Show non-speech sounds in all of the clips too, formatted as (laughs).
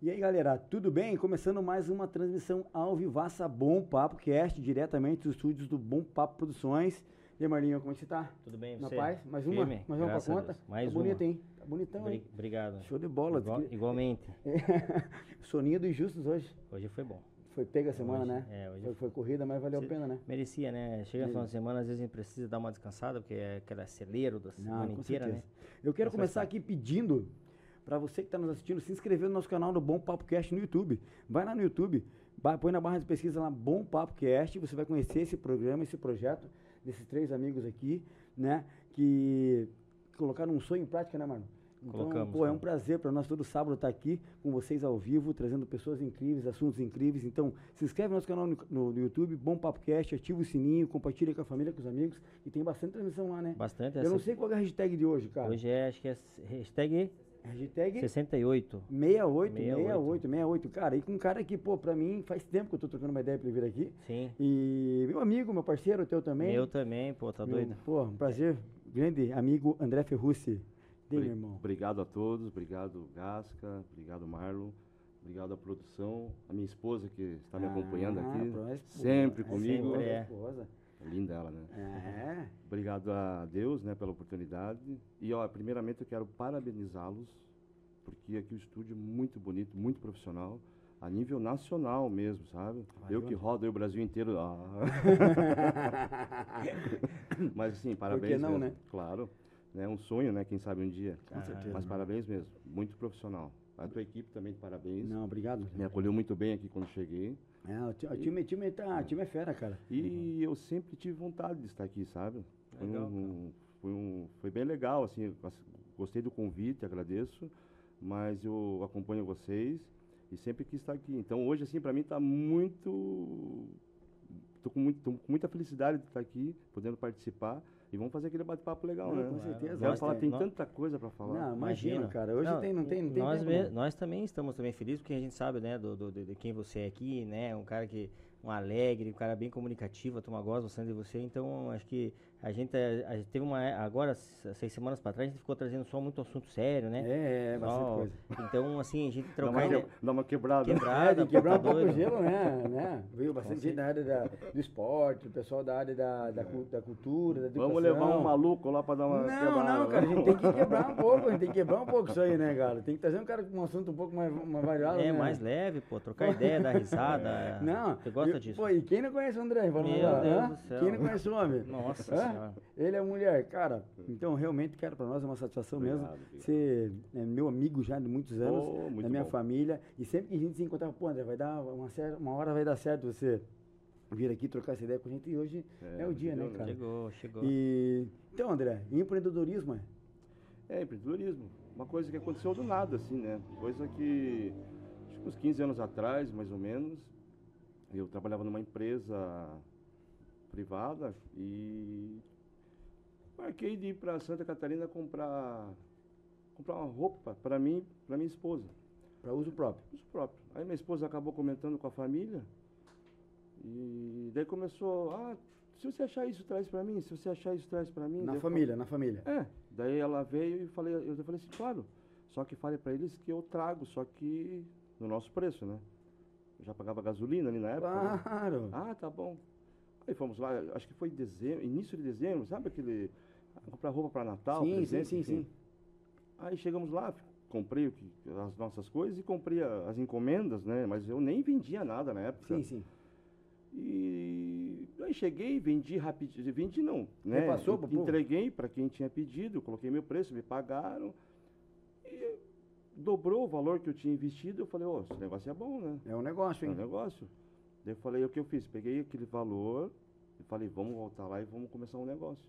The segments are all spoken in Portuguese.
E aí, galera, tudo bem? Começando mais uma transmissão ao Vivaça Bom Papo Cast, diretamente dos estúdios do Bom Papo Produções. E aí, Marlinho, como é que você tá? Tudo bem, Na você? paz? Mais uma? Firme, mais uma pra conta? Mais tá bonito, uma. hein? Tá bonitão, Bri- hein? Obrigado. Show de bola. Igual- igualmente. (laughs) Soninho dos justos hoje. Hoje foi bom. Foi pega a semana, Hoje- né? é, hoje foi, foi corrida, mas valeu a pena, né? Merecia, né? Chega no final de semana, às vezes a gente precisa dar uma descansada, porque é aquele acelero da semana com inteira, certeza. né? Eu quero Mas começar aqui pedindo para você que está nos assistindo, se inscrever no nosso canal do Bom Papo Cast no YouTube. Vai lá no YouTube, põe na barra de pesquisa lá Bom Papo Cast, você vai conhecer esse programa, esse projeto desses três amigos aqui, né? Que colocaram um sonho em prática, né, mano? Então, Colocamos, pô, é um prazer para nós todo sábado estar aqui com vocês ao vivo, trazendo pessoas incríveis, assuntos incríveis. Então, se inscreve no nosso canal no, no- no YouTube, Bom Papo Cast, ativa o sininho, compartilha com a família, com os amigos, e tem bastante transmissão lá, né? Bastante. Eu não essa- sei qual é a hashtag de hoje, cara. Hoje é, acho que é hashtag Hashtag 68. 68, 68. 68, 68. Cara, e com um cara que, pô, pra mim faz tempo que eu tô trocando uma ideia pra ele vir aqui. Sim. E meu amigo, meu parceiro, teu também. Eu também, pô, tá Meu- doido? Pô, um prazer. Grande amigo André Ferrucci. Dei, meu irmão. Obrigado a todos, obrigado Gasca, obrigado Marlon, obrigado à produção, a minha esposa que está me acompanhando Ah, aqui, sempre é comigo. Sempre é. Esposa. Linda ela, né? É. Obrigado a Deus, né, pela oportunidade. E ó, primeiramente eu quero parabenizá-los, porque aqui o estúdio é muito bonito, muito profissional, a nível nacional mesmo, sabe? Valeu, eu que rodo aí o Brasil inteiro. ah. (laughs) Mas assim, parabéns não, mesmo. né? Claro. É um sonho, né? Quem sabe um dia. Com certeza. Mas parabéns mesmo, muito profissional. A tua equipe também, parabéns. Não, obrigado. Me acolheu muito bem aqui quando cheguei. É, o ti- o time, o time, tá, o time é fera, cara. E eu sempre tive vontade de estar aqui, sabe? Foi, Legal, um, foi, um, foi bem legal, assim, gostei do convite, agradeço, mas eu acompanho vocês e sempre quis estar aqui. Então hoje, assim, para mim está muito... Tô com, muito, tô com muita felicidade de estar aqui, podendo participar. E vamos fazer aquele bate-papo legal, Não, né? com certeza. Quero Nós falar, tem- tem tanta coisa para falar. Não, imagina, cara. Hoje tem, não tem, não tem nós, tempo, não. nós também estamos também felizes porque a gente sabe, né, do, do- de, de quem você é aqui, né, um cara que um alegre, um cara bem comunicativo, a turma gosta bastante de você, então acho que a gente, a, gente teve uma agora s- seis semanas para trás a gente ficou trazendo só muito assunto sério, né? É, é, bastante Só- coisa. Então assim a gente Dá uma, ideia- que- dá uma quebrada. É, quebrada, de quebrar um pouco o gelo, né? né? Veio bastante gente da área da, do esporte, o pessoal da área da, da, da cultura, da educação. Vamos levar um maluco lá para dar uma Não, quebrada. não, cara, a gente tem que quebrar um pouco, a gente tem que quebrar um pouco isso aí, né, cara? Tem que trazer um cara com um assunto um pouco mais, mais variado, É né? mais leve, pô, trocar ideia, dar risada. (laughs) Não, Você gosta e, disso? Pô, e quem não conhece o André? Vamos Meu lá, Deus do céu. Quem não conhece o homem? Nossa? Senhora. Ele é mulher, cara. Então, realmente, cara, pra nós é uma satisfação mesmo. Obrigado, obrigado. Ser é, meu amigo já de muitos anos, Oh, muito da minha bom. família. E sempre que a gente se encontrava, pô, André, vai dar uma, uma hora vai dar certo você vir aqui trocar essa ideia com a gente. E hoje é, É, o dia, né, chegou, né? cara? Chegou, chegou. E, então, André, empreendedorismo é? É, empreendedorismo. Uma coisa que aconteceu do nada, assim, né? Coisa que, acho que uns 15 anos atrás, mais ou menos, eu trabalhava numa empresa privada e marquei de ir para Santa Catarina comprar comprar uma roupa para mim, para minha esposa, Pra uso próprio. uso próprio. Aí minha esposa acabou comentando com a família e daí começou, ah, se você achar isso traz para mim, se você achar isso traz para mim. Na Daí eu família, na família. é, daí ela veio e falei, eu falei assim, claro, só que fale para eles que eu trago, só que no nosso preço, né? Eu já pagava gasolina ali na época. né? Claro. Ah, tá bom. Aí fomos lá, acho que foi em dezembro, início de dezembro, sabe aquele ah, comprar roupa para Natal, sim, sim, presente, sim, enfim. sim. Aí chegamos lá, comprei as nossas coisas e comprei as encomendas, né? Mas eu nem vendia nada na época. Sim, sim. E aí cheguei, vendi rapidinho, vendi não, né? Repassou pro povo? Entreguei para quem tinha pedido, coloquei meu preço, me pagaram e dobrou o valor que eu tinha investido. Eu falei, ó, esse negócio é bom, né? É um negócio, É um hein? negócio. Daí eu falei, o que eu fiz? Peguei aquele valor e falei, vamos voltar lá e vamos começar um negócio.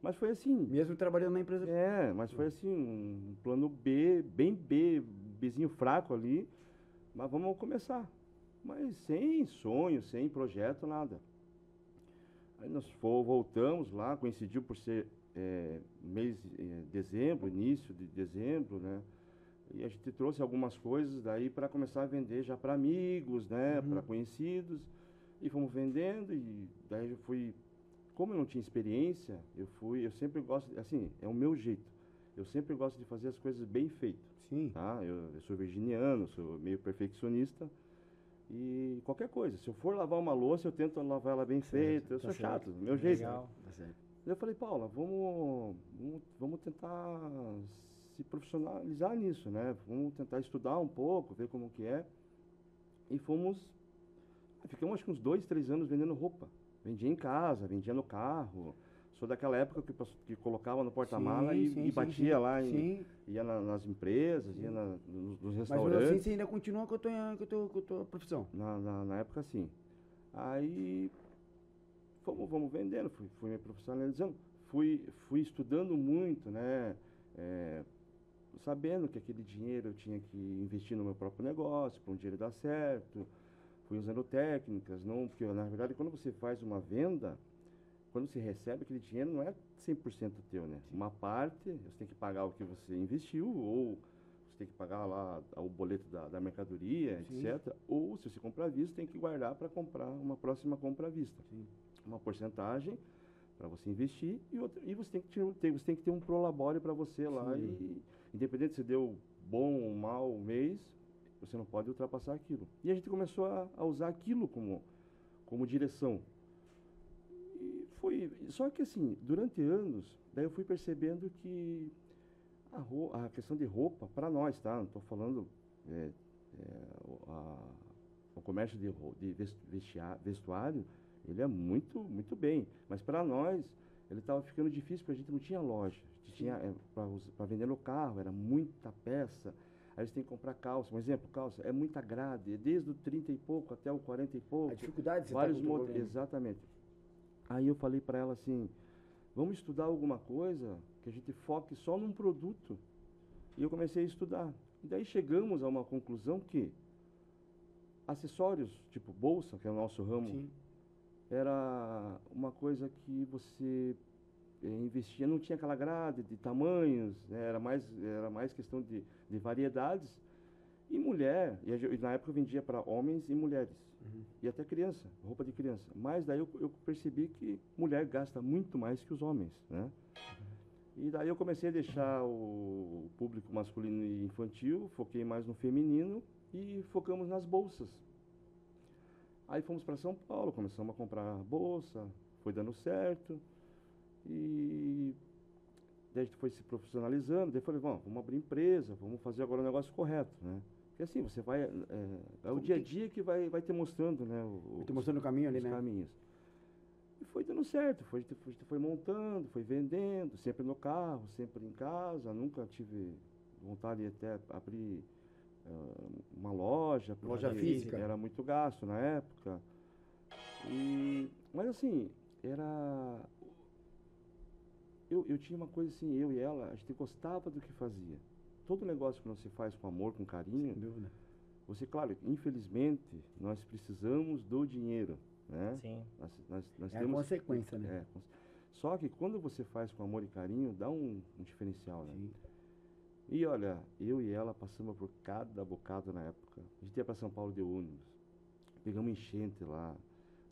Mas foi assim, Mesmo trabalhando na empresa. é, mas foi assim, um plano B, bem B, Bzinho fraco ali. Mas vamos começar. Mas sem sonho, sem projeto, nada. Aí nós voltamos lá, coincidiu por ser é, mês de dezembro, início de dezembro, né? E a gente trouxe algumas coisas daí para começar a vender já para amigos, né? Para conhecidos. E fomos vendendo e daí eu fui como eu não tinha experiência, eu fui, eu sempre gosto, assim, é o meu jeito. eu sempre gosto de fazer as coisas bem feitas. Sim. Tá? Eu, eu sou virginiano, sou meio perfeccionista. E qualquer coisa, se eu for lavar uma louça, eu tento lavar ela bem feita. Eu tá sou certo. chato, do meu jeito. Legal. Tá certo. Eu falei, Paula, vamos, vamos, vamos tentar se profissionalizar nisso, né? Vamos tentar estudar um pouco, ver como que é. E fomos, ficamos acho que uns dois, três anos vendendo roupa. Vendia em casa, vendia no carro. Sou daquela época que, que colocava no porta-mala Sim, e, sim, e sim, batia sim. lá, em, Sim. ia na- nas empresas, ia na- nos, nos Mas mesmo restaurantes. assim você ainda continua com a tua, com a tua, com a tua profissão. Na, na, na época, sim. Aí, fomos, vamos vendendo, fui, fui me profissionalizando, fui, fui estudando muito, né? É, sabendo que aquele dinheiro eu tinha que investir no meu próprio negócio, para um dinheiro dar certo. Fui usando técnicas, não, porque na verdade quando você faz uma venda, quando você recebe aquele dinheiro não é 100% teu, né? Uma parte você tem que pagar o que você investiu ou você tem que pagar lá o boleto da, da mercadoria, Sim. etc. Ou se você comprar à vista, tem que guardar para comprar uma próxima compra à vista. Sim. Uma porcentagem para você investir e, outra, e você, tem que ter, um- você tem que ter um prolabore para você lá Sim. e independente se deu bom ou mal mês, você não pode ultrapassar aquilo. E a gente começou a, a usar aquilo como, como direção. E foi, só que assim, durante anos, daí eu fui percebendo que a, ro- a questão de roupa, para nós, tá? Não estou falando é, é, o- a- o comércio de, de vestuário, ele é muito, muito bem. Mas para nós, ele estava ficando difícil porque a gente não tinha loja. A gente tinha para vender no carro, era muita peça. Aí você tem que comprar calça. Um exemplo, calça, é muita grade, é desde o 30 e pouco até o 40 e pouco. A dificuldade você Vários tá modelos. controlando. Exatamente. Aí eu falei para ela assim: vamos estudar alguma coisa que a gente foque só num produto. E eu comecei a estudar. E daí chegamos a uma conclusão que acessórios, tipo bolsa, que é o nosso ramo, Sim. Era uma coisa que você eh, investia, não tinha aquela grade de tamanhos, né, era, mais, era mais questão de, de variedades. E mulher, e, na época eu vendia para homens e mulheres, Uhum. e até criança, roupa de criança. Mas daí eu, eu percebi que mulher gasta muito mais que os homens, né? E daí eu comecei a deixar o público masculino e infantil, foquei mais no feminino e focamos nas bolsas. Aí fomos para São Paulo, começamos a comprar bolsa, foi dando certo. E daí a gente foi se profissionalizando. Daí falei, vamos, vamos abrir empresa, vamos fazer agora o negócio correto, né? Porque assim, você vai. É, é o dia a dia que vai, vai te mostrando, né? o- Eu tô mostrando o caminho ali, os né? caminhos. E foi dando certo, foi, foi, foi montando, foi vendendo, sempre no carro, sempre em casa, nunca tive vontade de até abrir uma loja. porque Loja física. Era muito gasto na época. E, mas assim, era. Eu, eu tinha uma coisa assim, eu e ela, a gente gostava do que fazia. Todo negócio que não se faz com amor, com carinho, Sem dúvida. você, claro, infelizmente, nós precisamos do dinheiro, né? Sim. Nós, nós, nós É a temos, consequência, né? é, só que quando você faz com amor e carinho, dá um, um diferencial, né? Sim. E olha, eu e ela passamos por cada bocado na época. A gente ia para São Paulo de ônibus, pegamos enchente lá,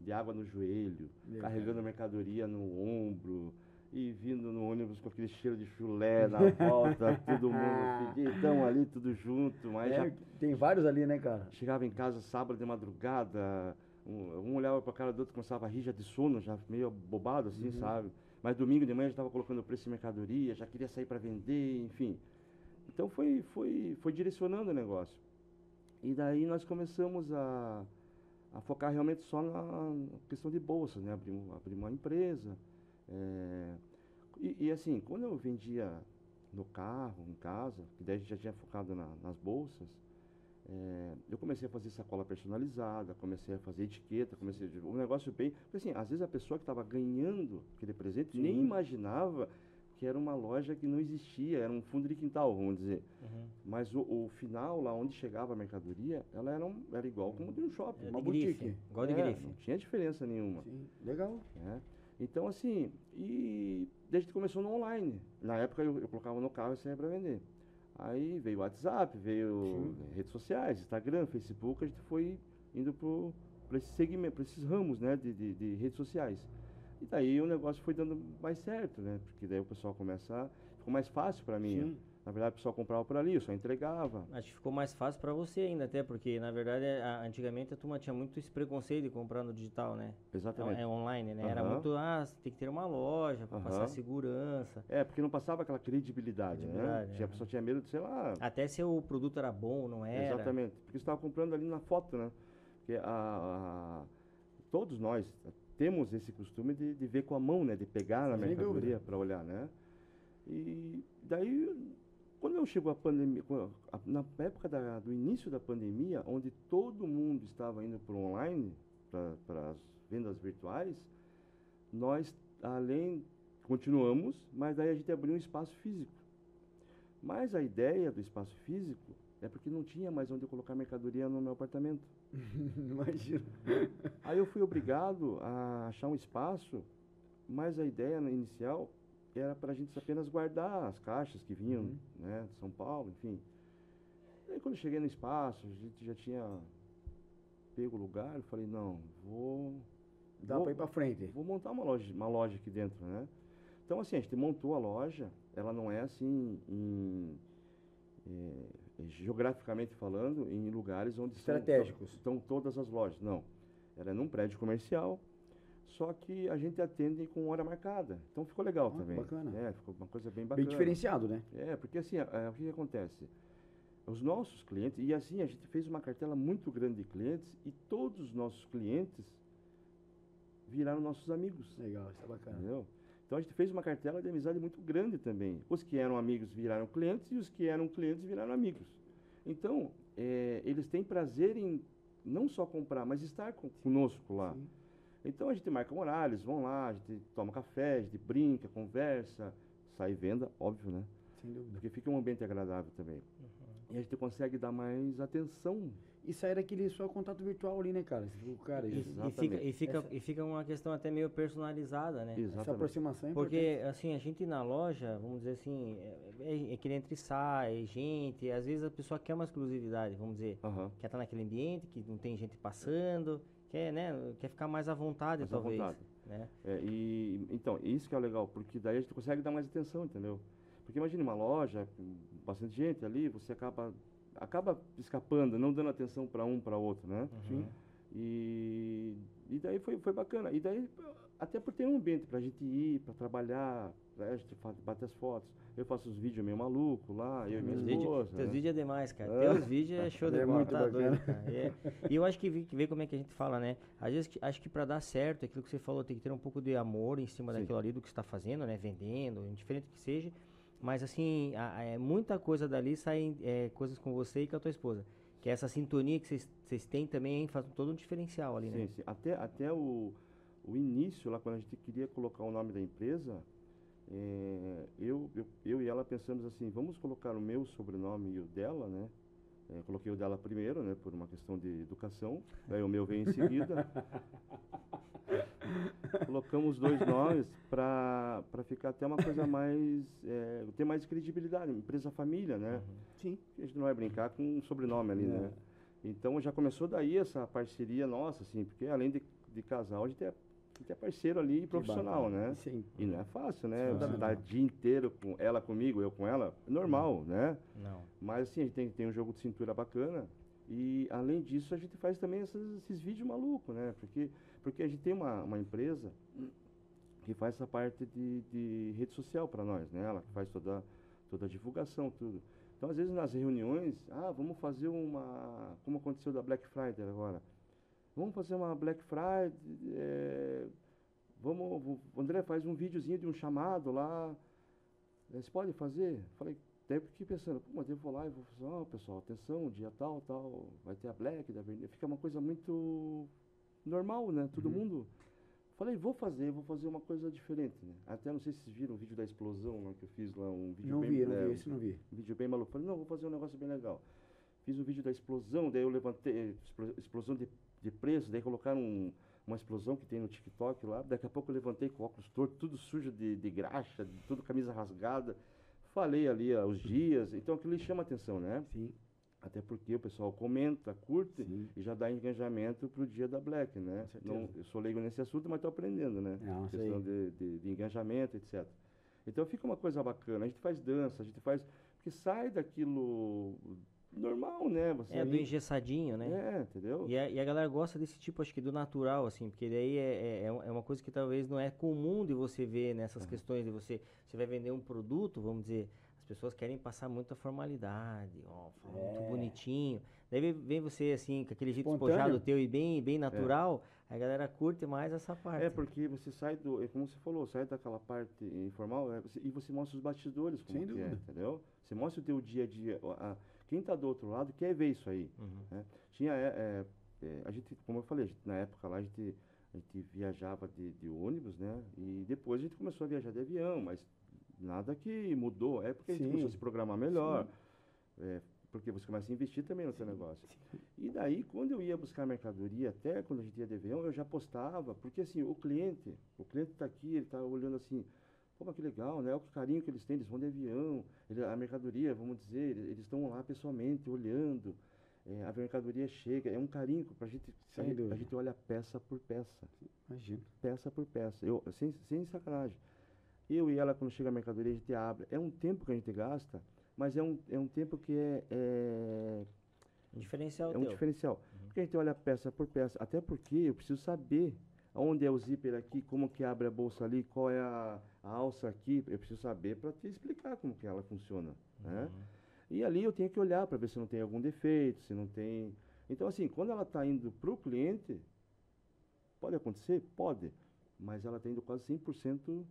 de água no joelho, Meu carregando mercadoria no ombro e vindo no ônibus com aquele cheiro de chulé (laughs) na volta, todo mundo fedidão ali, tudo junto, mas já É, tem vários ali, né, cara? Chegava em casa sábado de madrugada, um, um olhava pra cara do outro, começava a rir já de sono, já meio bobado assim, sabe? Mas domingo de manhã já estava colocando o preço em mercadoria, já queria sair para vender, enfim. Então foi, foi, foi direcionando o negócio. E daí nós começamos a, a focar realmente só na questão de bolsas, né? Abrir, um- abrir uma empresa. é, e, e assim, quando eu vendia no carro, em casa, que daí a gente já tinha focado na- nas bolsas, é, eu comecei a fazer sacola personalizada, comecei a fazer etiqueta, comecei a, um negócio bem. Porque assim, às vezes a pessoa que estava ganhando aquele presente nem Sim. imaginava que era uma loja que não existia, era um fundo de quintal, vamos dizer. Uhum. Mas o, o final, lá onde chegava a mercadoria, ela era, um- era igual como de um shopping. É uma de grife, boutique. igual de É, grife. Não tinha diferença nenhuma. Sim. Legal. né? Então, assim, e a gente começou no online. Na época eu, eu colocava no carro e saía para vender. Aí veio o WhatsApp, veio redes sociais, Instagram, Facebook, a gente foi indo para esse segmento, para esses ramos né, de, de, de redes sociais. E daí o negócio foi dando mais certo, né? Porque daí o pessoal começa ficou mais fácil para mim. Sim. Na verdade, o pessoal comprava por ali, eu só entregava. Acho que ficou mais fácil pra você ainda, até porque, na verdade, a- antigamente a turma tinha muito esse preconceito de comprar no digital, né? Exatamente. É, é online, né? Era Aham. muito, ah, tem que ter uma loja pra passar Aham. segurança. É, porque não passava aquela credibilidade, Credibilidade, né? Tinha, a pessoa tinha medo de, sei lá, Até se o produto era bom, não era. Exatamente. Porque você estava comprando ali na foto, né? Porque a, a- todos nós temos esse costume de, de ver com a mão, né? De pegar na Sem mercadoria para olhar, né? E daí, quando eu chegou a pandemia, na época da- do início da pandemia, onde todo mundo estava indo para o online, para as vendas virtuais, nós, além, continuamos, mas daí a gente abriu um espaço físico. Mas a ideia do espaço físico é porque não tinha mais onde colocar mercadoria no meu apartamento. (laughs) Imagina. Aí eu fui obrigado a achar um espaço, mas a ideia inicial era para a gente apenas guardar as caixas que vinham Uhum. né, de São Paulo, enfim. Aí quando eu cheguei no espaço, a gente já tinha pego o lugar, eu falei, não, vou. Dá pra ir pra frente. Vou montar uma loja, uma loja aqui dentro, né? Então, assim, a gente montou a loja, ela não é assim, em, eh, geograficamente falando, em lugares onde Estratégicos. estão todas as lojas. Não. Ela é num prédio comercial, só que a gente atende com hora marcada. Então ficou legal Ah, também. bacana. É, ficou uma coisa bem Bem bacana. diferenciado, né? É, porque assim, é, o que, que acontece? Os nossos clientes, e assim, a gente fez uma cartela muito grande de clientes e todos os nossos clientes viraram nossos amigos. Legal, isso é bacana. Entendeu? Então a gente fez uma cartela de amizade muito grande também. Os que eram amigos viraram clientes e os que eram clientes viraram amigos. Então, eh, eles têm prazer em não só comprar, mas estar com- conosco lá. Sim. Então a gente marca um horário, eles vão lá, a gente toma café, a gente brinca, conversa, sai venda, óbvio, né? Sem dúvida. Porque fica um ambiente agradável também. E a gente consegue dar mais atenção. E sair daquele só contato virtual ali, né, cara? Você fica, cara, E, e fica, e, fica, Essa- e fica uma questão até meio personalizada, né? essa Exatamente. aproximação é Porque, assim, a gente na loja, vamos dizer assim, é, é, é que entre e sai, gente, às vezes a pessoa quer uma exclusividade, vamos dizer, Aham. quer estar naquele ambiente, que não tem gente passando, quer, né, quer ficar mais à vontade, Mais à talvez, vontade. né? É, e então, isso que é o legal, porque daí a gente consegue dar mais atenção, entendeu? Porque imagine uma loja com bastante gente ali, você acaba acaba escapando, não dando atenção para um para outro, né? Uhum. E, e daí foi, foi bacana. E daí, até por ter um ambiente para a gente ir, para trabalhar, né? a gente bater as fotos. Eu faço os vídeos meio maluco lá, eu e minha Os vídeos, esposa. teus né? vídeos é demais, cara. É. Teus vídeos é show de É bola, muito tá bacana. doido, cara. É. E eu acho que vê, que vê como é que a gente fala, né? Às vezes, acho que pra dar certo, aquilo que você falou, tem que ter um pouco de amor em cima Sim. daquilo ali, do que você tá fazendo, né? Vendendo, indiferente que seja. Mas, assim, a- a- é, muita coisa dali sai é, coisas com você e com a tua esposa. Que é essa sintonia que vocês- têm também faz todo um diferencial ali, né? Sim, sim. Até, até o, o início, lá quando a gente queria colocar o nome da empresa, é, eu, eu, eu e ela pensamos assim, vamos colocar o meu sobrenome e o dela, né? É, coloquei o dela primeiro, né? Por uma questão de educação. Daí o meu veio em seguida. (laughs) Colocamos os dois nomes para ficar até uma coisa mais... é, ter mais credibilidade. Empresa família, né? Sim. a gente não vai brincar com um sobrenome ali, É. né? Então já começou daí essa parceria nossa, assim, porque além de, de casal, a gente é, a gente é parceiro ali e profissional, né? Aí. E não é fácil, né? Sim, Você não. tá o dia inteiro com ela comigo, eu com ela, é normal, né? Não. Mas assim, a gente tem, tem um jogo de cintura bacana. E além disso, a gente faz também esses, esses vídeos malucos, né? Porque, porque a gente tem uma, uma empresa que faz essa parte de, de rede social para nós, né? Ela que faz toda, toda a divulgação, tudo. Então, às vezes, nas reuniões, ah, vamos fazer uma. Como aconteceu da Black Friday agora. Vamos fazer uma Black Friday. é, vamos, o André faz um videozinho de um chamado lá. eh, Você pode fazer? Falei, eu fiquei pensando, pô, mas eu vou lá e vou fazer, ó, pessoal, atenção, dia tal, tal, vai ter a Black, da. Fica uma coisa muito normal, né? Todo Uhum. mundo. Falei, vou fazer, vou fazer uma coisa diferente, né? Até não sei se vocês viram o vídeo da explosão que eu fiz lá, um vídeo Não bem vi, não é, vi, esse não vi. um vídeo bem maluco. Falei, não, vou fazer um negócio bem legal. Fiz um vídeo da explosão, daí eu levantei, explo- explosão de, de preço, daí colocaram um- uma explosão que tem no TikTok lá. Daqui a pouco eu levantei com o óculos torto, tudo sujo de, de graxa, tudo camisa rasgada. Falei ali ah, os dias, então aquilo ali chama atenção, né? Sim. Até porque o pessoal comenta, curte Sim. e já dá engajamento pro dia da Black, né? Não, eu sou leigo nesse assunto, mas estou aprendendo, né? Não, questão aí. de, de, de engajamento, etc. Então fica uma coisa bacana. A gente faz dança, a gente faz. Porque sai daquilo normal, né? Você É, do ir- engessadinho, né? É, entendeu? E a, e a galera gosta desse tipo, acho que do natural, assim, porque daí é, é, é é uma coisa que talvez não é comum de você ver nessas questões de você, você vai vender um produto, vamos dizer, pessoas querem passar muita formalidade, ó, fala muito É. bonitinho. Daí vem, você assim, com aquele jeito Espontâneo. despojado teu e bem, bem natural, a galera curte mais essa parte. É, porque você sai do. É como você falou, sai daquela parte informal é, você- e você mostra os bastidores, como Sem que é, dúvida. entendeu? Você mostra o teu dia a dia. a- quem está do outro lado quer ver isso aí. Uhum. né? Tinha. é, é, é, a gente, como eu falei, a gente- na época lá a gente, a gente viajava de, de ônibus, né? E depois a gente começou a viajar de avião, mas nada que mudou. É porque a gente Sim. começou a se programar melhor. é, porque você começa a investir também no seu negócio. E daí, quando eu ia buscar mercadoria, até quando a gente ia de avião, eu já postava, porque assim, o cliente, o cliente está aqui, ele está olhando assim, pô, mas que legal, né? Olha que carinho que eles têm, eles vão de avião, ele- a mercadoria, vamos dizer, ele- eles estão lá pessoalmente, olhando, é, a mercadoria chega, é um carinho para a gente, a gente olha peça por peça, Imagina. peça por peça, eu, sem, sem sacanagem. Eu e ela, quando chega a mercadoria, a gente abre, é um tempo que a gente gasta, mas é um, é um tempo que é- é Um diferencial é um teu. diferencial. Porque a gente olha peça por peça. Até porque eu preciso saber onde é o zíper aqui, como que abre a bolsa ali, qual é a, a alça aqui. Eu preciso saber para te explicar como que ela funciona. Né? E ali eu tenho que olhar para ver se não tem algum defeito, se não tem... Então, assim, quando ela está indo para o cliente, pode acontecer? Pode. Mas ela está indo quase 100%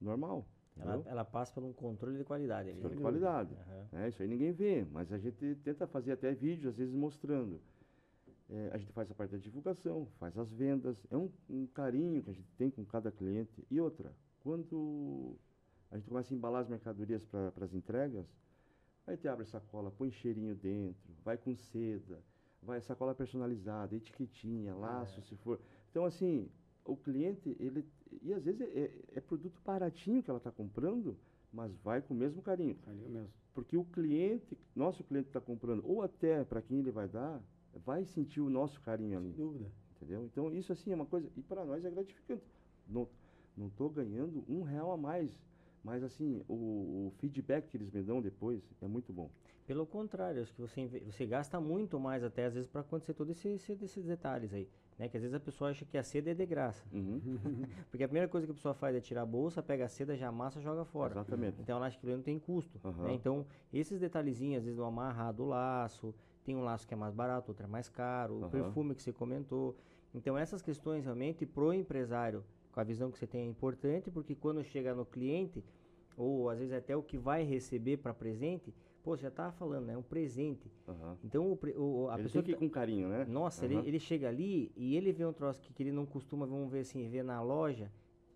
normal. Ela, ela passa por um controle de qualidade ali. Questão de qualidade. Aham. É, isso aí ninguém vê, mas a gente tenta fazer até vídeo, às vezes mostrando. É, a gente faz a parte da divulgação, faz as vendas, é um, um carinho que a gente tem com cada cliente. E outra, quando a gente começa a embalar as mercadorias para as entregas, aí te abre a sacola, põe cheirinho dentro, vai com seda, vai sacola personalizada, etiquetinha, laço, se for. Então, assim, o cliente, ele. E às vezes é, é- é produto baratinho que ela está comprando, mas vai com o mesmo carinho. Ali mesmo. Porque o cliente, nosso cliente está comprando, ou até para quem ele vai dar, vai sentir o nosso carinho Sem ali, dúvida. entendeu? Então isso assim é uma coisa, e para nós é gratificante. Não não estou ganhando um real a mais, mas assim, o, o feedback que eles me dão depois é muito bom. Pelo contrário, acho que você, você gasta muito mais até às vezes para acontecer todos esses, esses detalhes aí. Né? Que às vezes a pessoa acha que a seda é de graça. Uhum, (laughs) Porque a primeira coisa que a pessoa faz é tirar a bolsa, pega a seda, já amassa, joga fora. Exatamente. Então ela acha que aquilo não tem custo. Aham. né? Então, esses detalhezinhos, às vezes, do amarrar do laço, tem um laço que é mais barato, outro é mais caro, o Aham. perfume que você comentou. Então, essas questões realmente, pro empresário, com a visão que você tem, é importante, porque quando chega no cliente, ou às vezes até o que vai receber para presente, pô, você já estava falando, né? Um presente. Aham. Então, o, o- a Ele pessoa que tá- com carinho, né? nossa, ele, Aham. ele chega ali e ele vê um troço que, que ele não costuma, vamos ver assim, ver na loja.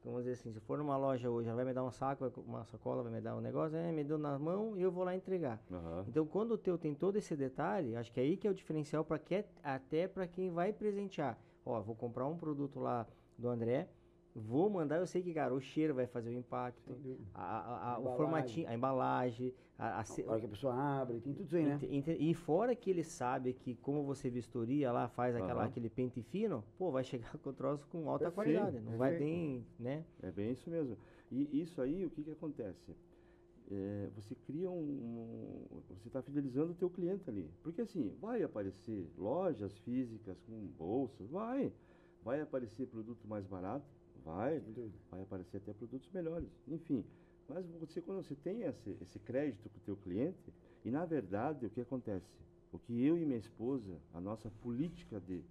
Vamos dizer assim, se for numa loja hoje, ela vai me dar um saco, uma sacola, vai me dar um negócio, é, me deu na mão e eu vou lá entregar. Aham. Então, quando o teu tem todo esse detalhe, acho que é aí que é o diferencial para que até para quem vai presentear. Ó, vou comprar um produto lá do André, vou mandar, eu sei que, cara, o cheiro vai fazer o impacto, a, a- a- o Embalagem. formatinho, a embalagem, a, a hora que a pessoa abre, tem tudo isso aí, né? Ente- E fora que ele sabe que como você vistoria lá, faz aquela, Aham. aquele pente fino, pô, vai chegar (laughs) com o troço com alta Perfeito, qualidade. Não vai perfeito. nem, né? É bem isso mesmo. E isso aí, o que, que acontece? É, você cria um, um- Você está fidelizando o teu cliente ali. Porque assim, vai aparecer lojas físicas com bolsas, vai. Vai aparecer produto mais barato, vai. Vai aparecer até produtos melhores. Enfim. Mas você, quando você tem esse, esse crédito com o teu cliente, e na verdade, o que acontece? O que eu e minha esposa, a nossa política de,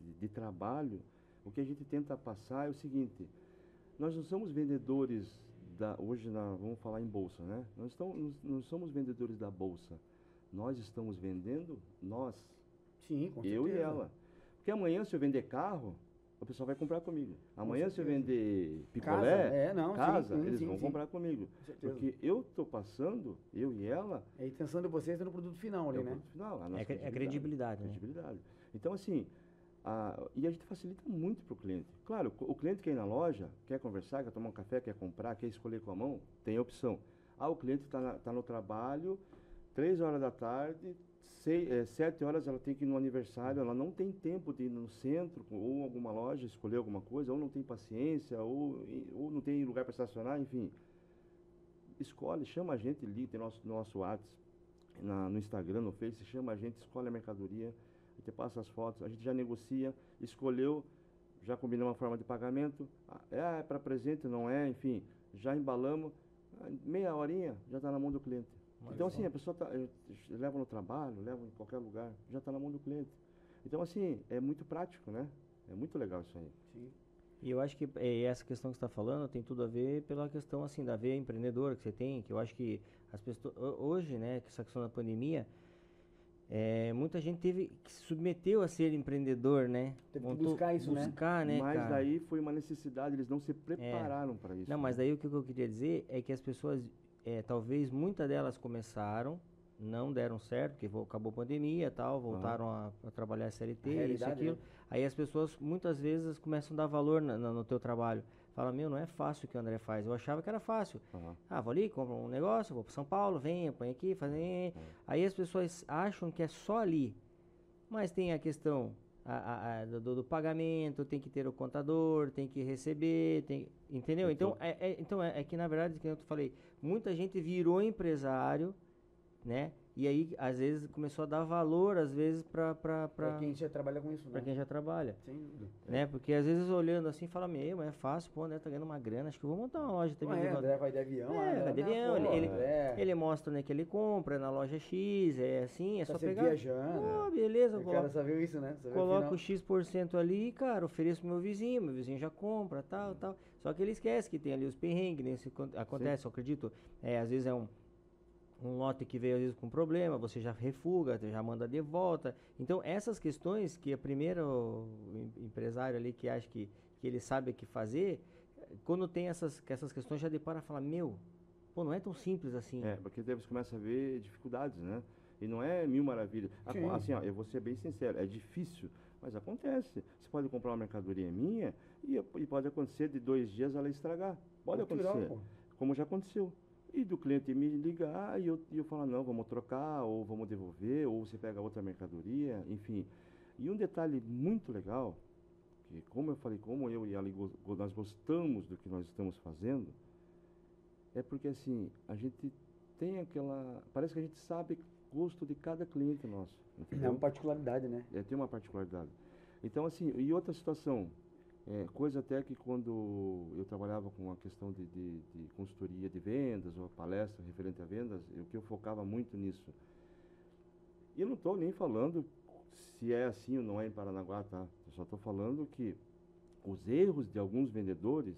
de, de trabalho, o que a gente tenta passar é o seguinte, nós não somos vendedores da hoje na, vamos falar em bolsa, né? Nós estamos, não somos vendedores da bolsa. Nós estamos vendendo nós, Sim, com eu e certeza. ela. Porque amanhã se eu vender carro, o pessoal vai comprar comigo. Amanhã se eu vender Casa, picolé, é, não, sim, casa, sim, eles sim, vão sim. comprar comigo. Porque eu estou passando, eu e ela, É a intenção de vocês é no produto final ali, é o né? produto final, a nossa É, cre- é credibilidade, né? credibilidade. Então, assim, a- e a gente facilita muito para o cliente. Claro, o cliente quer ir na loja, quer conversar, quer tomar um café, quer comprar, quer escolher com a mão, tem opção. Ah, o cliente está tá no trabalho, três horas da tarde, sei, é, sete horas ela tem que ir no aniversário, ela não tem tempo de ir no centro ou alguma loja escolher alguma coisa, ou não tem paciência, ou, ou não tem lugar para estacionar, enfim. escolhe, chama a gente, liga, tem nosso, nosso WhatsApp, na, no Instagram, no Face, chama a gente, escolhe a mercadoria, a gente passa as fotos, a gente já negocia, escolheu, já combinou uma forma de pagamento, é, é para presente, não é, enfim, já embalamos, meia horinha já está na mão do cliente. Então, assim, a pessoa tá, leva no trabalho, leva em qualquer lugar, já está na mão do cliente. Então, assim, é muito prático, né? É muito legal isso aí. Sim. E eu acho que eh, essa questão que você está falando tem tudo a ver pela questão assim da veia empreendedora que você tem, que eu acho que as pessoas ho- hoje, né, com essa questão da pandemia, eh, muita gente teve que se submeteu a ser empreendedor, né? Teve que buscar isso, né? buscar, né? Mas cara? daí foi uma necessidade, eles não se prepararam para isso. Não, mas né? daí o que eu queria dizer é que as pessoas, eh, talvez muitas delas começaram, não deram certo, porque acabou a pandemia tal, voltaram a, a trabalhar CLT, isso e realidade, aquilo. né? Aí as pessoas muitas vezes começam a dar valor na- na- no teu trabalho. Fala, meu, não é fácil o que o André faz. Eu achava que era fácil. Aham. Ah, vou ali, compro um negócio, vou para São Paulo, venho, põe aqui, faz. Aí as pessoas acham que é só ali. Mas tem a questão a- a- a do, do pagamento, tem que ter o contador, tem que receber, tem, entendeu? Então, é, é- então é, é que na verdade, que eu falei, muita gente virou empresário, né? E aí, às vezes, começou a dar valor, às vezes, para Pra quem já trabalha com isso, né? quem já trabalha. Sem dúvida. Né? Porque às vezes olhando assim, fala, meu, mas é fácil, pô, né? Tá ganhando uma grana, acho que eu vou montar uma loja também. Não é, André vai de avião. É, ah, vai de avião, ele- André, Ele mostra né, que ele compra na loja X, é assim, é tá só pegar. viajando. Pô, beleza, O cara só viu isso, né? Só viu o coloca o X% ali, cara, ofereço pro meu vizinho, meu vizinho já compra, tal, tal. Só que ele esquece que tem ali os perrengues, né? Isso acon- acontece, eu acredito. É, às vezes é um, um lote que veio às vezes com problema, você já refuga, já manda de volta. Então, essas questões que a primeira o em- empresário ali que acha que, que ele sabe o que fazer, quando tem essas, que essas questões já depara e fala, meu, pô, não é tão simples assim. É, porque daí você começa a ver dificuldades, né? E não é mil maravilhas. Sim. Assim, ó, eu vou ser bem sincero, é difícil, mas acontece. Você pode comprar uma mercadoria minha e, e pode acontecer de dois dias ela estragar. Pode Natural, acontecer. pô. Como já aconteceu. E do cliente me ligar e eu, e eu falar, não, vamos trocar, ou vamos devolver, ou você pega outra mercadoria, enfim. E um detalhe muito legal, que como eu falei, como eu e go- go- nós gostamos do que nós estamos fazendo, é porque assim, a gente tem aquela. Parece que a gente sabe gosto de cada cliente nosso. É Entendeu? uma particularidade, né? É, tem uma particularidade. Então, assim, e outra situação, é, coisa até que quando eu trabalhava com a questão de, de, de consultoria de vendas ou palestra referente a vendas, o que eu focava muito nisso. E eu não estou nem falando se é assim ou não é em Paranaguá, tá? Eu só estou falando que os erros de alguns vendedores,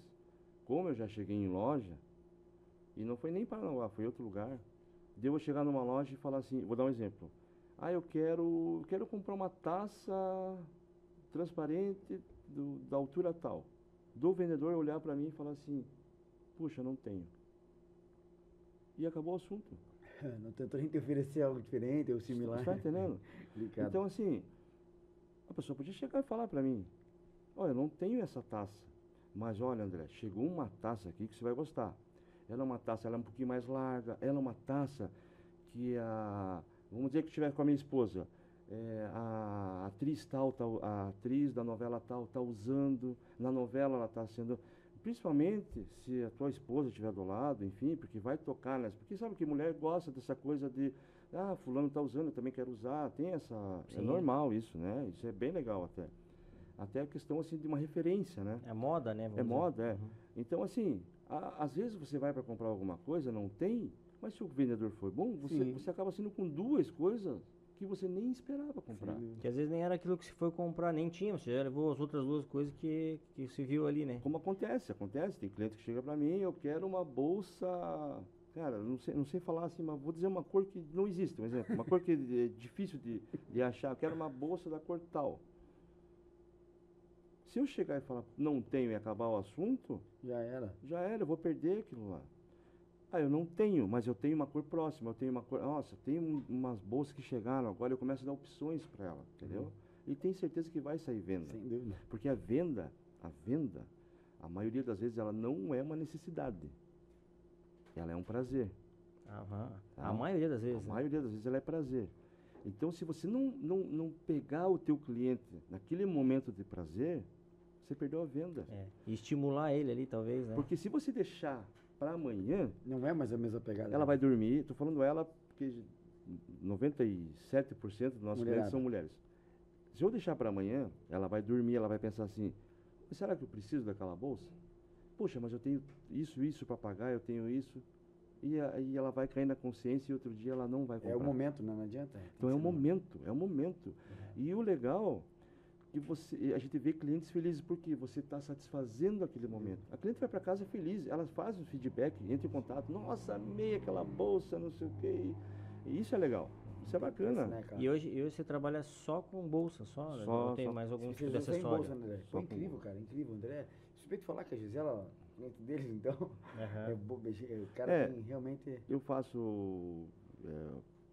como eu já cheguei em loja, e não foi nem em Paranaguá, foi em outro lugar, de eu chegar numa loja e falar assim, vou dar um exemplo. Ah, eu quero, quero comprar uma taça transparente do- da altura tal. Do vendedor olhar para mim e falar assim, puxa, não tenho. E acabou o assunto. (laughs) Não tentou a gente oferecer algo diferente ou similar. Está entendendo? (laughs) Então, assim, a pessoa podia chegar e falar para mim, olha, eu não tenho essa taça. Mas olha, André, chegou uma taça aqui que você vai gostar. Ela é uma taça, ela é um pouquinho mais larga, ela é uma taça que a. Vamos dizer que estiver com a minha esposa. é, a atriz tal, tal, a atriz da novela tal está usando, na novela ela está sendo. Principalmente se a tua esposa estiver do lado, enfim, porque vai tocar nessa. Porque sabe que mulher gosta dessa coisa de. Ah, fulano está usando, eu também quero usar. Tem essa. É Sim. normal isso, né? Isso é bem legal até. Até a questão assim de uma referência, né? É moda, né? É dizer. moda, é. Uhum. Então, assim, às vezes você vai para comprar alguma coisa, não tem, mas se o vendedor for bom, você, Sim. você acaba sendo com duas coisas que você nem esperava comprar. Sim. Que às vezes nem era aquilo que se foi comprar, nem tinha, você já levou as outras duas coisas que, que se viu ali, né? Como acontece, acontece. Tem cliente que chega para mim, eu quero uma bolsa. Cara, não sei, não sei falar assim, mas vou dizer uma cor que não existe, um exemplo. Uma cor que é difícil de, de achar. Eu quero uma bolsa da cor tal. Se eu chegar e falar, não tenho e acabar o assunto, Já era. já era, eu vou perder aquilo lá. Ah, eu não tenho, mas eu tenho uma cor próxima, eu tenho uma cor. Nossa, tem um- umas bolsas que chegaram, agora eu começo a dar opções para ela, entendeu? E tenho certeza que vai sair venda. Sem dúvida. Porque a venda, a venda, a maioria das vezes ela não é uma necessidade. Ela é um prazer. Aham. Tá. A maioria das vezes. A né? maioria das vezes ela é prazer. Então, se você não, não, não pegar o teu cliente naquele momento de prazer, você perdeu a venda. É. E estimular ele ali, talvez, né? Porque se você deixar para amanhã, Não é mais a mesma pegada. ela vai dormir. Tô falando ela porque 97% dos nossos clientes são mulheres. Se eu deixar para amanhã, ela vai dormir, ela vai pensar assim: "Mas será que eu preciso daquela bolsa? Poxa, mas eu tenho isso, isso para pagar, eu tenho isso. E aí ela vai cair na consciência e outro dia ela não vai comprar. É o momento, né? não adianta. Então é um no- momento, é um momento. E o legal que você, a gente vê clientes felizes porque você está satisfazendo aquele momento. A cliente vai para casa feliz, ela faz o feedback, entra em contato. Nossa, amei aquela bolsa, não sei o quê. E isso é legal. Isso é bacana. né? E hoje, e hoje você trabalha só com bolsa, só? né? Só- Não tem só. mais algum tipo de acessório? bolsa, André. Com incrível, cara, incrível, André. Suspeito de falar que a Gisela, cliente deles, (laughs) então, Aham. é o cara É. tem realmente... Eu faço, é,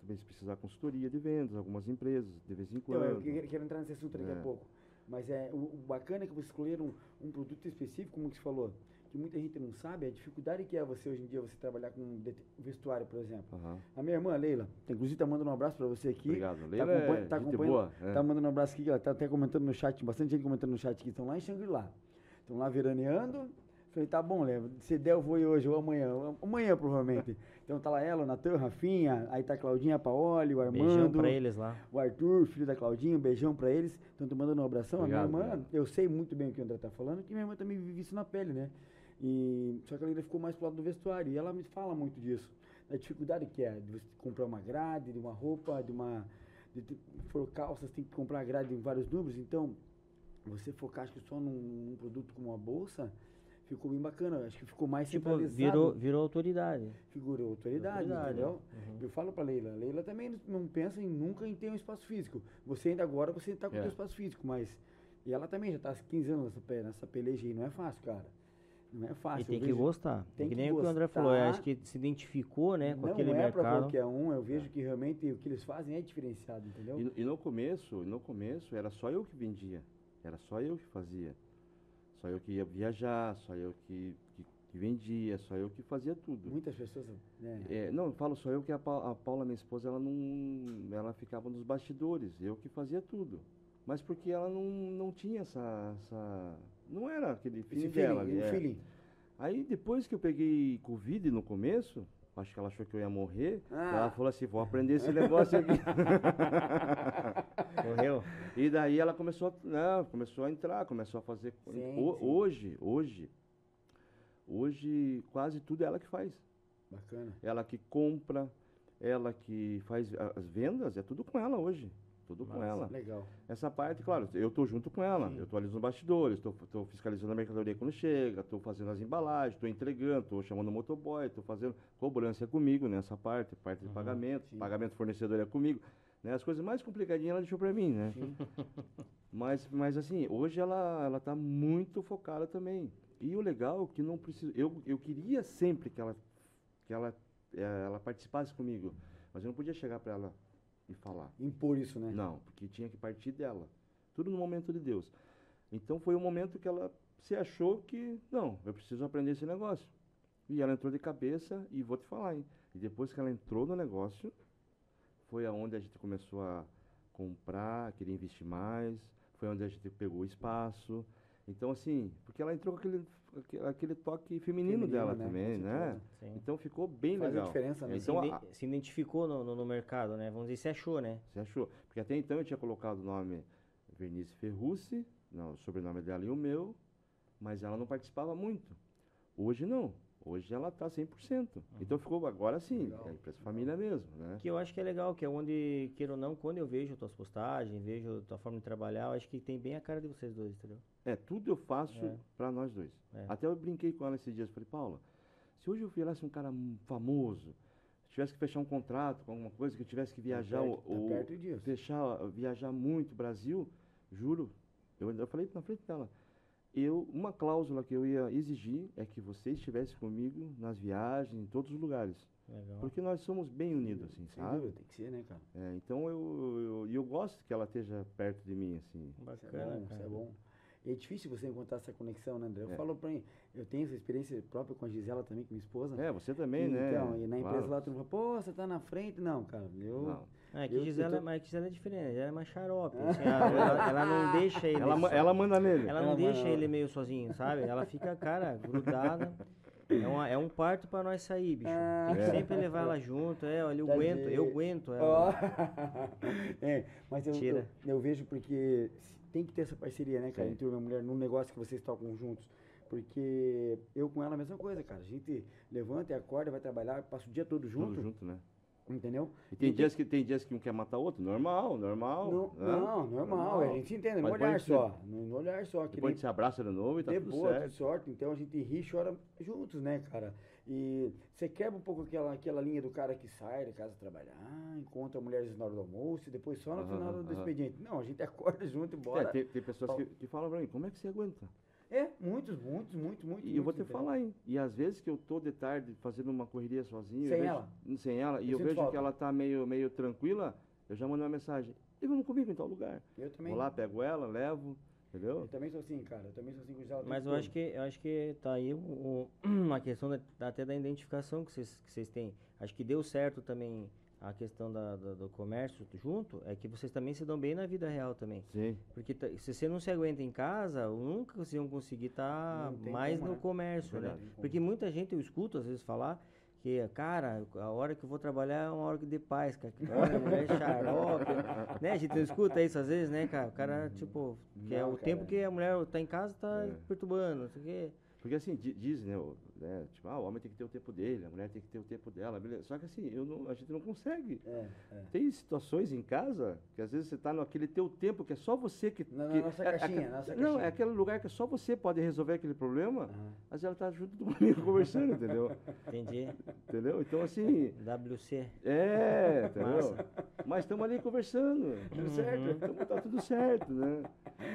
se precisar, consultoria de vendas, algumas empresas, de vez em Então, quando. eu quero, entrar nesse assunto daqui a É. pouco. Mas é, o, o bacana é que vocês escolheram um, um produto específico, como você falou, que muita gente não sabe, a dificuldade que é você hoje em dia, você trabalhar com vestuário, por exemplo. Aham. A minha irmã, Leila, inclusive tá mandando um abraço pra você aqui. Obrigado. Tá, Leila acompanha- é tá acompanhando, é. tá mandando um abraço aqui, ela tá até comentando no chat, bastante gente comentando no chat aqui, estão lá em Xangri-Lá. Estão lá veraneando. Falei, tá bom, Léo, se der eu vou ir hoje ou amanhã. Amanhã, provavelmente. (laughs) então tá lá ela, o Natan, Rafinha, aí tá a Claudinha Paoli, o Armando. Beijão pra eles lá. O Arthur, filho da Claudinha, um beijão pra eles. Então, tô mandando um abração. a Obrigado, minha irmã, eu sei muito bem o que o André tá falando, que minha irmã também vive isso na pele, né? E, só que ela ainda ficou mais pro lado do vestuário. E ela me fala muito disso. Da dificuldade que é de você comprar uma grade, de uma roupa, de uma. De, de, for calças, tem que comprar a grade em vários números. Então, você focar acho que só num, num produto como uma bolsa, ficou bem bacana. Acho que ficou mais Tipo, centralizado. virou, virou autoridade. Figura autoridade, Autoridade, entendeu? uhum. Eu falo pra Leila, Leila também não pensa em nunca em ter um espaço físico. Você ainda agora, você tá com o É. teu espaço físico, mas... E ela também já tá há 15 anos nessa, nessa peleja aí, não é fácil, cara. Não é fácil. E tem eu que vejo- gostar. tem É que que nem o que o André falou. eu gostar. Acho que se identificou, né, com não aquele é pra mercado. qualquer um, eu vejo que realmente o que eles fazem é diferenciado, entendeu? E, e no começo, no começo era só eu que vendia, era só eu que fazia, só eu que ia viajar, só eu que, que, que vendia, só eu que fazia tudo. Muitas pessoas, né? É, não, eu falo só eu que a, Pa- a Paula, minha esposa, ela não, ela ficava nos bastidores, eu que fazia tudo. Mas porque ela não, não tinha essa, essa, não era aquele feeling feeling, dela. o é. feeling. Aí depois que eu peguei Covid no começo, acho que ela achou que eu ia morrer, Ah. ela falou assim, vou aprender esse negócio aqui. (laughs) Correu? E daí ela começou, a- né, começou a entrar, começou a fazer. Sim, Ho- sim. Hoje, hoje, hoje quase tudo é ela que faz. Bacana. Ela que compra, ela que faz as vendas, é tudo com ela hoje. Tudo com ela. Legal. Essa parte, claro, eu tô junto com ela. Eu tô ali nos bastidores, tô fiscalizando a mercadoria quando chega, tô fazendo as embalagens, tô entregando, tô chamando o motoboy, tô fazendo cobrança é comigo nessa parte, parte de pagamento, sim. pagamento fornecedor é comigo. Né? As coisas mais complicadinhas ela deixou pra mim, né? (laughs) Mas, mas assim, hoje ela, ela tá muito focada também. E o legal é que não precisa. Eu, eu queria sempre que ela, que ela, eh, ela participasse comigo. Mas eu não podia chegar para ela e falar. Impor isso, né? Não, porque tinha que partir dela. Tudo no momento de Deus. Então foi um momento que ela se achou que, não, eu preciso aprender esse negócio. E ela entrou de cabeça e vou te falar, hein? E depois que ela entrou no negócio, foi aonde a gente começou a comprar, querer investir mais, foi onde a gente pegou o espaço. Então, assim, porque ela entrou com aquele, aquele- aquele toque feminino, Feminino, dela né? também, né? Sim. Então ficou bem Faz a legal. diferença, né? Então, se, a- se identificou no, no, no mercado, né? Vamos dizer, se achou, né? Você achou? Porque até então eu tinha colocado o nome Vernice Ferrucci, não, o sobrenome dela e o meu, mas ela não participava muito. Hoje não. Hoje ela está 100%. Então ficou agora sim, Legal. é empresa família mesmo, né? Que eu acho que é legal, que é onde, queira ou não, quando eu vejo tuas postagens, vejo tua forma de trabalhar, eu acho que tem bem a cara de vocês dois, entendeu? É, tudo eu faço É. para nós dois. É. Até eu brinquei com ela esses dias, falei, Paula, se hoje eu virasse um cara famoso, tivesse que fechar um contrato com alguma coisa, que eu tivesse que viajar tá ou, perto, tá ou disso. fechar, viajar muito Brasil, juro, eu, eu falei na frente dela, eu, uma cláusula que eu ia exigir é que você estivesse comigo nas viagens, em todos os lugares. Legal. Porque nós somos bem unidos, assim, Sem sabe? dúvida, tem que ser, né, cara? É, então eu, eu, eu gosto que ela esteja perto de mim, assim. Isso é Bacana, bom, isso cara. é bom. E é difícil você encontrar essa conexão, né, André? Eu É. falo pra mim, eu tenho essa experiência própria com a Gisela também, com minha esposa. É, você também, E, né? Então, e na empresa Claro. lá, tu fala, pô, você tá na frente. Não, cara, eu... Não. É, que Eu- eu Gisela, tô- mas que Gisela é diferente, ela é mais xarope. assim, ela, ela- ela não deixa ele. Ela, ela manda nele. ela não Ela deixa ele meio sozinho, sabe? Ela fica, cara, grudada. É, uma- é um parto pra nós sair, bicho. Ah. Tem que É. sempre levar ela junto. É, olha, eu Tá aguento, eu aguento ela. (laughs) é, mas eu, eu, Tira. eu vejo porque tem que ter essa parceria, né, cara, Sim. entre uma mulher num negócio que vocês tocam juntos. Porque eu com ela a mesma coisa, cara. A gente levanta e acorda, vai trabalhar, passa o dia todo junto, Tudo junto, né? entendeu? E tem E dias que tem dias que um quer matar o outro, normal, normal. Não, né? não, normal, a gente se entende, no depois olhar só. No, no olhar só. Que Depois nem a gente se abraça de novo e tá de tudo boa, certo. tudo sorte. Então a gente ri e chora juntos, né, cara? E você quebra um pouco aquela, aquela linha do cara que sai da casa trabalhar, encontra mulheres na hora do almoço e depois só no final do expediente. Não, a gente (laughs) acorda junto e É, bora. tem, tem pessoas que, que falam pra mim, como é que você aguenta? É, muitos, muitos, muitos, muitos. E eu vou te entendeu? falar, hein? E às vezes que eu tô de tarde fazendo uma correria sozinho. eu Sem vejo- ela? Sem ela. E Eu eu, sinto vejo falta. que ela tá meio, meio tranquila, eu já mando uma mensagem. E vamos comigo em tal lugar. Eu também. Vou lá, pego ela, levo, entendeu? Eu também sou assim, cara. Eu também sou assim com Mas eu acho que eu acho que tá aí o- o- (clears throat) uma questão da- até da identificação que vocês que vocês têm. Acho que deu certo também a questão da, da- do comércio junto, é que vocês também se dão bem na vida real também. Sim. Porque ta- se você não se aguenta em casa, nunca vocês vão conseguir estar tem mais como, no né? comércio, né? Verdade. Porque muita gente eu escuto às vezes falar que, cara, a hora que eu vou trabalhar é uma hora de paz, cara. Que a mulher é xarope. né? A gente não escuta isso às vezes, né, cara? O cara, tipo, que é Não, o tempo cara. que a mulher tá em casa, tá É. perturbando, não sei o quê. Porque assim, di- diz, né, o- né, Tipo, ah, o homem tem que ter o tempo dele, a mulher tem que ter o tempo dela, beleza. Só que assim, eu não- a gente não consegue. É, é. Tem situações em casa que às vezes você tá naquele teu tempo que é só você que. Na- na que- nossa é- é caixinha, na nossa Não, caixinha. é aquele lugar que só você pode resolver aquele problema, Aham. mas ela tá junto do amigo conversando, entendeu? Entendi. Entendeu? Então assim. WC. É, entendeu? Massa. Mas estamos ali conversando. Tudo certo? Então tá tudo certo, né?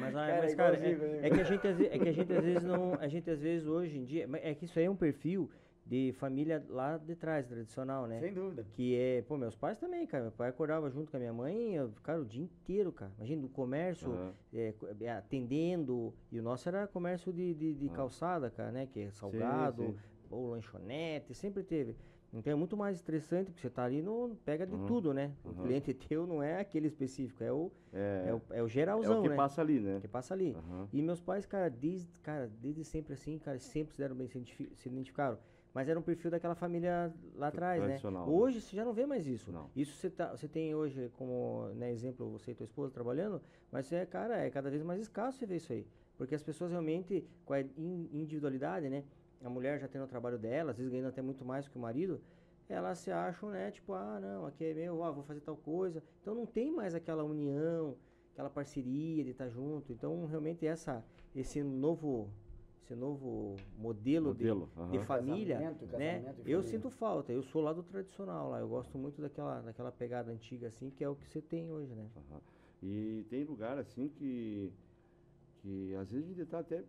Mas, ah, Cara, mas, cara, igualzinho, é, igualzinho. é que a gente, é que a gente às vezes não. A gente às vezes hoje em dia. É que isso aí é um perfil de família lá de trás, tradicional, né? Sem dúvida. Que é, pô, meus pais também, cara. Meu pai acordava junto com a minha mãe, eu, cara, o dia inteiro, cara. Imagina, do comércio, Aham. é, atendendo. E o nosso era comércio de, de, de Ah. calçada, cara, né? Que é salgado, sim. ou lanchonete, sempre teve. Então é muito mais estressante, porque você tá ali no. pega de Uhum. tudo, né? O Uhum. cliente (laughs) teu não é aquele específico, é o, É, é o, é o é geralzão, o que né? passa ali, né? que passa ali. Aham. E meus pais, cara, desde, cara, desde sempre assim, cara, sempre se deram bem, se identifi- se identificaram. Mas era um perfil daquela família lá atrás, né? né? Hoje você já não vê mais isso. Não. Isso você, tá, você tem hoje como né, exemplo, você e tua esposa trabalhando, mas é, cara, é cada vez mais escasso você ver isso aí. Porque as pessoas realmente, com a in- individualidade, né? A mulher já tendo o trabalho dela, às vezes ganhando até muito mais que o marido, elas se acham, né? Tipo, ah, não, aqui é meu, ah, vou fazer tal coisa. Então não tem mais aquela união, aquela parceria de estar junto. Então realmente essa, esse novo, esse novo modelo, de- Modelo, de, aham. família, Casamento, né? casamento e Eu família. sinto falta. Eu sou lá do tradicional lá. Eu gosto muito daquela, daquela pegada antiga assim, que é o que você tem hoje, né? Aham. E tem lugar assim que, que às vezes a gente tá até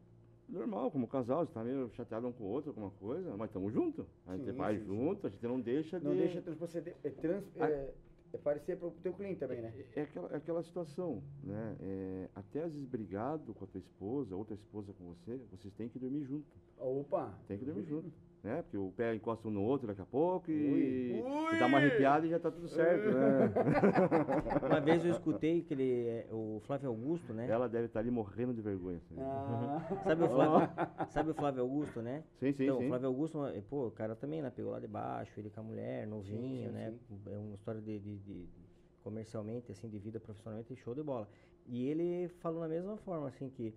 normal, como casal, você tá meio chateado um com o outro, alguma coisa, mas estamos juntos. A gente Sim, vai sim, sim. junto, a gente não deixa Não de. deixa transproceder, é, trans, é, é parecer pro teu cliente também, né? É, é aquela, é aquela situação, né? É, até às vezes brigado com a tua esposa, outra esposa com você, vocês têm que dormir junto. Opa! Tem que dormir junto. Né? Porque o pé encosta um no outro daqui a pouco e, Ui. e dá uma arrepiada e já tá tudo certo, né? (laughs) Uma vez eu escutei que ele, é, o Flávio Augusto, né? Ela deve estar ali morrendo de vergonha. assim. Ah, Sabe o Flávio, sabe o Flávio Augusto, né? Sim, sim, então, o sim. Flávio Augusto, eh, pô, o cara também, né? Pegou lá de baixo, ele com a mulher, novinho, sim, né? É uma história de, de- de- de- comercialmente, assim, de vida profissionalmente, show de bola. E ele falou da mesma forma, assim, que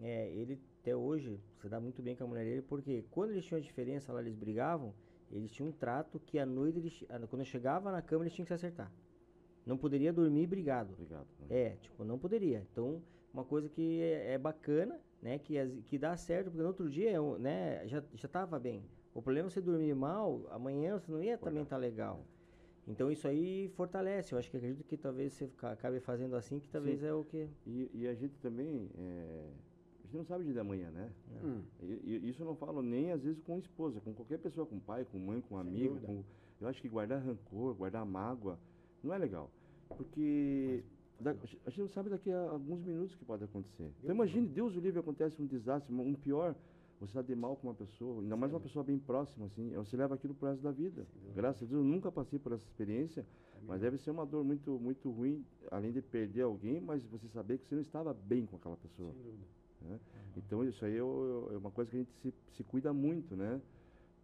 é, ele até hoje se dá muito bem com a mulher dele, porque quando eles tinham a diferença lá, eles brigavam, eles tinham um trato que à noite, eles, quando chegava na cama, eles tinham que se acertar. Não poderia dormir brigado. Obrigado. É, tipo, não poderia. Então, uma coisa que é, é bacana, né, que, as- que dá certo, porque no outro dia, é né, já, já tava bem. O problema é você dormir mal, amanhã você não ia também estar legal. Então, isso aí fortalece. Eu acho que acredito que talvez você ca- acabe fazendo assim, que talvez é o que... E, e a gente também, é, gente não sabe o dia da manhã, né? hum, E, e isso eu não falo nem às vezes com esposa, com qualquer pessoa, com pai, com mãe, com Sem amigo. Com, eu acho que guardar rancor, guardar mágoa, não é legal. Porque da- a gente não sabe daqui a alguns minutos que pode acontecer. Então imagine, Deus o livre, acontece um desastre, um pior, você está de mal com uma pessoa, ainda mais uma pessoa bem próxima, assim, você leva aquilo pro resto da vida. Graças a Deus, eu nunca passei por essa experiência, mas deve ser uma dor muito, muito ruim, além de perder alguém, mas você saber que você não estava bem com aquela pessoa. sem dúvida. Né? Então isso aí é é uma coisa que a gente se, se cuida muito, né?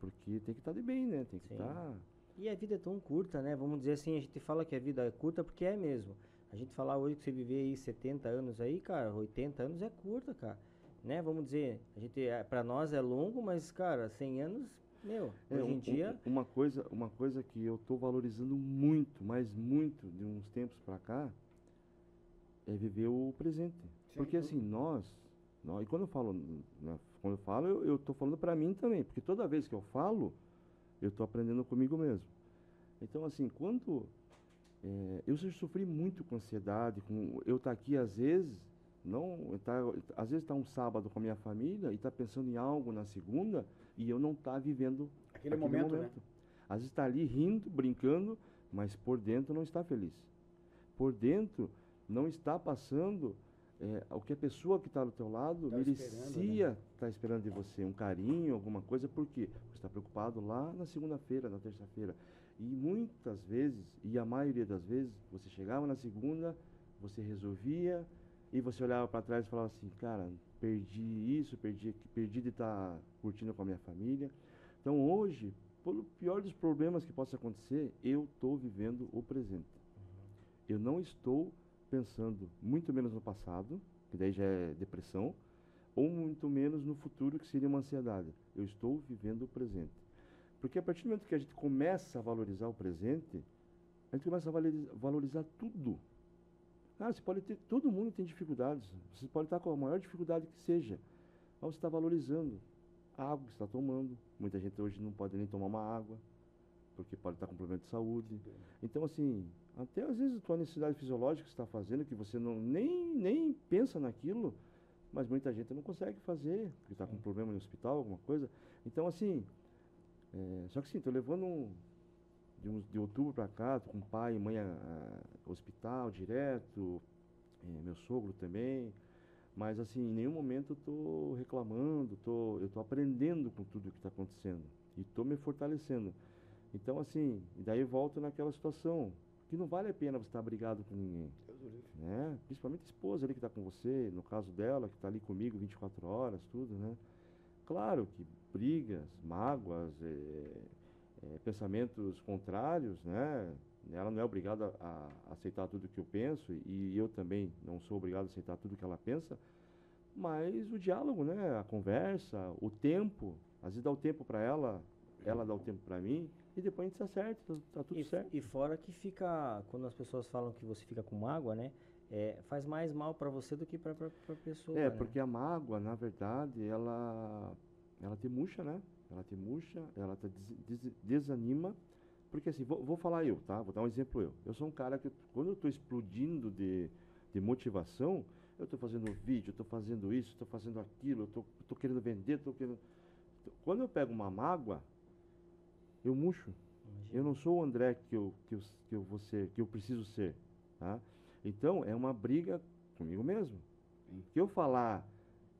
Porque tem que estar de bem, né? Tem que Sim. estar. E a vida é tão curta, né? Vamos dizer assim, a gente fala que a vida é curta porque é mesmo. A gente falar hoje que você viver aí 70 anos aí, cara, 80 anos é curta, cara. Né? Vamos dizer, a gente, é, pra nós é longo, mas, cara, 100 anos, meu, É, hoje um- em dia... uma coisa, uma coisa que eu tô valorizando muito, mas muito de uns tempos para cá, é viver o presente. porque tudo. assim, nós, e quando eu falo, né, quando eu falo, eu, tô falando para mim também, porque toda vez que eu falo, eu tô aprendendo comigo mesmo. Então assim, quando é, eu sofri muito com ansiedade, com eu estar aqui às vezes, não, tá, às vezes tá um sábado com a minha família e tá pensando em algo na segunda e eu não tá vivendo Aquele momento, né? às vezes está ali rindo, brincando, mas por dentro não está feliz. Por dentro não está passando é, o que a pessoa que está do teu lado Tá merecia estar esperando de você, um carinho, alguma coisa, por quê? Você está preocupado lá na segunda-feira, na terça-feira. E muitas vezes, e a maioria das vezes, você chegava na segunda, você resolvia, e você olhava para trás e falava assim, cara, perdi isso, perdi, perdi de estar curtindo com a minha família. Então hoje, pelo pior dos problemas que possa acontecer, eu estou vivendo o presente. Eu não estou pensando muito menos no passado, que daí já é depressão, ou muito menos no futuro, que seria uma ansiedade. Eu estou vivendo o presente. Porque a partir do momento que a gente começa a valorizar o presente, a gente começa a valoriza- valorizar tudo. Cara, você pode ter, todo mundo tem dificuldades. Você pode estar com a maior dificuldade que seja. Mas você está valorizando a água que você está tomando. Muita gente hoje não pode nem tomar uma água, porque pode estar com problema de saúde. Então, assim, até às vezes a tua necessidade fisiológica está fazendo, que você não, nem, nem pensa naquilo, mas muita gente não consegue fazer, porque está com problema no hospital, alguma coisa. Então, assim, é, só que sim, estou levando um, de, uns- de outubro para cá, tô com pai e mãe a, a- hospital direto, eh, meu sogro também. Mas assim, em nenhum momento eu estou reclamando, tô, eu estou aprendendo com tudo que está acontecendo e estou me fortalecendo. Então assim, daí volto naquela situação que não vale a pena você estar brigado com ninguém, né? Principalmente a esposa ali que está com você, no caso dela, que está ali comigo 24 horas, tudo, né? Claro que brigas, mágoas, eh, eh, pensamentos contrários, né? Ela não é obrigada a, a aceitar tudo que eu penso e eu também não sou obrigado a aceitar tudo que ela pensa, mas o diálogo, né? A conversa, o tempo, às vezes dá o tempo para ela, ela dá o tempo para mim e depois a gente se acerta, tá, tá tudo E, certo. e fora que fica, quando as pessoas falam que você fica com mágoa, né? É, faz mais mal pra você do que pra, pra pessoa. É, né? porque a mágoa, na verdade, ela ela te murcha, né? Ela te murcha, ela te des- des- desanima. Porque assim, vou, vou falar eu, tá? Vou dar um exemplo eu. Eu sou um cara que, quando eu estou explodindo de, de motivação, eu estou fazendo vídeo, estou fazendo isso, estou fazendo aquilo, estou querendo vender, estou querendo... Quando eu pego uma mágoa, eu murcho. Imagina. Eu não sou o André que eu, que eu, que eu vou ser, que eu preciso ser, tá? Então, é uma briga comigo mesmo. Que eu falar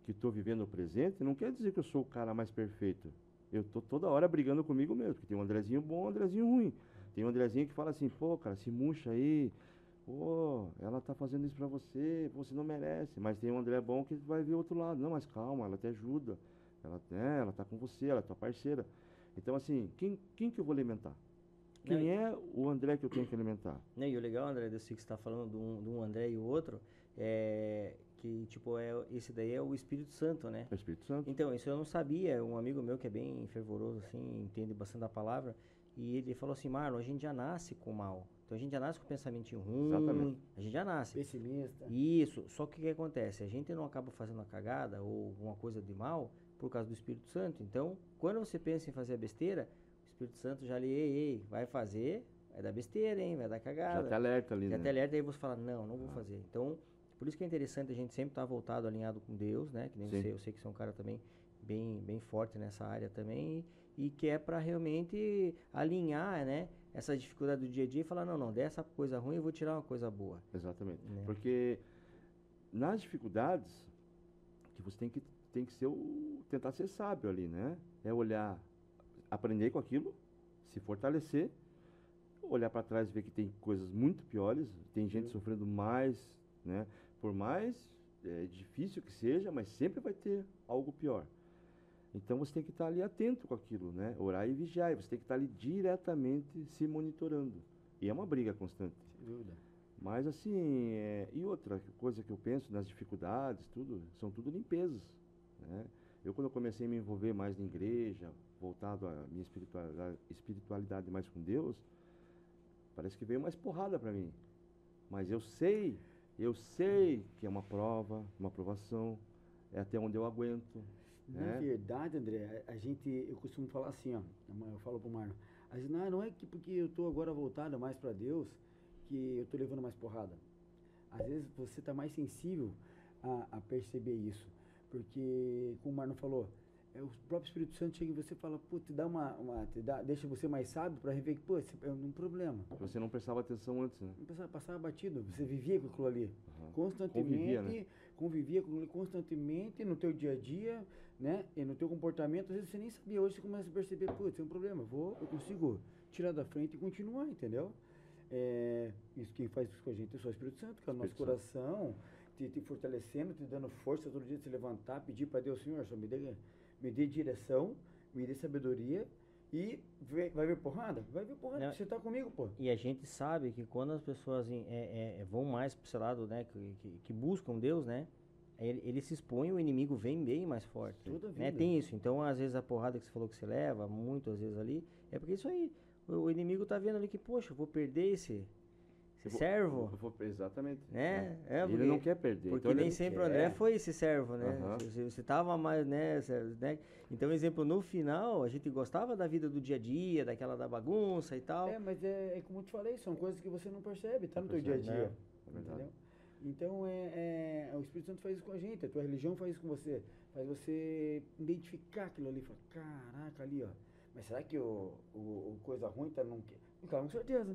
que estou vivendo o presente, não quer dizer que eu sou o cara mais perfeito. Eu tô toda hora brigando comigo mesmo, porque tem um Andrezinho bom, um Andrezinho ruim. Tem um Andrezinho que fala assim, pô, cara, se murcha aí, pô, ela tá fazendo isso pra você, você não merece. Mas tem um André bom que vai ver o outro lado. Não, mas calma, ela te ajuda. Ela, é, ela tá com você, ela é tua parceira. Então, assim, quem, quem que eu vou alimentar? Quem é o André que eu tenho que alimentar? Né, E o legal, André, desse que você está falando de um, de um André e o outro, é que, tipo, é, esse daí é o Espírito Santo, né? É o Espírito Santo? Então, isso eu não sabia. Um amigo meu que é bem fervoroso, assim, entende bastante da palavra, e ele falou assim, Marlon, a gente já nasce com mal. Então a gente já nasce com pensamentinho ruim, Exatamente. a gente já nasce. Pessimista. Isso, só que o que acontece? A gente não acaba fazendo uma cagada ou alguma coisa de mal por causa do Espírito Santo. Então, quando você pensa em fazer a besteira, o Espírito Santo já lhe, ei, ei, vai fazer, vai dar besteira, hein, vai dar Já cagada. te alerta ali, Já né? te alerta, aí você fala, não, não vou fazer. Então, por isso que é interessante a gente sempre estar voltado, alinhado com Deus, né? Que nem Sim. você, eu sei que você é um cara também bem, bem forte nessa área também, e, e que é para realmente alinhar, né? Essa dificuldade do dia a dia e falar, não, não, dessa coisa ruim eu vou tirar uma coisa boa. Exatamente. Né? Porque nas dificuldades, que você tem que, tem que ser o, tentar ser sábio ali, né? É olhar, aprender com aquilo, se fortalecer, olhar para trás e ver que tem coisas muito piores, tem gente sofrendo mais, né? Por mais é, difícil que seja, mas sempre vai ter algo pior. Então você tem que estar ali atento com aquilo, né? Orar e vigiar. Você tem que estar ali diretamente se monitorando. E é uma briga constante. Sem dúvida. Mas assim, é, e outra coisa que eu penso nas dificuldades, tudo, são tudo limpezas, né? Eu quando eu comecei a me envolver mais na igreja, voltado à minha espiritualidade, espiritualidade mais com Deus, parece que veio mais porrada para mim. Mas eu sei, eu sei que é uma prova, uma aprovação, é até onde eu aguento. Na né? verdade, André, a gente, eu costumo falar assim, ó, eu falo pro Marlon, a gente, não, não é que porque eu tô agora voltado mais para Deus que eu tô levando mais porrada. Às vezes você tá mais sensível a, a perceber isso, porque como o Marlon falou, é o próprio Espírito Santo chega em você e fala, pô, te dá uma, uma te dá, deixa você mais sábio para rever que, pô, esse é um problema. Você não prestava atenção antes, né? Não passava, passava batido, você vivia com aquilo ali. Aham. Constantemente, Convivia, né? convivia com ele constantemente no teu dia a dia, né? E no teu comportamento, às vezes você nem sabia. Hoje você começa a perceber, putz, tem um problema, eu vou, eu consigo tirar da frente e continuar, entendeu? É, isso quem faz isso com a gente é só o Espírito Santo, que é o nosso Espírito Santo. Te, te fortalecendo, te dando força todo dia de se levantar, pedir para Deus, Senhor, só me dê, me dê direção, me dê sabedoria e vai ver porrada? Vai ver porrada, Não, você tá comigo, pô. E a gente sabe que quando as pessoas em- é, é, vão mais para esse lado, né, que, que, que buscam Deus, né, ele, ele se expõe, o inimigo vem bem mais forte. Toda Né? Tem isso. Então, às vezes, a porrada que você falou que você leva, muitas vezes ali, é porque isso aí. O, o inimigo tá vendo ali que, poxa, eu vou perder esse, vou- servo. eu vou- exatamente. Né? É, ele porque- não quer perder. Porque então ele- nem sempre o André quer. foi esse servo, né? Aham. Você, você tava mais, né, né? Então, exemplo, no final, a gente gostava da vida do dia a dia, daquela da bagunça e tal. É, mas é, é como eu te falei, são coisas que você não percebe, tá no teu dia a percebe, dia. né? É entendeu? Então é, é, o Espírito Santo faz isso com a gente, a tua religião faz isso com você. Faz você identificar aquilo ali e falar, caraca, ali, ó. Mas será que o, o, o coisa ruim tá não quer? Cara, com certeza.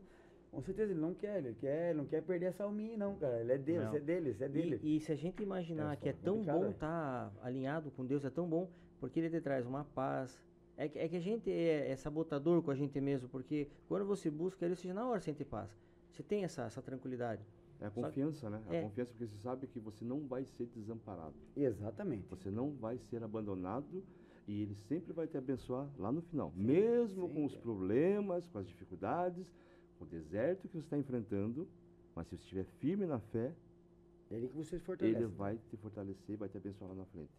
Com certeza ele não quer, ele quer, ele não quer perder essa alminha, não, cara. Ele é isso é dele, isso é dele. E, e se a gente imaginar É, que é tão bom estar alinhado com Deus, é tão bom, porque Ele te traz uma paz. É que, é que a gente é, é sabotador com a gente mesmo, porque quando você busca Ele, você já na hora sente paz. Você tem essa, essa tranquilidade. É a confiança, né? A é. confiança porque você sabe que você não vai ser desamparado. Exatamente. Você não vai ser abandonado e ele sempre vai te abençoar lá no final. Mesmo sim, com os problemas, com as dificuldades, o deserto que você está enfrentando, mas se você estiver firme na fé, É ele que você fortalece. ele vai te fortalecer, vai te abençoar lá na frente.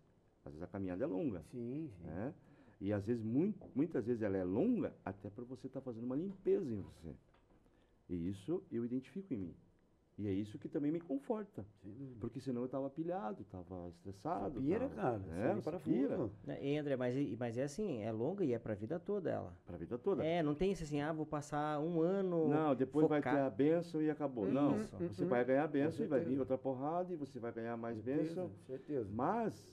Às vezes a caminhada é longa, Sim, sim. né? E às vezes, muito, muitas vezes ela é longa até para você estar fazendo uma limpeza em você. E isso eu identifico em mim. E é isso que também me conforta. Porque senão eu estava pilhado, estava estressado. Pira, tava- cara. É, É, pira. parafuso. Né? E André, mas, mas é assim, é longa e é pra vida toda ela. Pra vida toda. É, não tem isso assim, ah, vou passar um ano. Não, depois vai ter focar- a benção e acabou. Não, Isso. você Uhum. vai ganhar a benção e vai vir outra porrada e você vai ganhar mais bênção. Certeza, certeza. Mas,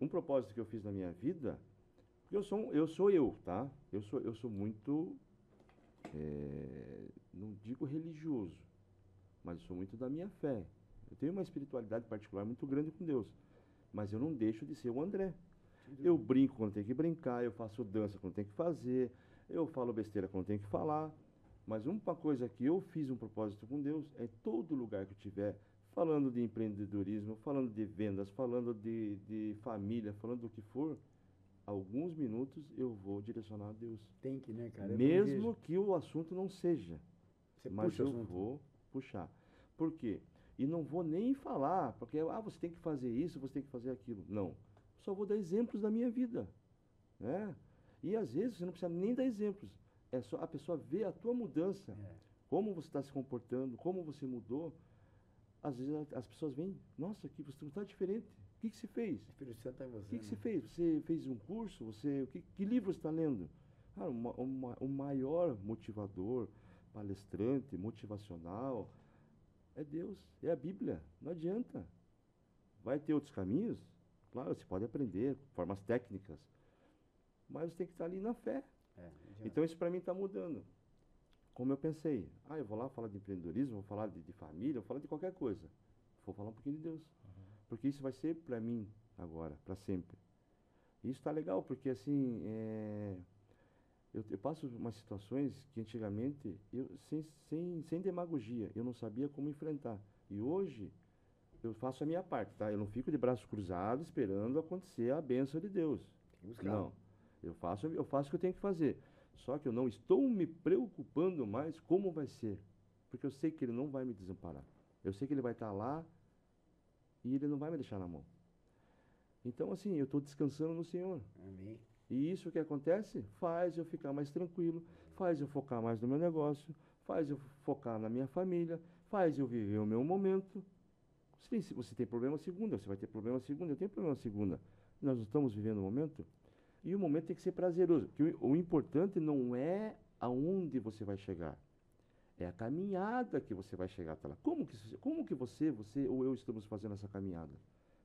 um propósito que eu fiz na minha vida, porque eu sou, eu sou eu, tá? Eu sou, eu sou muito, é, não digo religioso, mas eu sou muito da minha fé. Eu tenho uma espiritualidade particular muito grande com Deus, mas eu não deixo de ser o André. Eu brinco quando tem que brincar, eu faço dança quando tem que fazer, eu falo besteira quando tem que falar. Mas uma coisa que eu fiz um propósito com Deus é todo lugar que eu tiver falando de empreendedorismo, falando de vendas, falando de, de família, falando do que for, alguns minutos eu vou direcionar a Deus. Tem que, né, cara? Eu Mesmo que o assunto não seja, Você mas eu assunto. vou puxar. Por quê? E não vou nem falar, porque ah, você tem que fazer isso, você tem que fazer aquilo. Não. Só vou dar exemplos da minha vida. Né? E às vezes você não precisa nem dar exemplos. É só a pessoa ver a tua mudança, É. como você está se comportando, como você mudou. Às vezes as pessoas veem, nossa, que você está diferente. O que, que você fez? O Espírito Santo tá em O você. que, que você né? fez? Você fez um curso? Você, o que, que livro você está lendo? Cara, o maior motivador, palestrante, motivacional, é Deus, é a Bíblia. Não adianta. Vai ter outros caminhos? Claro, você pode aprender, formas técnicas. Mas você tem que estar ali na fé. É. Então isso para mim está mudando. Como eu pensei, ah, eu vou lá falar de empreendedorismo, vou falar de, de família, vou falar de qualquer coisa. Vou falar um pouquinho de Deus. Porque isso vai ser para mim agora, para sempre. E isso está legal, porque assim, é, eu, eu passo umas situações que antigamente, eu, sem, sem, sem demagogia, eu não sabia como enfrentar. E hoje, eu faço a minha parte, tá? Eu não fico de braços cruzados esperando acontecer a bênção de Deus. Não. Eu faço, eu faço o que eu tenho que fazer. Só que eu não estou me preocupando mais como vai ser. Porque eu sei que ele não vai me desamparar. Eu sei que ele vai estar lá e ele não vai me deixar na mão. Então, assim, eu estou descansando no Senhor. Amém. E isso que acontece faz eu ficar mais tranquilo, faz eu focar mais no meu negócio, faz eu focar na minha família, faz eu viver o meu momento. Se tem- você tem problema segunda, você vai ter problema segunda, eu tenho problema segunda. Nós não estamos vivendo o momento. E o momento tem que ser prazeroso. Porque o, o importante não é aonde você vai chegar. É a caminhada que você vai chegar até lá. Como que, como que você, você ou eu estamos fazendo essa caminhada?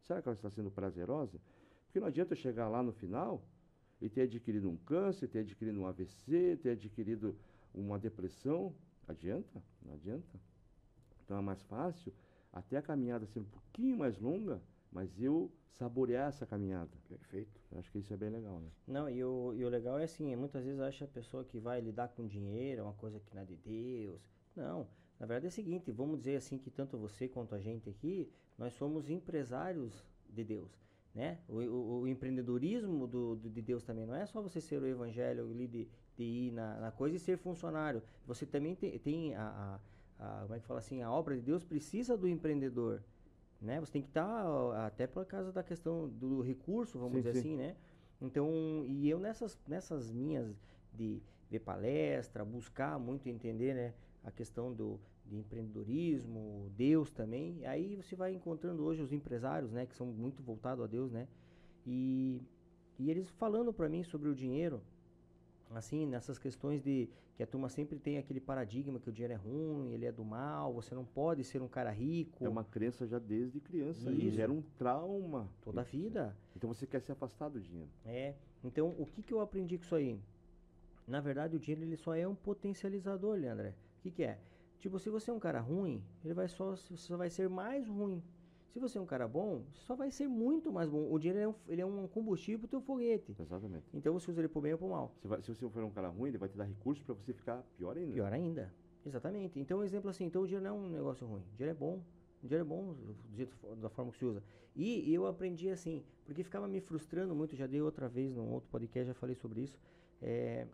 Será que ela está sendo prazerosa? Porque não adianta eu chegar lá no final e ter adquirido um câncer, ter adquirido um AVC, ter adquirido uma depressão. Adianta? Não adianta. Então é mais fácil, até a caminhada ser um pouquinho mais longa, mas eu saborear essa caminhada. Perfeito. Eu acho que isso é bem legal, né? Não, e o, e o legal é assim, muitas vezes acha a pessoa que vai lidar com dinheiro, é uma coisa que não é de Deus. Não, na verdade é o seguinte, vamos dizer assim que tanto você quanto a gente aqui, nós somos empresários de Deus, né? O, o- o empreendedorismo do, do- de Deus também não é só você ser o evangelho ali de, de ir na, na coisa e ser funcionário. Você também tem, tem a, a- a- como é que fala assim, a obra de Deus precisa do empreendedor, né? Você tem que estar, até por causa da questão do recurso, vamos Sim, dizer sim. assim, né? Então, e eu nessas, nessas minhas de ver palestra, buscar muito entender, né, a questão do de empreendedorismo, Deus também, aí você vai encontrando hoje os empresários, né, que são muito voltados a Deus, né? E, e eles falando para mim sobre o dinheiro, assim, nessas questões de que a turma sempre tem aquele paradigma que o dinheiro é ruim, ele é do mal, você não pode ser um cara rico É uma crença já desde criança. E Isso. gera um trauma. toda a vida. Então você quer se afastar do dinheiro. É, então o que, que eu aprendi com isso aí? Na verdade, o dinheiro ele só é um potencializador, Leandré. O que, que é? Tipo, se você é um cara ruim, ele vai só, você só vai ser mais ruim. Se você é um cara bom, só vai ser muito mais bom. O dinheiro ele é um, ele é um combustível pro teu foguete. Exatamente. Então você usa ele pro bem ou pro mal. Você vai- se você for um cara ruim, ele vai te dar recursos para você ficar pior ainda. Pior ainda. Exatamente. Então, um exemplo assim, então o dinheiro não é um negócio ruim. O dinheiro é bom. O dinheiro é bom do jeito, da forma que se usa. E eu aprendi assim, porque ficava me frustrando muito, já dei outra vez num outro podcast, já falei sobre isso. É,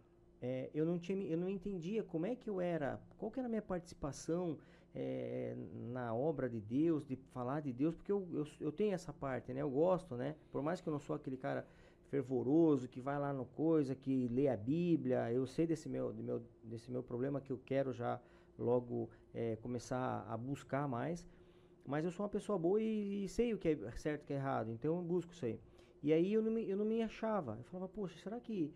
é, eu, não tinha, eu não entendia como é que eu era, qual que era a minha participação é, na obra de Deus, de falar de Deus, porque eu, eu, eu tenho essa parte, né? Eu gosto, né? Por mais que eu não sou aquele cara fervoroso, que vai lá no coisa, que lê a Bíblia, eu sei desse meu, do meu, desse meu problema que eu quero já logo eh, começar a buscar mais, mas eu sou uma pessoa boa e, e sei o que é certo e o que é errado, então eu busco isso aí. E aí eu não me, eu não me achava, eu falava, poxa, será que,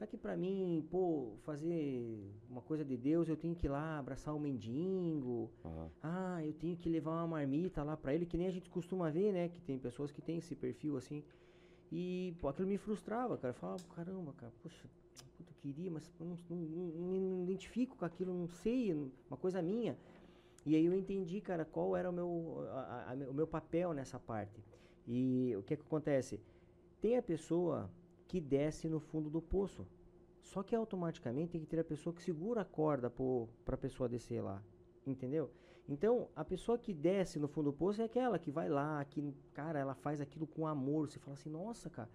será que pra mim, pô, fazer uma coisa de Deus, eu tenho que ir lá abraçar o mendigo, Aham. ah, eu tenho que levar uma marmita lá pra ele, que nem a gente costuma ver, né? Que tem pessoas que têm esse perfil assim. E pô, aquilo me frustrava, cara. Eu falava, caramba, cara, poxa, puta, eu queria, mas não, não, não- me identifico com aquilo, não sei, uma coisa minha. E aí eu entendi, cara, qual era o meu, a- a- a- o meu papel nessa parte. E o que, que acontece? Tem a pessoa que desce no fundo do poço. Só que automaticamente tem que ter a pessoa que segura a corda para a pessoa descer lá. Entendeu? Então, a pessoa que desce no fundo do poço é aquela que vai lá, que, cara, ela faz aquilo com amor. Você fala assim, nossa, cara,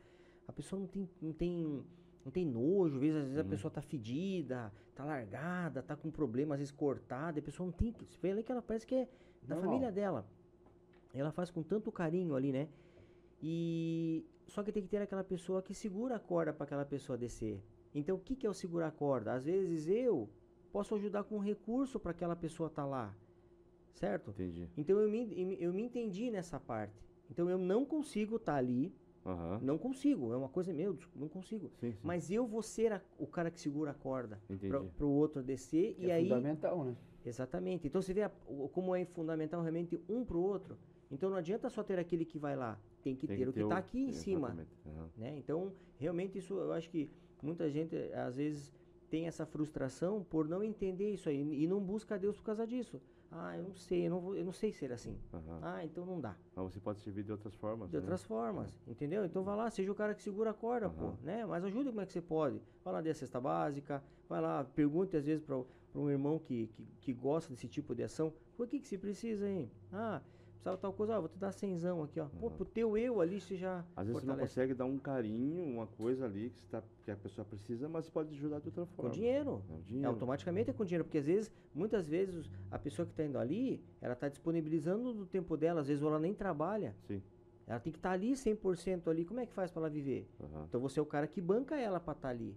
a pessoa não tem, não tem, não tem nojo, às vezes, às vezes a pessoa tá fedida, tá largada, tá com problema, às vezes cortada, a pessoa não tem. Você vê ali que ela parece que é da Normal. família dela. Ela faz com tanto carinho ali, né? E só que tem que ter aquela pessoa que segura a corda para aquela pessoa descer. Então, o que, que é o segurar a corda? Às vezes eu posso ajudar com um recurso para aquela pessoa estar lá, certo? Entendi. Então eu me, eu me entendi nessa parte. Então eu não consigo estar ali, Aham. não consigo. É uma coisa meu, não consigo. Sim, sim. Mas eu vou ser a- o cara que segura a corda para o outro descer Que e é aí fundamental, né? Exatamente. Então você vê a- o- como é fundamental realmente um pro outro. Então não adianta só ter aquele que vai lá, tem que Tem ter o que está aqui em cima. Aham. Né? Então, realmente isso eu acho que muita gente às vezes tem essa frustração por não entender isso aí e não busca a Deus por causa disso. Ah, eu não sei, eu não, vou, eu não sei ser assim. Aham. Ah, então não dá. Mas você pode servir de outras formas. De né? outras formas, entendeu? Então vai lá, seja o cara que segura a corda, pô, Aham. né? Mas ajuda como é que você pode. Vai lá, dê a cesta básica, vai lá, pergunte às vezes para um irmão que, que, que gosta desse tipo de ação, por que que se precisa, hein? Ah, precisava tal coisa, vou te dar cenzão aqui, ó. Pô, Uhum. pro teu eu ali você já Às vezes você não consegue dar um carinho, uma coisa ali que, tá- que a pessoa precisa, mas pode ajudar de outra forma. Com dinheiro. É o É, dinheiro. automaticamente é com dinheiro, porque às vezes, muitas vezes, a pessoa que está indo ali, ela está disponibilizando do tempo dela, às vezes ela nem trabalha. Sim. Ela tem que estar ali 100% ali. Como é que faz para ela viver? aham. Então você é o cara que banca ela para estar ali.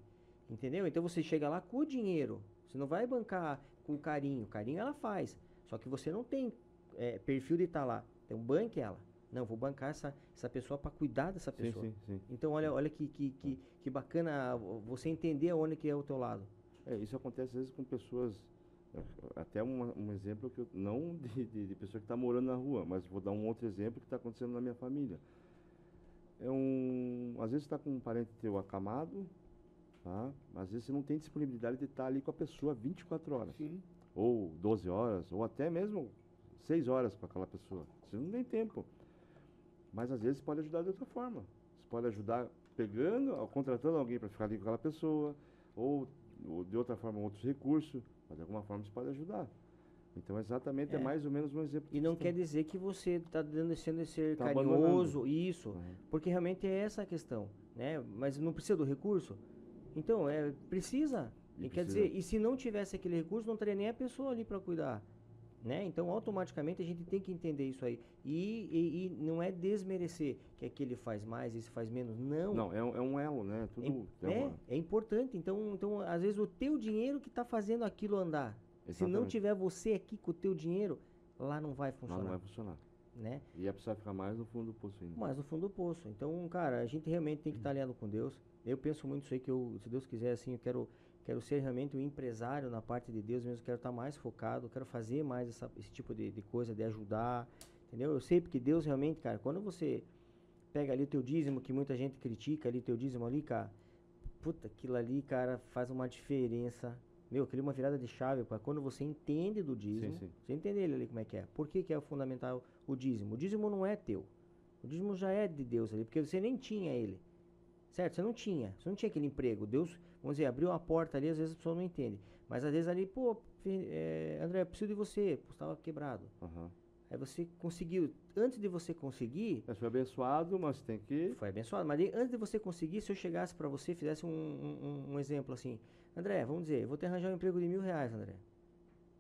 Entendeu? Então você chega lá com o dinheiro. Você não vai bancar com carinho. Carinho ela faz. Só que você não tem é, perfil de estar lá. Então banque ela. Não, vou bancar essa, essa pessoa para cuidar dessa Sim, pessoa. sim, sim. Então olha, olha que, que, que, que bacana você entender onde que é o teu lado. É, isso acontece às vezes com pessoas. é, Até um, um exemplo que eu. Não de, de, de pessoa que está morando na rua, mas vou dar um outro exemplo que está acontecendo na minha família. É um. Às vezes está com um parente teu acamado, tá? Às vezes você não tem disponibilidade de estar ali com a pessoa 24 horas. Sim. Ou 12 horas, ou até mesmo 6 horas com aquela pessoa. Você não tem tempo. Mas às vezes pode ajudar de outra forma. Você pode ajudar pegando, ou contratando alguém para ficar ali com aquela pessoa, ou, ou de outra forma outros recursos, mas de alguma forma você pode ajudar. Então exatamente é, É. mais ou menos um exemplo. E não quer dizer que você está sendo ser Tá carinhoso, isso, Uhum. porque realmente é essa a questão, né? Mas não precisa do recurso. Então, é precisa. E E quer precisa. dizer, e se não tivesse aquele recurso, não teria nem a pessoa ali para cuidar, né? Então, automaticamente a gente tem que entender isso aí. E, e, e não é desmerecer que aquele faz mais, esse faz menos, não. Não, é, um- é um elo, né? Tudo É, é é, uma- é importante. Então, então, às vezes o teu dinheiro que está fazendo aquilo andar. Se não Exatamente. tiver você aqui com o teu dinheiro, lá não vai funcionar, não vai funcionar. né? E a pessoa fica mais no fundo do poço ainda. mais no fundo do poço. Então, cara, a gente realmente tem que estar alinhado com Deus. Eu penso muito isso aí que eu, se Deus quiser, assim, eu quero, quero ser realmente um empresário na parte de Deus mesmo, quero estar mais focado, quero fazer mais essa- esse tipo de, de coisa, de ajudar, entendeu? Eu sei porque Deus realmente, cara, quando você pega ali o teu dízimo, que muita gente critica ali, teu dízimo ali, cara, puta, aquilo ali, cara, faz uma diferença. Meu, aquilo é uma virada de chave, para quando você entende do dízimo, sim. você entende ele ali como é que é. Por que, que é fundamental o dízimo? O dízimo não é teu. O dízimo já é de Deus ali, porque você nem tinha ele. Certo? Você não tinha. Você não tinha aquele emprego. Deus, vamos dizer, abriu a porta ali, às vezes a pessoa não entende. Mas às vezes ali, pô, é, André, eu preciso de você. Pô, estava quebrado. Aham. Aí você conseguiu. Antes de você conseguir, Mas foi abençoado, mas tem que. foi abençoado. Mas antes de você conseguir, se eu chegasse para você, fizesse um, um- um exemplo assim, André, vamos dizer, eu vou te arranjar um emprego de mil reais, André.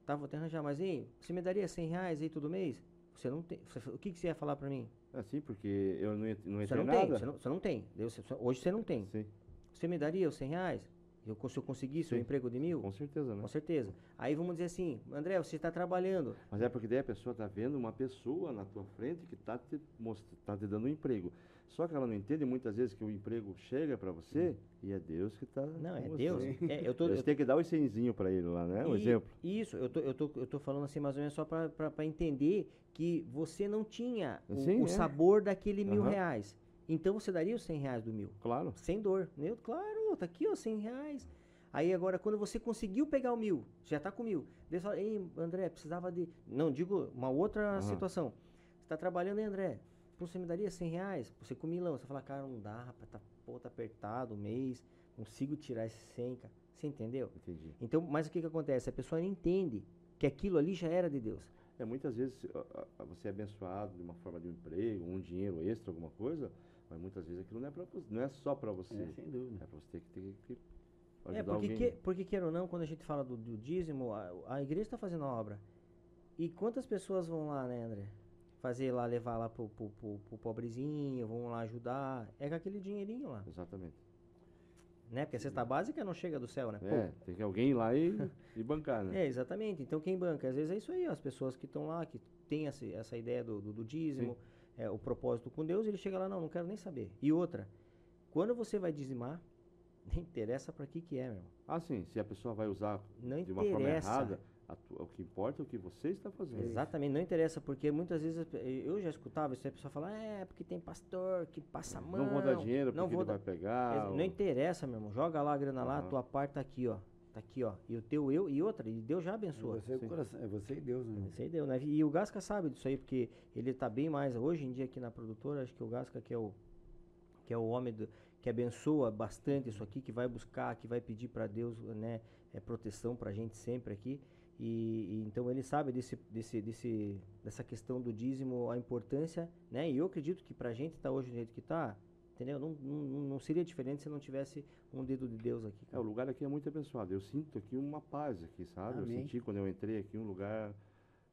Tá, vou te arranjar, mas hein, você me daria cem reais aí todo mês? Você não tem. você- o que, que você ia falar para mim? Assim, porque eu não, não Você entrei não nada. tem, você não, você não tem. Você- hoje você não tem. Sim, Você me daria os 100 reais? Eu, se eu conseguisse um emprego de mil? com certeza, né? Com certeza. Aí vamos dizer assim, André, você está trabalhando. Mas é porque daí a pessoa está vendo uma pessoa na tua frente que está te, most- tá te dando um emprego. Só que ela não entende muitas vezes que o emprego chega para você e é Deus que está. Não, é Deus. É, eu tô, Você eu, tem que dar os cenzinho para ele lá, né? Um E- exemplo. Isso, eu tô, eu, tô, eu tô falando assim mais ou menos só para entender que você não tinha o, Sim, o é. sabor daquele mil Aham. reais. Então você daria os 100 reais do mil. Claro. Sem dor. Eu, claro, tá aqui, ó, 100 reais. Aí agora, quando você conseguiu pegar o mil, já tá com mil. Daí você fala, ei, André, precisava de. Não, digo uma outra Aham. situação. Você tá trabalhando, hein, André? Pô, você me daria 100 reais? Você com milão. Você fala, cara, não dá, rapaz, tá, pô, tá apertado o mês, consigo tirar esse 100, cara. Você entendeu? Entendi. Então, mas o que que acontece? A pessoa não entende que aquilo ali já era de Deus. É, muitas vezes você é abençoado de uma forma de um emprego, um dinheiro extra, alguma coisa, mas muitas vezes aquilo não é, pra, não é só para você. É, sem dúvida. É para você ter que, ter que ajudar É, porque, alguém. que, porque queira ou não, quando a gente fala do, do dízimo, a, a igreja está fazendo a obra. E quantas pessoas vão lá, né, André? Fazer lá, levar lá pro, pro, pro, pro pobrezinho, vão lá ajudar. É com aquele dinheirinho lá, Exatamente. né? Porque a cesta básica não chega do céu, né? Pô, É, tem que alguém ir lá e, e bancar, né? É, exatamente. Então quem banca? Às vezes é isso aí, ó, as pessoas que estão lá, que têm essa, essa ideia do, do, do dízimo, é, o propósito com Deus, ele chega lá, não, não quero nem saber. E outra, quando você vai dizimar, (laughs) nem interessa para que que é, meu irmão. Ah, sim, se a pessoa vai usar Não de uma forma errada, o que importa é o que você está fazendo. Exatamente, não interessa, porque muitas vezes eu já escutava isso, aí a pessoa fala, é, porque tem pastor que passa a mão. Não vou dar dinheiro não porque vou ele vai dar- pegar. Exa- ou- Não interessa, meu irmão, joga lá a grana lá, Aham. tua parte tá aqui, ó. Tá aqui, ó. E o teu eu, e outra, e Deus já abençoa. Você, é coração, é você e Deus, né? Isso aí deu, né? E o Gasca sabe disso aí, porque ele tá bem mais. Hoje em dia aqui na produtora, acho que o Gasca que é o, que é o homem do- que abençoa bastante isso aqui, que vai buscar, que vai pedir para Deus, né, é, proteção pra gente sempre aqui. E, e então ele sabe desse, desse, desse, dessa questão do dízimo, a importância, né? E eu acredito que pra gente tá hoje do jeito que tá, entendeu? Não, não, não seria diferente se não tivesse um dedo de Deus aqui. É, o lugar aqui é muito abençoado. Eu sinto aqui uma paz aqui, sabe? Amém. Eu senti quando eu entrei aqui um lugar.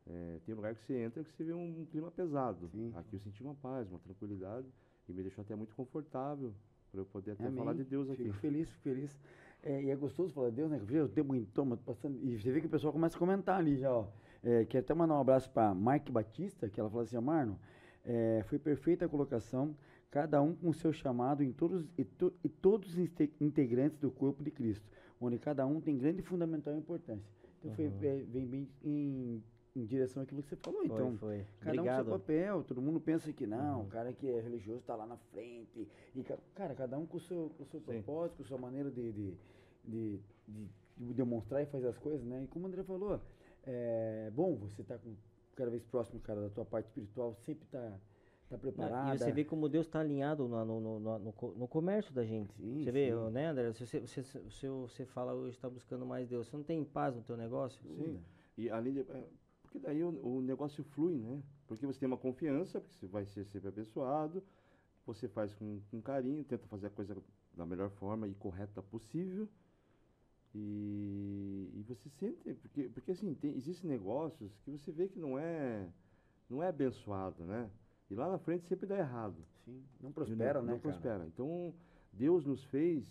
é, tem um lugar que você entra que você vê um, clima pesado. Sim. Aqui eu senti uma paz, uma tranquilidade e me deixou até muito confortável para eu poder até Amém. falar de Deus aqui. Fico feliz, fico feliz. (laughs) É, e é gostoso falar de Deus, né? Porque O tempo em toma, passando. E você vê que o pessoal começa a comentar ali já, ó. É, quero até mandar um abraço para Mike Batista, que ela falou assim, ó, Marno, é, foi perfeita a colocação, cada um com o seu chamado em todos, e, to- e todos os inte- integrantes do corpo de Cristo, onde cada um tem grande e fundamental importância. Então foi, Uhum. é, vem bem em, em direção àquilo que você falou. Foi, então, foi. Cada um com Obrigado. seu papel, todo mundo pensa que não, Uhum. o cara que é religioso está lá na frente. E, ca- cara, cada um com o seu, com o seu propósito, com a sua maneira de, de, de, de- de demonstrar e fazer as coisas, né? E como o André falou, é bom você tá com cada vez próximo, cara, da tua parte espiritual, sempre tá, tá Não, preparada. E você vê como Deus está alinhado no, no, no, no, no co- no comércio da gente. Sim, você vê, sim. né, André? Se você, você, se você fala hoje está buscando mais Deus, você não tem paz no teu negócio? Sim. E além de. é, Porque daí o, o negócio flui, né? Porque você tem uma confiança, porque você vai ser sempre abençoado, você faz com, com carinho, tenta fazer a coisa da melhor forma e correta possível. E, e você sente, porque, porque assim, tem, existem negócios que você vê que não é, não é abençoado, né? E lá na frente sempre dá errado. Sim, não E prospera, não, né, Não cara? prospera. Então, Deus nos fez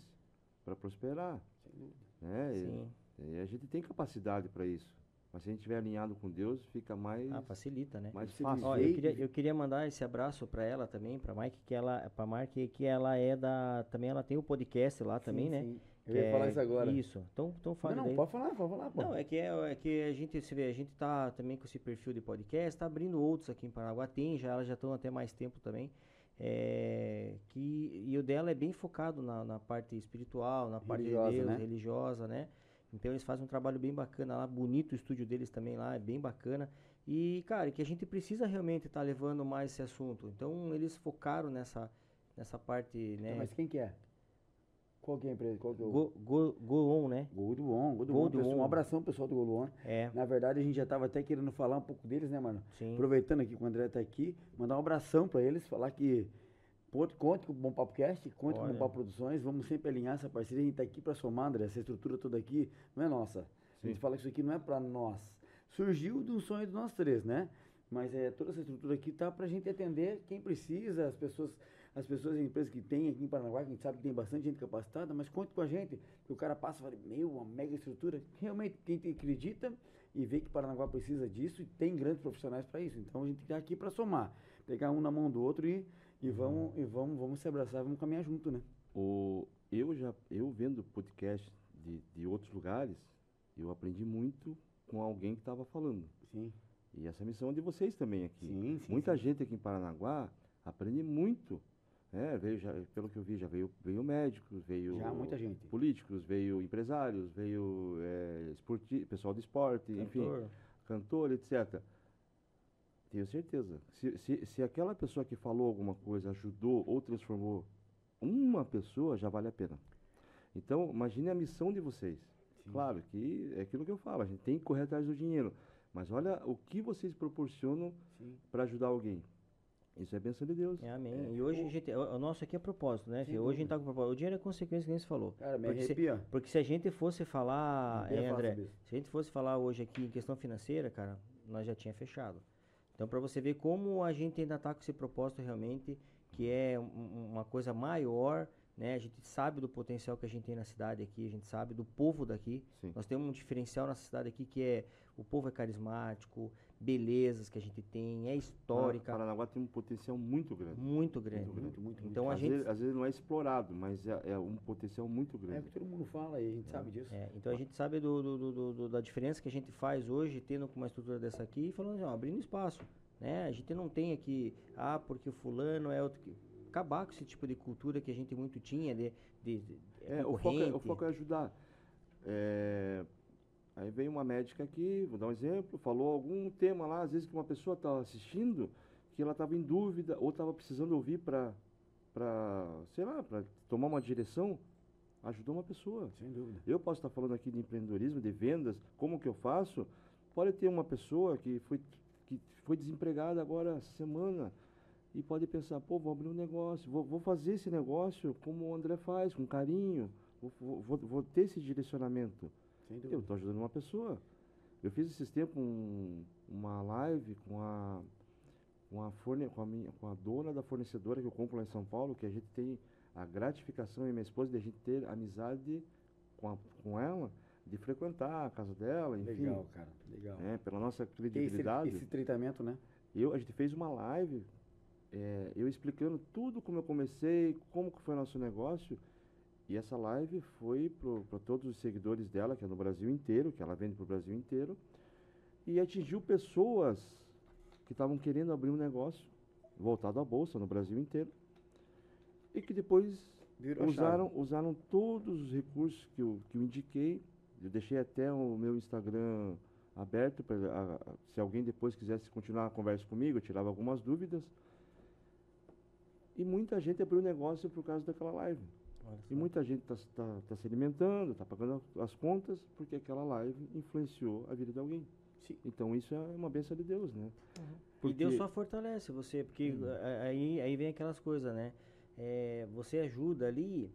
para prosperar, Sem dúvida. né? E- Sim. e a gente tem capacidade para isso. Mas se a gente estiver alinhado com Deus, fica mais, Ah, facilita, né? mais fácil. Ó, eu queria, eu queria mandar esse abraço para ela também, para Mike, que ela, para Mike, que ela é da, também ela tem o podcast lá também, Sim, né? Eu ia falar é- isso agora. Isso. Então, então fala Não, não, pode falar, pode falar, pô. Não, é que, é, é que a gente se vê, a gente tá também com esse perfil de podcast, tá abrindo outros aqui em Paranaguá, tem já, elas já estão até mais tempo também. é, que, e o dela é bem focado na, na parte espiritual, na parte Religiosa, de Deus, né? religiosa, né? Então eles fazem um trabalho bem bacana lá, bonito o estúdio deles também lá, é bem bacana. E, cara, que a gente precisa realmente estar levando mais esse assunto. Então eles focaram nessa, nessa parte, né? Então, Mas quem que é? Qual que é a empresa? Qual que é o... Go, go, go on, né? Gol do On, Gol do Gol On, pessoal, On. um abração pessoal do Gol do On. É, Na verdade, a gente já estava até querendo falar um pouco deles, né, mano? sim. Aproveitando aqui que o André tá aqui, mandar um abração para eles, falar que conte, com o Bom Papo Cast, conte com o Olha. Bom Papo Produções, vamos sempre alinhar essa parceria, a gente tá aqui para somar, André, essa estrutura toda aqui não é nossa. A gente Sim. fala que isso aqui não é para nós. Surgiu de um sonho de nós três, né? Mas é, toda essa estrutura aqui tá pra gente atender quem precisa, as pessoas, as pessoas e empresas que tem aqui em Paranaguá, que a gente sabe que tem bastante gente capacitada, mas conte com a gente, que o cara passa e fala, meu, uma mega estrutura. Realmente, quem acredita e vê que Paranaguá precisa disso e tem grandes profissionais para isso. Então a gente está aqui para somar, pegar um na mão do outro e, e vamos e vamos vamos se abraçar, vamos caminhar junto, né? O, eu já, eu vendo podcast de, de outros lugares, eu aprendi muito com alguém que estava falando. Sim, E essa missão é de vocês também aqui. sim, sim. Muita sim. gente aqui em Paranaguá aprende muito. Né? veio já, pelo que eu vi, já veio, veio médicos, veio Já muita gente. políticos, veio empresários, veio é, esporti- pessoal de esporte, enfim, Cantor. cantor, etc. Tenho certeza. Se, se, se aquela pessoa que falou alguma coisa ajudou ou transformou uma pessoa, já vale a pena. Então, imagine a missão de vocês. Sim. Claro que é aquilo que eu falo, a gente tem que correr atrás do dinheiro. Mas olha o que vocês proporcionam para ajudar alguém. Isso é bênção de Deus. É, amém. e hoje a gente, o, o nosso aqui é propósito, né? Filho? Hoje a gente tá com propósito. O dinheiro é consequência, que nem você falou. Cara, me Porque se- arrepia. Porque se a gente fosse falar, é, André, se a gente fosse falar hoje aqui em questão financeira, cara, nós já tinha fechado. Então, para você ver como a gente ainda tá com esse propósito realmente, que é um- um- uma coisa maior, né? A gente sabe do potencial que a gente tem na cidade aqui, a gente sabe do povo daqui. Sim. Nós temos um diferencial nessa cidade aqui que é o povo é carismático, belezas que a gente tem, é histórica, Paranaguá tem um potencial muito grande. muito grande. grande. Muito, muito, Então muito. a às, gente vezes, às vezes não é explorado, mas é, é um potencial muito É o grande. que todo mundo fala e a gente sabe disso. É, então a gente sabe do, do- do- do- do- da diferença que a gente faz hoje, tendo com uma estrutura dessa aqui, e falando assim, ó, abrindo espaço. Né? A gente não tem aqui, ah, porque o fulano é outro. que- Acabar com esse tipo de cultura que a gente muito tinha, de, de, de É, o, foco é, o foco é ajudar. É, aí vem uma médica aqui, vou dar um exemplo, falou algum tema lá, às vezes que uma pessoa estava assistindo, que ela estava em dúvida ou estava precisando ouvir para, sei lá, para tomar uma direção, ajudou uma pessoa. Sem dúvida. Eu posso estar falando aqui de empreendedorismo, de vendas, como que eu faço, pode ter uma pessoa que foi, que foi desempregada agora semana e pode pensar, pô, vou abrir um negócio, vou, vou fazer esse negócio como o André faz, com carinho, vou, vou, vou, ter esse direcionamento. Sem Eu estou ajudando uma pessoa. Eu fiz esses tempos um- uma live com a, com, a forne, com, a minha, com a dona da fornecedora que eu compro lá em São Paulo, que a gente tem a gratificação e minha esposa de a gente ter amizade com, a- com ela, de frequentar a casa dela, enfim. Legal, cara. Legal. né, pela nossa Tem esse, credibilidade. esse tratamento, né? Eu, a gente fez uma live, eh, eu explicando tudo como eu comecei, como que foi o nosso negócio. E essa live foi para todos os seguidores dela, que é no Brasil inteiro, que ela vende para o Brasil inteiro. E atingiu pessoas que estavam querendo abrir um negócio voltado à bolsa no Brasil inteiro. E que depois Virou usaram, usaram todos os recursos que eu, que eu indiquei. Eu deixei até o meu Instagram aberto para se alguém depois quisesse continuar a conversa comigo, eu tirava algumas dúvidas. E muita gente abriu negócio por causa daquela live. E muita gente está se alimentando, está pagando as contas, porque aquela live influenciou a vida de alguém. Sim. Então isso é uma benção de Deus, né? E Deus Porque- só fortalece você, porque Hum. a- aí, aí vem aquelas coisas, né? É, você ajuda ali,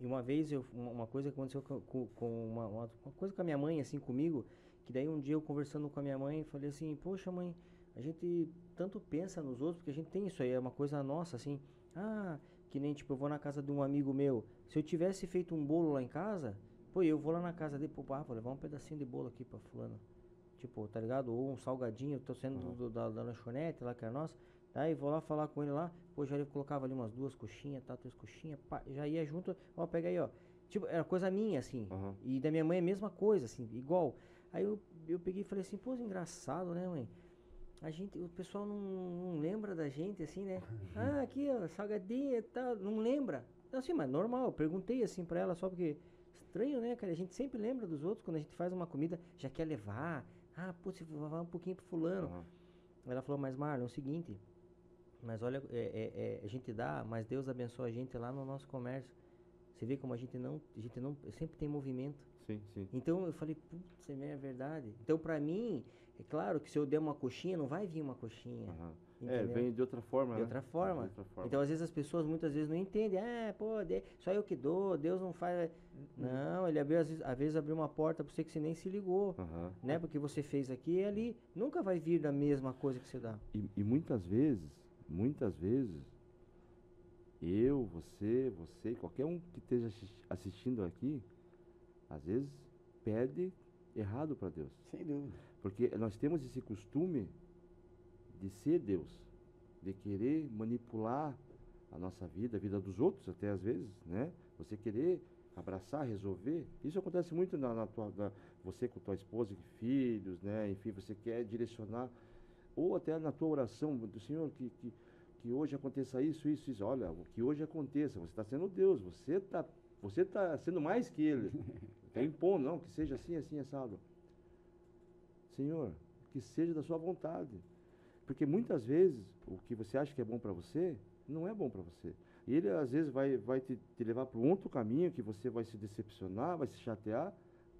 e uma vez eu, uma coisa aconteceu com, com- uma, uma coisa com a minha mãe, assim, comigo, que daí um dia eu conversando com a minha mãe, falei assim, poxa mãe, a gente tanto pensa nos outros, porque a gente tem isso aí, é uma coisa nossa, assim, ah, que nem, tipo, eu vou na casa de um amigo meu, se eu tivesse feito um bolo lá em casa, pô, eu vou lá na casa dele, pô, ah, vou levar um pedacinho de bolo aqui pra fulano. Tipo, tá ligado? Ou um salgadinho, eu tô sendo do- do- da, da lanchonete lá que era nossa. Daí vou lá falar com ele lá, pô, já ele colocava ali umas duas coxinhas, tá, três coxinhas, pá, já ia junto, ó, pega aí, ó. Tipo, era coisa minha, assim. Aham. E da minha mãe é a mesma coisa, assim, igual. Aí eu, eu peguei e falei assim, pô, engraçado, né, mãe? A gente, o pessoal não, não lembra da gente, assim, né? (laughs) Ah, aqui, ó, salgadinha e tal, não lembra. Assim, mas normal, eu perguntei assim pra ela só porque. Estranho, né, cara? A gente sempre lembra dos outros quando a gente faz uma comida, já quer levar. Ah, putz, vou levar um pouquinho pro fulano. Aham. Ela falou, mas Marlon, é o seguinte, mas olha, é, é- é, a gente dá, mas Deus abençoa a gente lá no nosso comércio. Você vê como a gente não, a gente não, sempre tem movimento. Sim, sim. Então eu falei, putz, é verdade. Então pra mim, é claro que se eu der uma coxinha, não vai vir uma coxinha. Aham. É, vem de outra forma, De né? outra forma. De outra forma. Então, às vezes, as pessoas muitas vezes não entendem. Ah, pô, de- só eu que dou, Deus não faz. Não, ele abriu, às vezes, às vezes abriu uma porta pra você que você nem se ligou. Aham. Né? Porque você fez aqui e ali. Nunca vai vir da mesma coisa que você dá. E, e muitas vezes, muitas vezes, eu, você, você, qualquer um que esteja assis- assistindo aqui, às vezes pede errado para Deus. Sem dúvida. Porque nós temos esse costume de ser Deus, de querer manipular a nossa vida, a vida dos outros até às vezes, né? Você querer abraçar, resolver. Isso acontece muito na, na tua, na- você com tua esposa e filhos, né? Enfim, você quer direcionar ou até na tua oração do Senhor que, que, que hoje aconteça isso, isso, isso. Olha, o que hoje aconteça, você está sendo Deus, você está você tá sendo mais que Ele. (laughs) Está impondo, não, que seja assim, assim, assado. Senhor, que seja da sua vontade. Porque muitas vezes o que você acha que é bom para você, não é bom para você. E ele às vezes vai, vai te, te levar para um outro caminho que você vai se decepcionar, vai se chatear.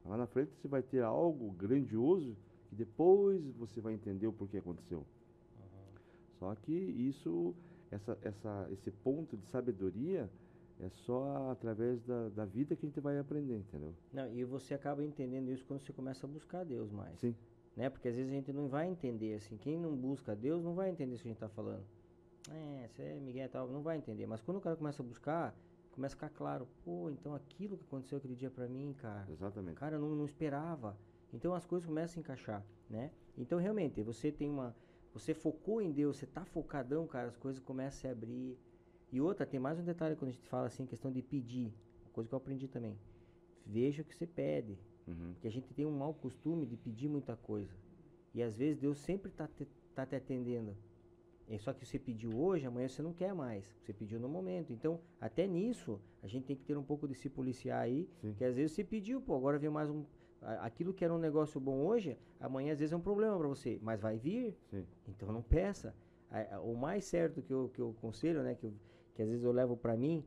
Lá na frente você vai ter algo grandioso que depois você vai entender o porquê aconteceu. Só que isso, essa, essa, esse ponto de sabedoria é só através da, da vida que a gente vai aprender, entendeu? Não, e você acaba entendendo isso quando você começa a buscar Deus mais. Sim. Né? Porque às vezes a gente não vai entender, assim. Quem não busca Deus não vai entender isso que a gente tá falando. É, você é Miguel e tal, não vai entender. Mas quando o cara começa a buscar, começa a ficar claro. Pô, então aquilo que aconteceu aquele dia pra mim, cara. Exatamente. Cara, eu não, não esperava. Então as coisas começam a encaixar, né? Então realmente, você tem uma. Você focou em Deus, você tá focadão, cara, as coisas começam a se abrir. E outra, tem mais um detalhe quando a gente fala assim, questão de pedir. Coisa que eu aprendi também. Veja o que você pede. Uhum. Porque a gente tem um mau costume de pedir muita coisa. E às vezes Deus sempre está te, tá te atendendo. É só que você pediu hoje, amanhã você não quer mais. Você pediu no momento. Então, até nisso, a gente tem que ter um pouco de se policiar aí. Sim. Que às vezes você pediu, pô, agora vem mais um. Aquilo que era um negócio bom hoje, amanhã às vezes é um problema para você. Mas vai vir, Sim. então não peça. O mais certo que eu, que eu conselho, né, que, eu- que às vezes eu levo para mim,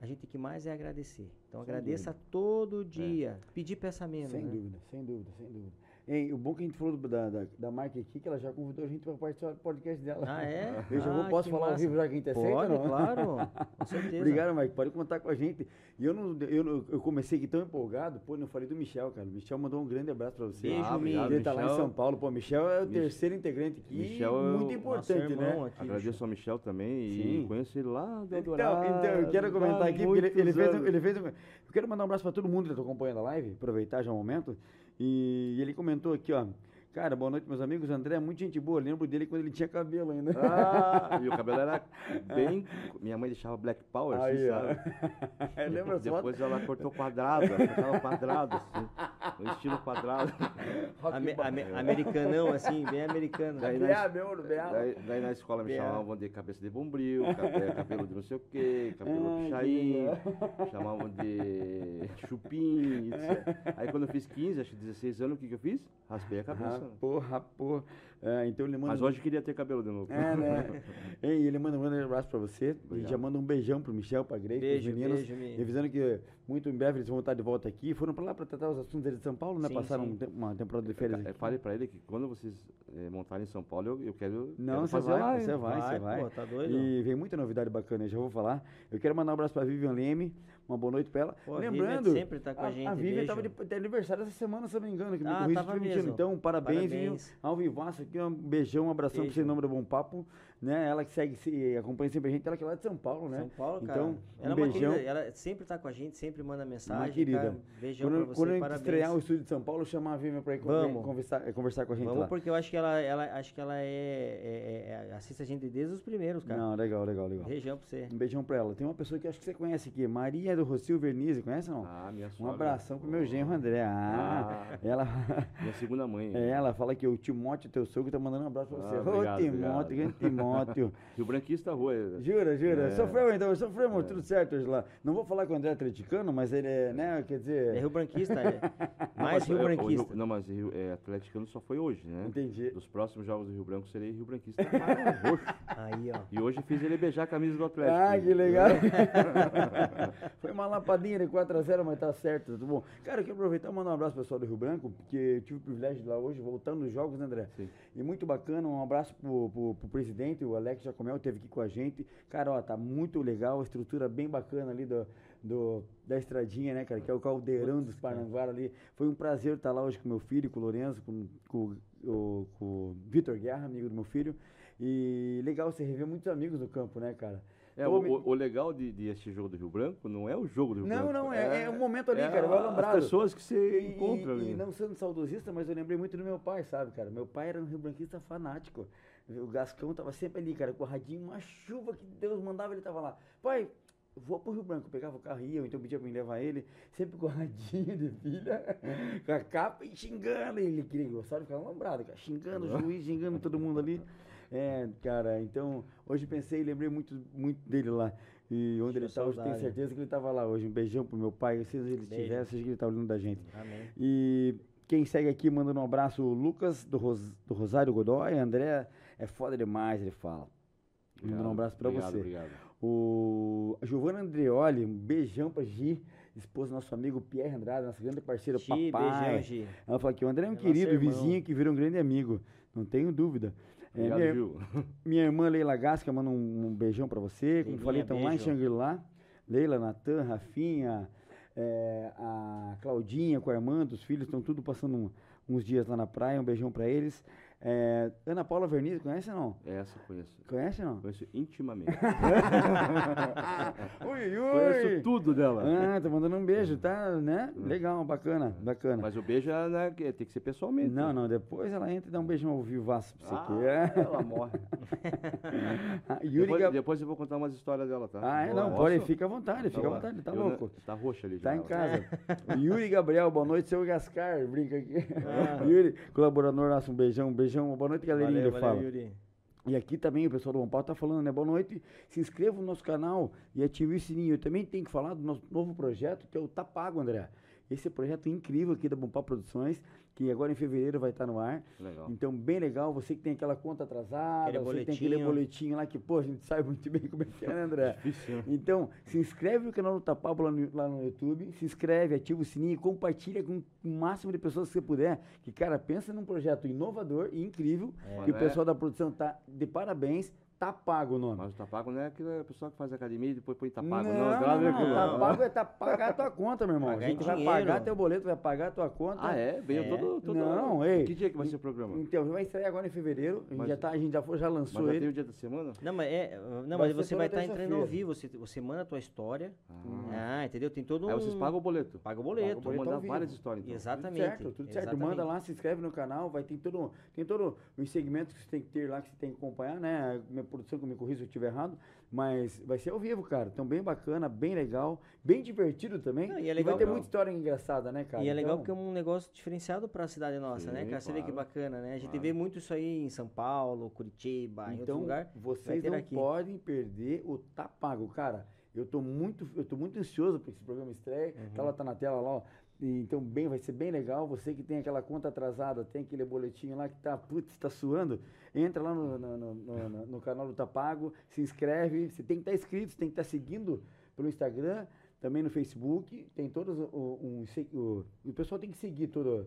a gente que mais é agradecer. Então Sem agradeça todo dia. Pedir peça menos. Sem né? dúvida, sem dúvida, sem dúvida. Hein, o bom que a gente falou do- da, da, da marca aqui, que ela já convidou a gente para participar do podcast dela. Ah, é? (laughs) Eu já vou, Ah, posso que falar ao massa. vivo já que a gente aceita, Pode, não? claro. Com (laughs) certeza. Obrigado, Mike. Pode contar com a gente. E eu não, eu, eu comecei aqui tão empolgado, pô, não falei do Michel, cara. O Michel mandou um grande abraço pra você. Beijo, Ah, obrigado, Ele tá lá em. São Paulo. Pô, Michel é o Mich- terceiro integrante aqui. Michel é o muito importante, né? aqui, Agradeço ao Michel também Sim. e conheço ele lá do Então, Eldorado. então, eu quero comentar aqui, porque ele, ele fez, um- ele fez um- Eu quero mandar um abraço pra todo mundo que tá acompanhando a live, aproveitar já o momento. E ele comentou aqui, ó. Cara, boa noite, meus amigos. André é muito gente boa. Lembro dele quando ele tinha cabelo ainda. Ah, e o cabelo era (laughs) bem. Minha mãe deixava Black Power, assim, Aí, sabe? (laughs) Lembra só? Depois ela cortou quadrado, ela cortava quadrado, assim. No estilo quadrado. Ame- ame- americanão, assim, bem americano. Daí BA, nós- meu. Daí, daí na escola me chamavam de cabeça de bombril, cabe- cabelo de não sei o quê, cabelo pichain, chamavam de chupim, etc. Aí quando eu fiz 15, acho que 16 anos, o que, que eu fiz? Raspei a cabeça. Rapô, rapô. É, então ele manda. Mas hoje queria ter cabelo de novo. É, né? (laughs) Ei, ele manda um grande abraço pra você. E Obrigado. já manda um beijão pro Michel, pra Grace, Beijo, pros meninos. beijo. E avisando que muito em breve eles vão estar de volta aqui. Foram pra lá pra tratar os assuntos de São Paulo, né? Sim, Passaram sim. um uma temporada de férias É, aqui. Fale pra ele que quando vocês eh, montarem em São Paulo, eu, eu quero, Não, você vai, você vai, você vai. pô, tá doido? E vem muita novidade bacana, eu já vou falar. Eu quero mandar um abraço pra Vivian Leme, uma boa noite pra ela. Pô, a Vivian Lembrando, sempre tá com a gente, A Vivian beijo. tava de, de aniversário essa semana, se não me engano, que me Ah, corrija se mesmo. Então, parabéns, Parabéns. Ao vivaço aqui, um beijão, um abração pra Beijo. você em nome do Bom Papo. Né? Ela que segue, se acompanha sempre a gente, ela que é lá de São Paulo, né? São Paulo, cara. Então, ela um é uma beijão. querida, ela sempre tá com a gente, sempre manda mensagem. Uma querida. Cara, beijão Quando, pra você, quando a gente parabéns. estrear o estúdio de São Paulo, chamar a Vivian pra ir Vamos. conversar, conversar com a gente Vamos lá. porque eu acho que ela, ela, acho que ela é, é- é- assiste a gente desde os primeiros, cara. Não, legal, legal, legal. Beijão pra você. Um beijão pra ela. Tem uma pessoa que eu acho que você conhece aqui, Maria do Rocio Vernize, conhece ou não? Ah, minha um sogra. abração pro meu genro André. Ah, Ah. ela, Minha segunda mãe. (laughs) é, ela fala que o Timóteo, teu sogro, tá mandando um abraço pra Ah, você. Ô, obrigado, Timóteo, obrigado. grande Timóteo. (laughs) Rio Branquista Rua. Jura, jura. É. Sofreu então, sofremos, tudo certo hoje lá. Não vou falar que o André é atleticano, mas ele é, né, quer dizer... É Rio Branquista, é. (laughs) Mais Rio é, o Branquista. não, mas Rio, é, atleticano só foi hoje, né? Entendi. Dos próximos jogos do Rio Branco serei Rio Branquista mais roxo. (laughs) Aí, ó. E hoje fiz ele beijar a camisa do Atlético. Ah, que legal. Foi uma lapadinha de 4x0, mas tá certo, tudo bom. Cara, eu quero aproveitar e mandar um abraço pro pessoal do Rio Branco, porque eu tive o privilégio de ir lá hoje, voltando nos jogos, né, André? Sim. E muito bacana, um abraço pro, pro, pro presidente, o Alex Jacomel, esteve aqui com a gente. Cara, ó, tá muito legal, a estrutura bem bacana ali do, do, da estradinha, né, cara, que é o caldeirão dos Parnanguara ali. Foi um prazer estar lá hoje com meu filho, com o Lourenço, com, com, o- com o Vitor Guerra, amigo do meu filho. E legal você rever muitos amigos no campo, né, cara? É, o, o- o legal de, de assistir jogo do Rio Branco não é o jogo do Rio Não, Branco. não, é, é um momento ali, cara, é vai lembrado. As pessoas que você encontra e, ali. e não sendo saudosista, mas eu lembrei muito do meu pai, sabe, cara? Meu pai era um rio branquista fanático. O Gascão tava sempre ali, cara, com o radinho, uma chuva que Deus mandava, ele tava lá. Pai, vou pro Rio Branco, pegava o carro e ia, ou então pedia pra me levar ele, sempre com o radinho de filha, (laughs) com a capa e xingando. Ele queria gostar de ficar lembrado, cara, xingando o juiz, xingando todo mundo ali. É, cara, então, hoje pensei e lembrei muito, muito dele lá. E onde ele tá hoje, tenho certeza que ele tava lá hoje. Um beijão pro meu pai, se ele estiver, seja que ele tá olhando da gente. Amém. E quem segue aqui mandando um abraço, o Lucas do, Ros- do Rosário Godoy. André é foda demais, ele fala. Mandando um abraço pra obrigado, você. Obrigado. O a Giovana Andreoli, um beijão pra Gi, esposa do nosso amigo Pierre Andrade, nosso grande parceiro, Gi, papai. beijão, Gi. Ela fala que o André é um É querido vizinho que virou um grande amigo, não tenho dúvida. É, Obrigado, minha, Gil. (laughs) minha irmã Leila Gasca manda um, um beijão pra você. Como Leilinha, falei, estão lá em. Xangri-Lá. Leila, Natan, Rafinha, é, a Claudinha com a irmã, dos filhos, estão tudo passando um- uns dias lá na praia. Um beijão pra eles. É, Ana Paula Verniz, conhece ou não? Essa eu conheço. Conhece ou não? Conheço intimamente. (laughs) ui, conheço tudo dela. Ah, tá mandando um beijo, tá, né? Legal, bacana, bacana. Mas o beijo é, né, que tem que ser pessoalmente. Não, não, depois ela entra e dá um beijão ao vivaço pra você Ah, aqui. (laughs) É. ela morre. (laughs) Depois, Gab- depois eu vou contar umas histórias dela, tá? Ah, é? Não, pode, fica à vontade, fica à Tá vontade, tá Eu, né, louco. Tá roxa ali já. Tá em ela. casa. Yuri Gabriel, boa noite, seu Gascar, brinca aqui. Ah. Yuri, colaborador nosso, um beijão, um beijão, boa noite, galerinha, Valeu, valeu, fala. Yuri. E aqui também o pessoal do Bom Pau tá falando, né? Boa noite, se inscreva no nosso canal e ative o sininho. Eu também tenho que falar do nosso novo projeto, que é o Tá Pago, André. esse projeto incrível aqui da Bompá Produções, que agora em fevereiro vai estar no ar. Legal. Então, bem legal, você que tem aquela conta atrasada, Aquele você que tem aquele boletinho lá que, pô, a gente sabe muito bem como é que é, né, André? Difícil? Então, se inscreve no canal do Tapapo lá no, lá no YouTube, se inscreve, ativa o sininho e compartilha com o máximo de pessoas que você puder. Que, cara, pensa num projeto inovador e incrível. É. E o pessoal da produção tá de parabéns, tá pago o nome. Mas o tapago não é aquela pessoa que faz academia e depois põe tapago, não, não. não, Aquela não, aquilo tá pago é tá pagar a tua conta, meu irmão. Pagar a gente vai pagar teu boleto, vai pagar a tua conta. Ah, é? Veio É. todo, todo. Não, ei. Que dia que vai ser o programa? Então, vai estrear agora em fevereiro. A gente, Mas- já, tá, a gente já, foi- já Mas lançou já ele. tem o dia da semana? Não, mas, é, não, Vai mas você vai estar entrando terça-feira. ao vivo, você, você manda a tua história. Ah. Ah, entendeu? Tem todo um. Aí vocês pagam o boleto. Paga o boleto. Vou mandar várias histórias, então. Exatamente. Tudo certo, tudo certo. Manda lá, se inscreve no canal, vai ter todo, tem todo os segmentos que você tem que ter lá, que você tem que acompanhar, né? Produção que me corrija se eu estiver errado, mas vai ser ao vivo, cara. Então, bem bacana, bem legal, bem divertido também. Não, e é vai legal- ter muita história engraçada, né, cara? E é legal Então, porque é um negócio diferenciado para a cidade nossa, né, Sim, cara? Você vê que bacana, né? A gente Claro. vê muito isso aí em São Paulo, Curitiba, em outro Então, lugar. vai vocês não aqui. podem perder o Tá Pago. Cara, eu tô muito, eu tô muito ansioso para esse programa estreia. Uhum. Tá lá, tá na tela lá, ó. Então, bem, vai ser bem legal. Você que tem aquela conta atrasada, tem aquele boletinho lá que tá, putz, tá suando, entra lá no, no, no- no- no- canal do Tá Pago, se inscreve. Você tem que estar inscrito, você tem que estar seguindo pelo Instagram, também no Facebook. Tem todos o, um, o, o pessoal tem que seguir todas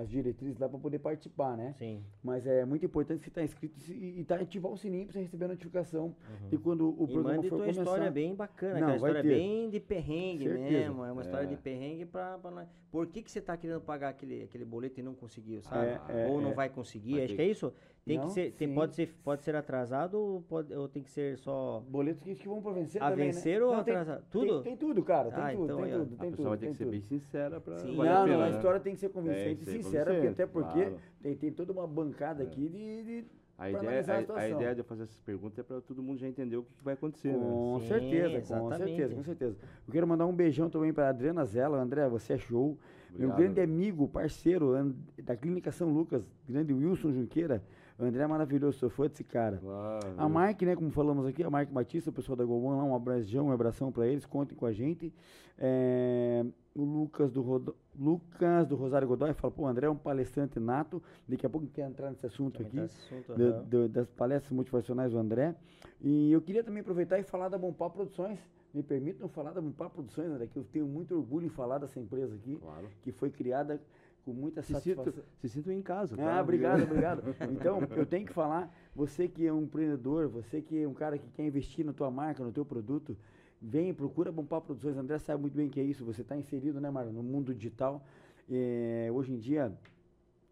as diretrizes lá para poder participar, né? Sim. Mas é muito importante você estar inscrito e, e tá, ativar o sininho para você receber a notificação de quando o Uhum. E programa mande for tua começar. história bem bacana, Não, vai história ter. bem de perrengue Certeza. mesmo. É uma história É. de perrengue pra nós. Por que, que você tá querendo pagar aquele, aquele boleto e não conseguiu, sabe? É, é, ou não é. vai conseguir. Vai Acho que é isso. Tem Não, que ser, tem, sim. pode, ser, pode ser atrasado ou, pode, ou tem que ser só. Boletos que, que vão para vencer A também, vencer né? ou Não, tem- atrasar? Tem, Tudo? Tem, tudo, cara. Tem Ah, tudo, então tem ó. tudo, A tem pessoa tudo. vai ter tem que ser tudo. bem sincera. Sim. valer não, a pena, não, a né? história tem que ser convincente e sincera, porque até porque claro. tem, tem toda uma bancada aqui de, de- A ideia, analisar a a, a ideia de eu fazer essas perguntas é para todo mundo já entender o que, que vai acontecer, né? Com Sim, certeza, com exatamente. certeza, com certeza. Eu quero mandar um beijão também para Adriana Zella. André, você é show. Meu Obrigado, grande André. amigo, parceiro da Clínica São Lucas, grande Wilson Junqueira. André é maravilhoso, sou fã desse cara. Claro. A Mark, né, como falamos aqui, a Mark Batista, o pessoal da Gomão lá, um abração, um abração para eles, contem com a gente. É, o Lucas do, Rodo- Lucas do Rosário Godoy fala, pô, o André é um palestrante nato, daqui a pouco quer entrar nesse assunto aqui, assunto, do- do- das palestras motivacionais do André. E eu queria também aproveitar e falar da Bompá Produções. Me permitam falar da Bompá Produções, André, que eu tenho muito orgulho em falar dessa empresa aqui, Claro. que foi criada com muita Se satisfação. sintam, se sintam em casa. Ah, tá? obrigado, obrigado. (laughs) Então, eu tenho que falar, você que é um empreendedor, você que é um cara que quer investir na tua marca, no teu produto, vem, procura Bompar Produções. André sabe muito bem o que é isso. Você está inserido, né, Marlon, no mundo digital. É, hoje em dia,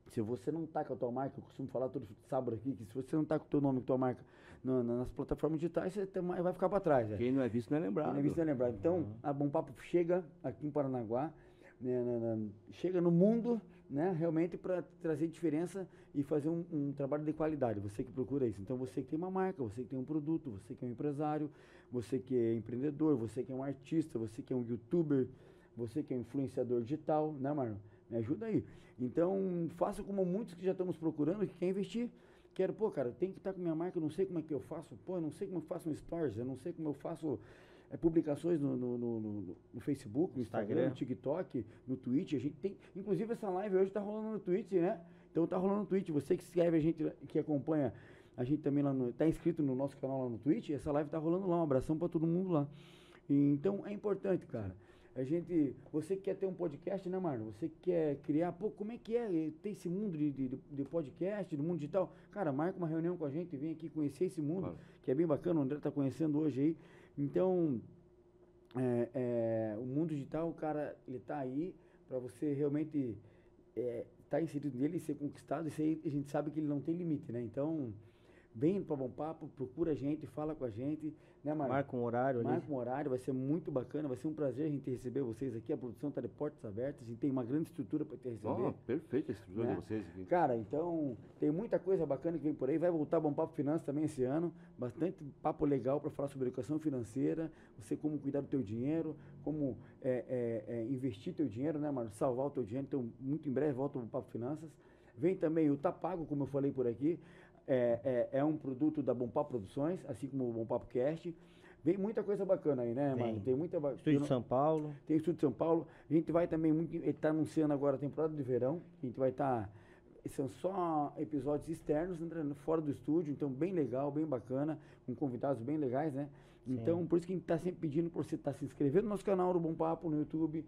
se você não está com a tua marca, eu costumo falar todo sábado aqui, que se você não está com o teu nome, com a tua marca na- na- nas plataformas digitais, você tem vai ficar para trás. Quem não é visto não é lembrado. Quem não é visto não é lembrado. Então, a Bom Papo chega aqui em Paranaguá, né, na- na- chega no mundo, né, realmente para trazer diferença e fazer um, um trabalho de qualidade. Você que procura isso. Então, você que tem uma marca, você que tem um produto, você que é um empresário, você que é empreendedor, você que é um artista, você que é um youtuber, você que é um influenciador digital, né, Marlon? Me ajuda aí. Então, faça como muitos que já estamos procurando, que quer investir. Quero, pô, cara, tem que estar com minha marca, eu não sei como é que eu faço. Pô, eu não sei como eu faço um stories, eu não sei como eu faço é, publicações no, no, no, no- Facebook, no Instagram, Instagram. no TikTok, no Twitch. A gente tem, inclusive essa live hoje está rolando no Twitch, né? Então tá rolando no Twitch. Você que escreve a gente, que acompanha a gente também lá no, tá inscrito no nosso canal lá no Twitch, essa live tá rolando lá. Um abração para todo mundo lá. E, então é importante, cara. A gente, você que quer ter um podcast, né, Marlon? Você que quer criar, pô, como é que é ter esse mundo de, de, de podcast, do mundo digital? Cara, marca uma reunião com a gente, vem aqui conhecer esse mundo, Claro. que é bem bacana, o André tá conhecendo hoje aí. Então, é, é, o mundo digital, o cara, ele tá aí para você realmente estar inserido nele e ser conquistado. Isso aí a gente sabe que ele não tem limite, né? Então, vem para Bom Papo, procura a gente, fala com a gente, né? Marca um horário ali. Marca um horário, vai ser muito bacana, vai ser um prazer a gente receber vocês aqui. A produção está de portas abertas, a gente tem uma grande estrutura para te receber. Ó, perfeito a estrutura Né? de vocês aqui. Cara, então tem muita coisa bacana que vem por aí. Vai voltar Bom Papo Finanças também esse ano. Bastante papo legal para falar sobre educação financeira, você como cuidar do teu dinheiro, como é, é, é, investir teu dinheiro, né, mano? Salvar o teu dinheiro. Então, muito em breve volta o Bom Papo Finanças. Vem também o Tapago, como eu falei por aqui. É, é, é um produto da Bom Papo Produções, assim como o Bom Papo Cast. Vem muita coisa bacana aí, né, Tem. mano? Tem muita ba- Estúdio de São Paulo. Tem Estúdio de São Paulo. A gente vai também muito. Ele está anunciando agora a temporada de verão. A gente vai estar. são só episódios externos, André, fora do estúdio. Então, bem legal, bem bacana. Com convidados bem legais, né? Então, por isso que a gente está sempre pedindo para você estar se inscrevendo no nosso canal do Bom Papo no YouTube.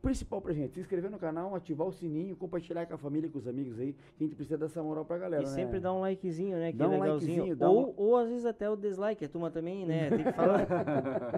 Principal pra gente, se inscrever no canal, ativar o sininho, compartilhar com a família, com os amigos aí, que a gente precisa dessa moral pra galera, E né? sempre dá um likezinho, né? Que Dá é um legalzinho. likezinho, dá ou, um- ou às vezes até o dislike. A turma também, né? (laughs) Tem que falar.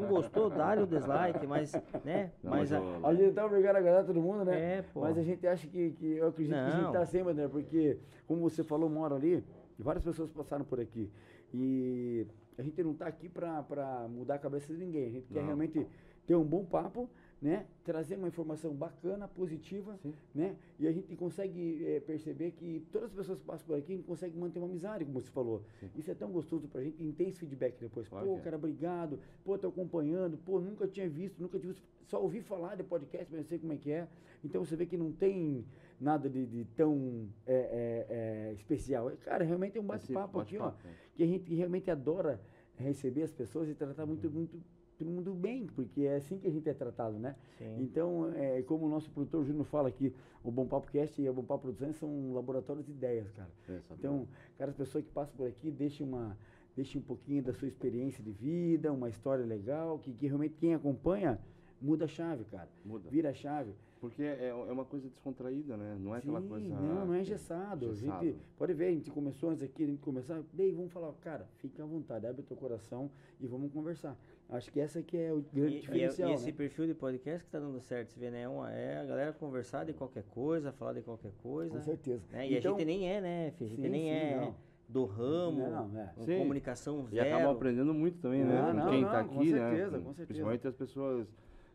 não gostou, dá-lhe o dislike, mas, né? Não, mas mas a- A gente tá obrigado a agradar todo mundo, né? É, pô. Mas a gente acha que, que eu acredito que a gente Não. tá sempre, André, porque, como você falou uma hora ali, várias pessoas passaram por aqui. E a gente não tá aqui pra, pra mudar a cabeça de ninguém. A gente quer Não. realmente ter um bom papo, né? Trazer uma informação bacana, positiva, Sim. né? E a gente consegue eh, perceber que todas as pessoas que passam por aqui, a gente consegue manter uma amizade, como você falou. Sim. Isso é tão gostoso pra gente, e tem esse feedback depois. Claro pô, é. cara, obrigado. Pô, tô acompanhando. Pô, nunca tinha visto, nunca tinha visto. Só ouvi falar de podcast, mas eu sei como é que é. Então você vê que não tem nada de, de tão é, é, é, especial. Cara, realmente é um bate-papo aqui, ó. é. Que a gente realmente adora receber as pessoas e tratar muito, muito todo mundo bem, porque é assim que a gente é tratado, né? Sim. Então, é, como o nosso produtor Júnior fala aqui, o Bom Papo Cast e a Bom Papo Produções são laboratórios de ideias, cara. Exatamente. Então, cara, as pessoas que passam por aqui deixem uma deixem um pouquinho da sua experiência de vida, uma história legal, que, que realmente quem acompanha muda a chave, cara. muda. Vira a chave. Porque é, é uma coisa descontraída, né? Não é aquela Sim, coisa. Não, não é que- engessado. A engessado. gente pode ver, a gente começou antes aqui, a gente começar, daí vamos falar, cara, fica à vontade, abre o teu coração e vamos conversar. Acho que essa que é o grande E, e, diferencial, e esse né? perfil de podcast que tá dando certo, você vê, né? Uma, é a galera conversar de qualquer coisa, falar de qualquer coisa. Com certeza. né? E Então- a gente nem é, né, filho? A gente Sim, nem sim, é não. do ramo, Não, é. com Sim. comunicação E zero. acaba aprendendo muito também, né? Com não, quem não, tá com aqui, certeza, né? com certeza. Principalmente as pessoas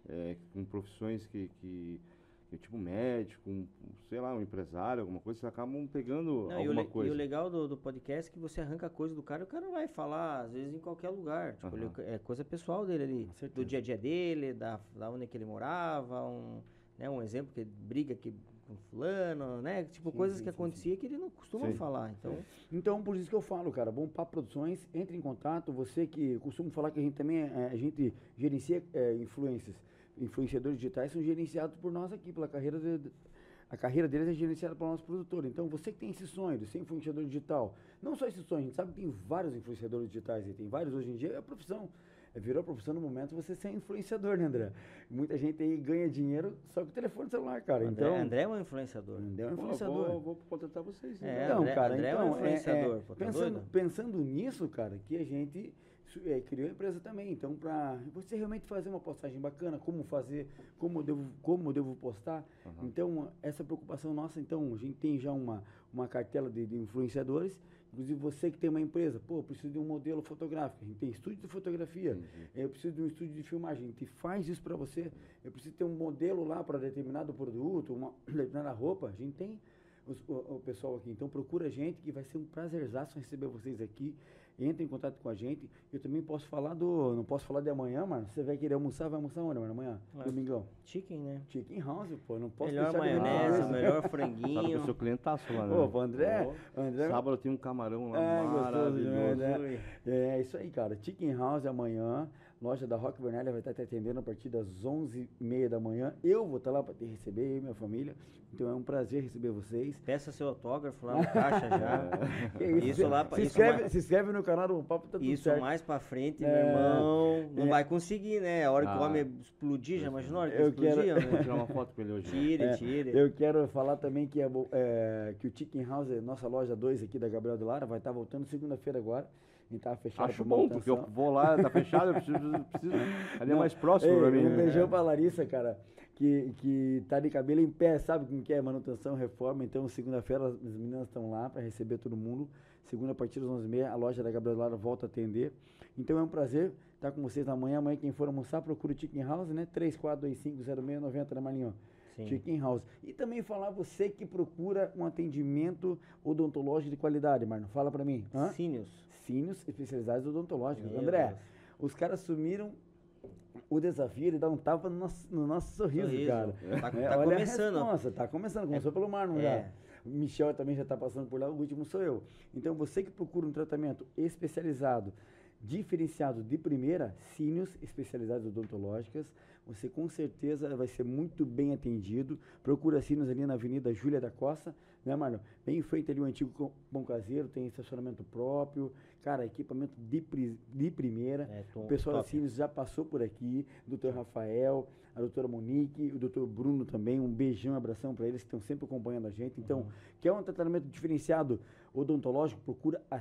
é, com profissões que, que, que tipo médico, um, sei lá, um empresário, alguma coisa, vocês acabam pegando Não, e, o alguma le- e coisa. o legal do, do podcast é que você arranca coisa do cara e o cara vai falar, às vezes, em qualquer lugar. Tipo, ele- Aham. é coisa pessoal dele ali. Do dia a dia dele, da, da onde que ele morava, um, né, um exemplo que ele briga que, com fulano, né? Tipo, Sim, coisas sim, que sim, acontecia que ele não costuma Sim. falar. Então, Então, por isso que eu falo, cara, Bom Papo Produções, entre em contato, você que eu costumo falar que a gente também, é, a gente gerencia é, influências, influenciadores digitais são gerenciados por nós aqui, pela carreira de, a carreira deles é gerenciada pelo nosso produtor. Então, você que tem esse sonho de ser influenciador digital, não só esse sonho, a gente sabe que tem vários influenciadores digitais e tem vários hoje em dia, é a profissão. É, virou a profissão no momento você ser influenciador, né, André? Muita gente aí ganha dinheiro só com o telefone celular, cara. André, então, André é um influenciador. André é um Pô, influenciador. vou, vou contratar vocês. É, então. André- cara, André é um então, é- influenciador, é, pô, tá pensando, pensando nisso, cara, que a gente é, criou a empresa também. Então, para você realmente fazer uma postagem bacana, como fazer, como eu devo, como eu devo postar. Aham. Então, essa preocupação nossa, então, a gente tem já uma, uma cartela de, de influenciadores. Inclusive, você que tem uma empresa, pô, eu preciso de um modelo fotográfico. A gente tem estúdio de fotografia. Entendi. Eu preciso de um estúdio de filmagem. A gente faz isso para você. Eu preciso ter um modelo lá para determinado produto, uma (clears throat) determinada roupa. A gente tem os- o, o pessoal aqui. Então procura a gente que vai ser um prazerzaço receber vocês aqui. Entre em contato com a gente. Eu também posso falar do. Não posso falar de amanhã, mano. Você vai querer almoçar, vai almoçar onde, mano? Amanhã? É. Domingão. Chicken, né? Chicken House, pô. Não posso melhor deixar de maionese, isso. melhor (laughs) Sabe que franguinho. eu sou clientaço lá, né? Ô, André, Ó, André. Sábado tem um camarão lá É, gostoso maravilhoso. né? É isso aí, cara. Chicken House amanhã. Loja da Rock Vernelli vai estar te atendendo a partir das 11h30 da manhã. Eu vou estar lá para te receber, eu e minha família. Então é um prazer receber vocês. Peça seu autógrafo lá no caixa já. (laughs) Que Isso lá pra- se, isso inscreve, mais- se inscreve no canal do Papo, tá tudo Isso certo. mais pra frente, É, meu irmão. Não é. vai conseguir, né? A hora que o Ah. homem explodir, já imaginou a hora que Eu explodir? quero- Vou homem? tirar uma foto com ele hoje. Tire, É, tire. Eu quero falar também que, é, é, que o Chicken House, nossa loja 2 aqui da Gabriel de Lara, vai estar voltando segunda-feira agora. Gente tava fechado Acho bom, porque eu vou lá, tá fechado, eu preciso. preciso ali é mais próximo ei, pra mim. Um né? beijão pra Larissa, cara, que, que tá de cabelo em pé, sabe como que é? Manutenção, reforma. Então, segunda-feira, as meninas estão lá para receber todo mundo. Segunda, a partir das 11h30, a loja da Gabriel Lara volta a atender. Então, é um prazer estar com vocês amanhã. Amanhã, quem for almoçar, procura o Chicken House, né? 34250690, né, Marlinho? Sim. Chicken House. E também falar você que procura um atendimento odontológico de qualidade, Marlon. Fala pra mim. Hã? Sínios. Sínios especializados odontológicos. Meu André, Deus. os caras assumiram o desafio de dar um tapa no nosso, no nosso sorriso, Sorriso. cara. Tá, É, tá olha começando. A resposta, tá começando, começou pelo Marlon É. já. O Michel também já está passando por lá, o último sou eu. Então, você que procura um tratamento especializado diferenciado de primeira, Cínios especializados odontológicas. Você com certeza vai ser muito bem atendido. Procura Cínios ali na Avenida Júlia da Costa, né, Marlon? Bem em frente ali o antigo Pão Caseiro, tem estacionamento próprio. Cara, equipamento de, pri- de primeira. É, O tom- pessoal da top. Cínios já passou por aqui, o doutor Rafael, a doutora Monique, o doutor Bruno também, um beijão, um abração para eles que estão sempre acompanhando a gente. Então, quer um tratamento diferenciado odontológico, procura a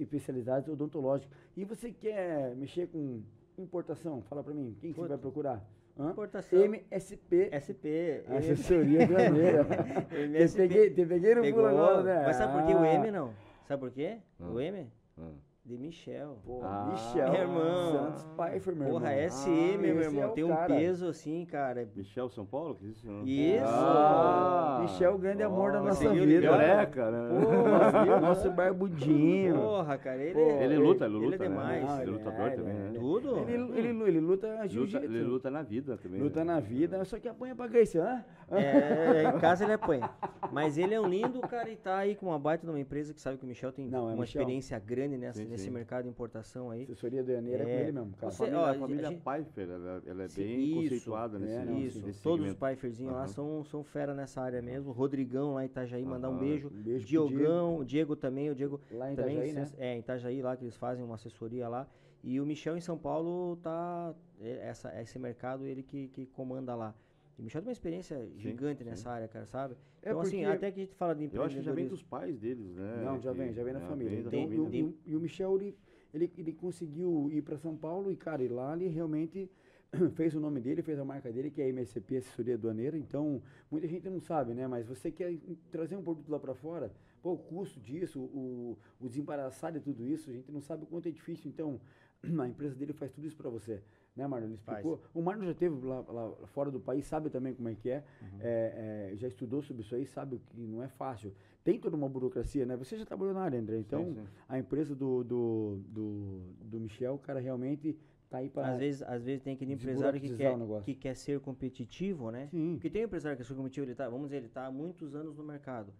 especializados odontológicos. E você quer mexer com importação? Fala para mim, quem que você vai procurar? Hã? Importação. MSP, SP. assessoria aduaneira. (laughs) te, MSP. peguei, te peguei no Pegou. pulo agora, né? Mas sabe por que o Ah. M não? Sabe por quê? Ah. O M? Ah. De Michel. Pô, Ah, Michel meu irmão. Santos Pfeiffer, meu Porra, irmão. SM, Ah, meu irmão, é tem um cara. peso assim, cara. Michel São Paulo? Que isso? Isso. Ah, Michel, o grande amor da nossa vida. Careca, né? Pô, nosso barbudinho. Porra, cara, ele, Pô, é- Ele luta, ele ele luta, é demais. né? Não, Ele é ele lutador é, também, ele é. né? Tudo? Ele, ele, lu- ele luta Luta, jiu-jitsu. ele luta na vida também. Luta né? na vida, só que apanha pra Grace, hã? É, em casa ele apanha. Mas ele é um lindo cara e tá aí com uma baita numa empresa que sabe que o Michel tem Não, é uma Michel. experiência grande nessa, Sim, nesse sim. mercado de importação aí. Assessoria do Ianeira é com É, ele mesmo, cara. A Você- família, ó, a a família gente- Pfeiffer, ela, ela é Sim, bem isso. conceituada nesse, É, nesse Isso, nesse todos os. Pfeifferzinhos lá Aham. são, são fera nessa área mesmo. Rodrigão lá em Itajaí, mandar um beijo. Um beijo Diogão, o Diego também, o Diego Lá em também, Itajaí, né? se- é, em Itajaí lá que eles fazem uma assessoria lá. E o Michel em São Paulo tá é, essa esse mercado ele que, que comanda lá. E o Michel tem uma experiência gigante sim. nessa área, cara, sabe? É então assim, até que a gente fala de Eu acho que já vem empreendedorismo. dos pais deles, né? Não, já vem, já vem na é, família. da Então, e, família. o, e o- e o Michel, ele, ele, ele conseguiu ir para São Paulo e, cara, e lá ele realmente (clears throat) fez o nome dele, fez a marca dele, que é a MSP Assessoria Aduaneira. Então, muita gente não sabe, né? Mas você quer trazer um produto lá para fora, pô, o custo disso, o, o desembaraçar de tudo isso, a gente não sabe o quanto é difícil. Então, (clears throat) a empresa dele faz tudo isso para você. Né, Marlon? Ele Faz. explicou. O Marlon já esteve lá, lá fora do país, sabe também como é que é. É, é, já estudou sobre isso aí, sabe que não é fácil. Tem toda uma burocracia, né? Você já trabalhou na área, André. Então, sim. a empresa do, do, do, do Michel, o cara realmente tá aí para. Às vezes, às vezes tem aquele empresário que quer, que quer ser competitivo, né? Sim. Porque tem um empresário que é ser competitivo, ele tá, vamos dizer, ele tá há muitos anos no mercado.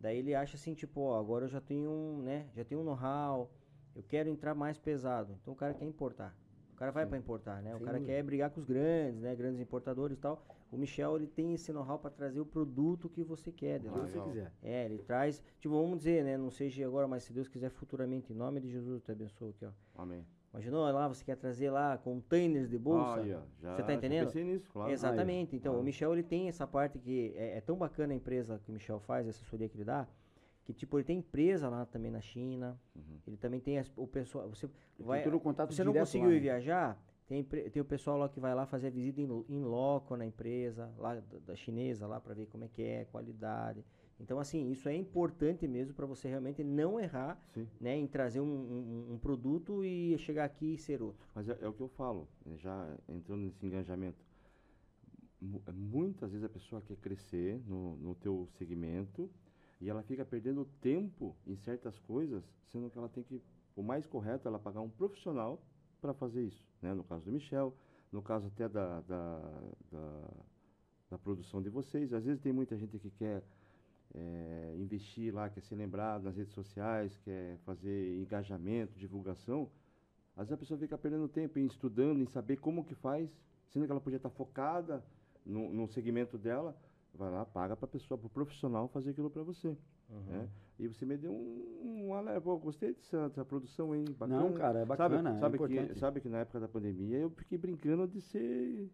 Daí ele acha assim, tipo, ó, agora eu já tenho um, né, já tenho um know-how, eu quero entrar mais pesado. Então o cara quer importar. O cara vai para importar, né? O Sem cara quer brigar com os grandes, né, grandes importadores e tal. O Michel, ele tem esse know-how para trazer o produto que você quer O lá. que você quiser. É, ele traz, tipo, vamos dizer, né, não seja agora, mas se Deus quiser futuramente, em nome de Jesus, eu te abençoo aqui, ó. Amém. Imaginou lá, você quer trazer lá containers de bolsa? Aí, ó, já, Você tá já entendendo? pensei nisso, claro. Exatamente. Então, Ah. o Michel ele tem essa parte que é, é tão bacana a empresa que o Michel faz, a assessoria que ele dá, que tipo, ele tem empresa lá também na China. Uhum. Ele também tem as- o pessoal, você Ele vai todo o contato você não conseguiu lá, ir né? viajar? Tem, tem o pessoal lá que vai lá fazer a visita em, loco na empresa, lá da, da chinesa, lá para ver como é que é, qualidade. Então, assim, isso é importante mesmo para você realmente não errar, Sim. né, em trazer um, um- um produto e chegar aqui e ser outro. Mas é, é o que eu falo, né, já entrando nesse engajamento. É, Muitas vezes a pessoa quer crescer no, no teu segmento e ela fica perdendo tempo em certas coisas, sendo que ela tem que, o mais correto, é ela pagar um profissional para fazer isso. Né? No caso do Michel, no caso até da, da, da, da produção de vocês. Às vezes tem muita gente que quer eh, investir lá, quer ser lembrado nas redes sociais, quer fazer engajamento, divulgação. Às vezes a pessoa fica perdendo tempo em estudando, em saber como que faz, sendo que ela podia estar focada no, no segmento dela. Vai lá, paga para pessoa, para o profissional fazer aquilo para você. Né? E você me deu um, um alerta. Pô, gostei dessa, dessa produção, hein? Bacana. Não, cara, é bacana, é Sabe, sabe, que, sabe que na época da pandemia eu fiquei brincando de ser,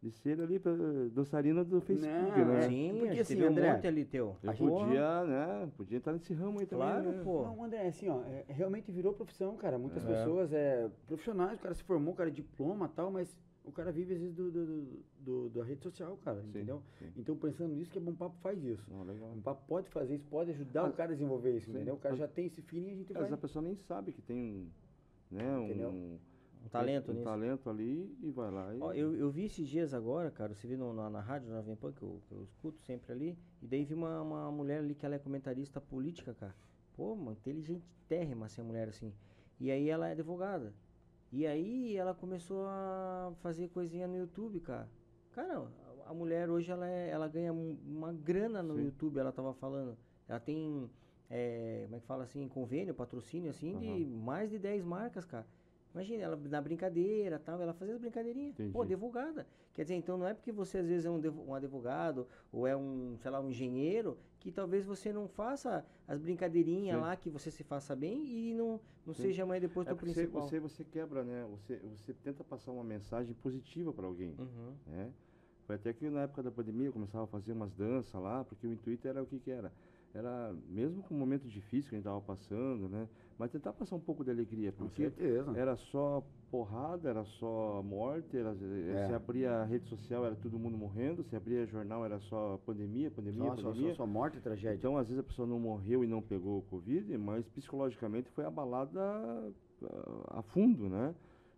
de ser ali dançarina do Facebook, Não, né? Sim, porque assim, um André, monte ali teu. Eu podia, né? Podia estar nesse ramo aí também. Claro, né? pô. Não, André, assim, ó, é, realmente virou profissão, cara. Muitas É. pessoas, é, profissionais, o cara se formou, o cara é diploma e tal, mas o cara vive às vezes do, do, do- do- da rede social, cara, Sim, entendeu? sim. Então, pensando nisso, que é Bom Papo faz isso. Não, legal. Bom Papo pode fazer isso, pode ajudar Mas- o cara a desenvolver isso, sim, entendeu? O cara mas- já tem esse feeling e a gente Às vai... vezes a pessoa nem sabe que tem um, né, Entendeu? um, Um talento um nisso. talento ali e vai lá. E, Ó, eu, eu vi esses dias agora, cara, você viu no- na, na rádio, na Vempan, que eu, que eu escuto sempre ali, e daí vi uma, uma mulher ali que ela é comentarista política, cara. Pô, mano, inteligente térrima essa mulher assim. E aí ela é advogada. E aí ela começou a fazer coisinha no YouTube, cara. Cara, a- mulher hoje ela, é- ela ganha um- uma grana no Sim. YouTube, ela tava falando. Ela tem, é, como é que fala assim, convênio, patrocínio assim, de Aham. mais de 10 marcas, cara. Imagina, ela na brincadeira, tal, ela fazia as brincadeirinhas. Pô, Entendi. advogada. Quer dizer, então não é porque você às vezes é um, um advogado ou é um, sei lá, um engenheiro, que talvez você não faça as brincadeirinhas Sim. lá, que você se faça bem e não, não Sim. seja amanhã depois É você, principal. você, você quebra, né? Você, você tenta passar uma mensagem positiva para alguém, Uhum. né? Foi até que na época da pandemia eu começava a fazer umas danças lá, porque o intuito era o que que era? Era, mesmo com o momento difícil que a gente estava passando, né? Mas tentar passar um pouco de alegria, porque era só porrada, era só morte, era, É. se abria a rede social era todo mundo morrendo, se abria jornal era só pandemia, pandemia, Só, só, pandemia. só, só morte e tragédia. Então, às vezes a pessoa não morreu e não pegou o Covid, mas psicologicamente foi abalada ah, a fundo, né?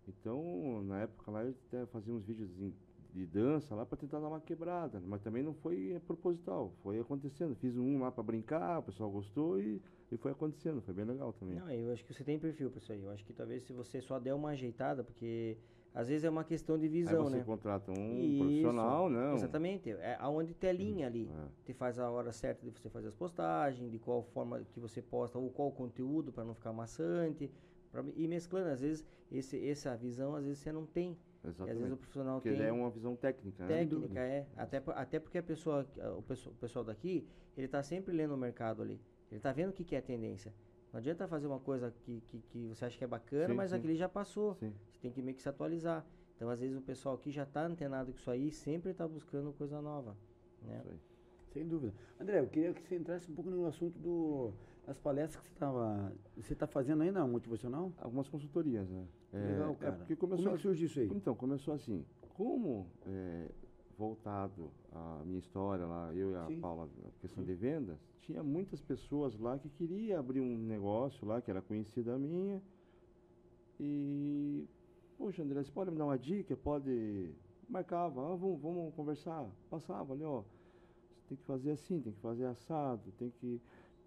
Então, na época lá, eu até fazia uns vídeos de, de dança lá para tentar dar uma quebrada, mas também não foi eh, proposital, foi acontecendo. Fiz um lá para brincar, o pessoal gostou e, e foi acontecendo, foi bem legal também. Não, eu acho que você tem perfil pra isso aí. Eu acho que talvez se você só der uma ajeitada, porque às vezes é uma questão de Aí visão, você né? contrata um Isso, profissional, né? Exatamente. É aonde tem a linha ali. É. Te faz a hora certa de você fazer as postagens, de qual forma que você posta, ou qual conteúdo para não ficar maçante. Pra ir mesclando. Às vezes, esse, essa visão, às vezes você não tem. E às vezes o Exatamente. profissional Porque tem. é uma visão técnica, né? Técnica, é. Até, até porque a pessoa, o pessoal, o pessoal daqui, ele tá sempre lendo o mercado ali. Ele tá vendo o que, que é a tendência. Não adianta fazer uma coisa que, que, que você acha que é bacana, Sim, mas sim. aquele já passou. Sim. Você tem que meio que se atualizar. Então, às vezes, o pessoal aqui já tá antenado com isso aí e sempre tá buscando coisa nova. Né? Isso aí. Sem dúvida. André, eu queria que você entrasse um pouco no assunto do, das palestras que você estava. Você está fazendo ainda, motivacional? Algumas consultorias, né? Legal, É cara. porque Como começou é que surgiu isso aí? Então, começou assim. Como é, voltado à minha história lá, eu e a Sim. Paula, a questão de vendas, tinha muitas pessoas lá que queriam abrir um negócio lá, que era conhecida minha. E, poxa, André, você pode me dar uma dica? Pode. Marcava, ah, vamos, vamos conversar. Passava ali, ó. Você tem que fazer assim, tem que fazer assado, tem que.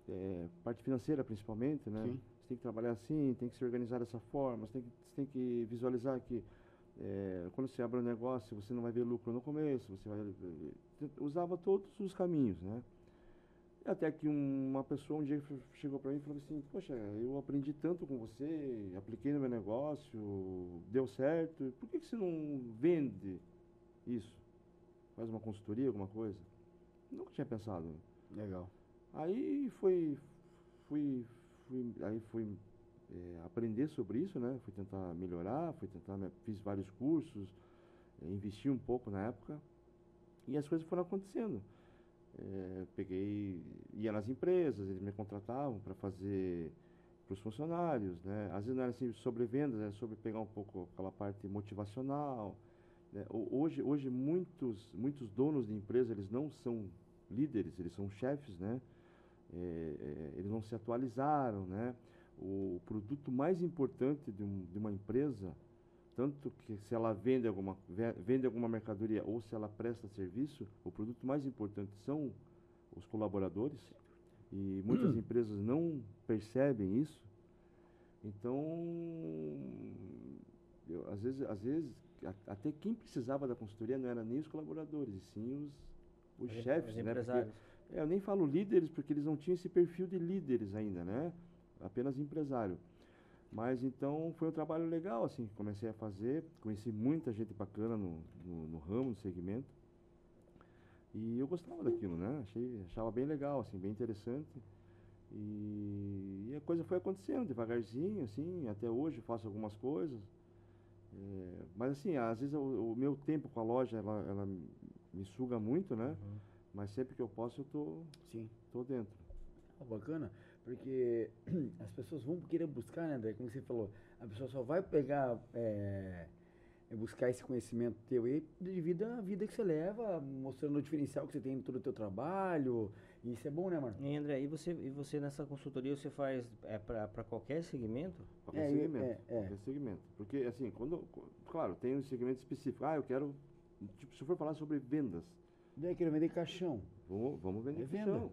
é, parte financeira principalmente, né? Sim. Tem que trabalhar assim, tem que se organizar dessa forma, você tem que, você tem que visualizar que é, quando você abre um negócio, você não vai ver lucro no começo, você vai. eh, Usava todos os caminhos, né? Até que um- uma pessoa um dia chegou para mim e falou assim: Poxa, eu aprendi tanto com você, apliquei no meu negócio, deu certo, por que, que você não vende isso? Faz uma consultoria, alguma coisa? Nunca tinha pensado. Legal. Aí foi, fui, fui, aí fui eh, aprender sobre isso, né? Fui tentar melhorar, fui tentar, me- fiz vários cursos, eh, investi um pouco na época e as coisas foram acontecendo. Eh, peguei, ia nas empresas, eles me contratavam para fazer para os funcionários, né? Às vezes não era assim sobre vendas, era sobre pegar um pouco aquela parte motivacional. né? Ho- Hoje, hoje muitos, muitos donos de empresa eles não são líderes, eles são chefes, né? É, é, eles não se atualizaram, né? O produto mais importante de, um- de uma empresa, tanto que se ela vende alguma, ve- vende alguma mercadoria ou se ela presta serviço, o produto mais importante são os colaboradores. E muitas empresas não percebem isso. Então, eu, às vezes, às vezes a- até quem precisava da consultoria não era nem os colaboradores, e sim os, os Os chefes, os né? Porque- é, eu nem falo líderes porque eles não tinham esse perfil de líderes ainda, né? Apenas empresário. Mas então foi um trabalho legal, assim, comecei a fazer, conheci muita gente bacana no, no, no ramo, no segmento. E eu gostava daquilo, né? Achei, achava bem legal, assim, bem interessante. E, e a coisa foi acontecendo devagarzinho, assim, até hoje faço algumas coisas. É, mas assim, às vezes o, o meu tempo com a loja, ela, ela me suga muito, né? Uhum. Mas sempre que eu posso, eu tô, Sim. tô dentro. Ah, bacana, porque (clears throat) as pessoas vão querer buscar, né, André? Como você falou, a pessoa só vai pegar, é, é buscar esse conhecimento teu aí devido à vida que você leva, mostrando o diferencial que você tem em todo o teu trabalho. E isso é bom, né, Marco? E André, e você, e você nessa consultoria você faz é para qualquer segmento? Qualquer É, e- segmento. é, é. Qualquer segmento. Porque, assim, quando. Claro, tem um segmento específico. Ah, eu quero. Tipo, se eu for falar sobre vendas, Daí quero vender caixão. vamos, vamos vender É caixão.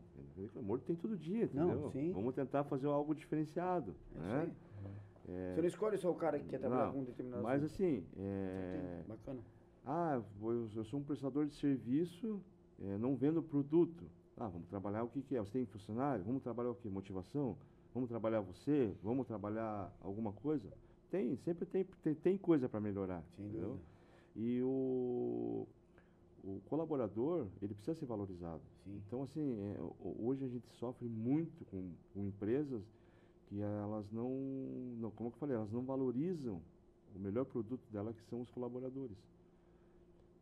Amor tem todo dia, Não, entendeu? sim. Vamos tentar fazer algo diferenciado. É né? aí. Você não escolhe só o cara que quer trabalhar Não, com um determinado Mas assim, é, Bacana. ah, eu sou um prestador de serviço, é, não vendo produto. Ah, vamos trabalhar o que, que é? Você tem funcionário? Vamos trabalhar o que? Motivação? Vamos trabalhar você? Vamos trabalhar alguma coisa? Tem, sempre tem, tem, tem coisa para melhorar. Sem entendeu? dúvida. E o, o colaborador, ele precisa ser valorizado. Sim. Então, assim, é, ho- hoje a gente sofre muito com, com empresas que elas não, não, como eu falei, elas não valorizam o melhor produto dela, que são os colaboradores.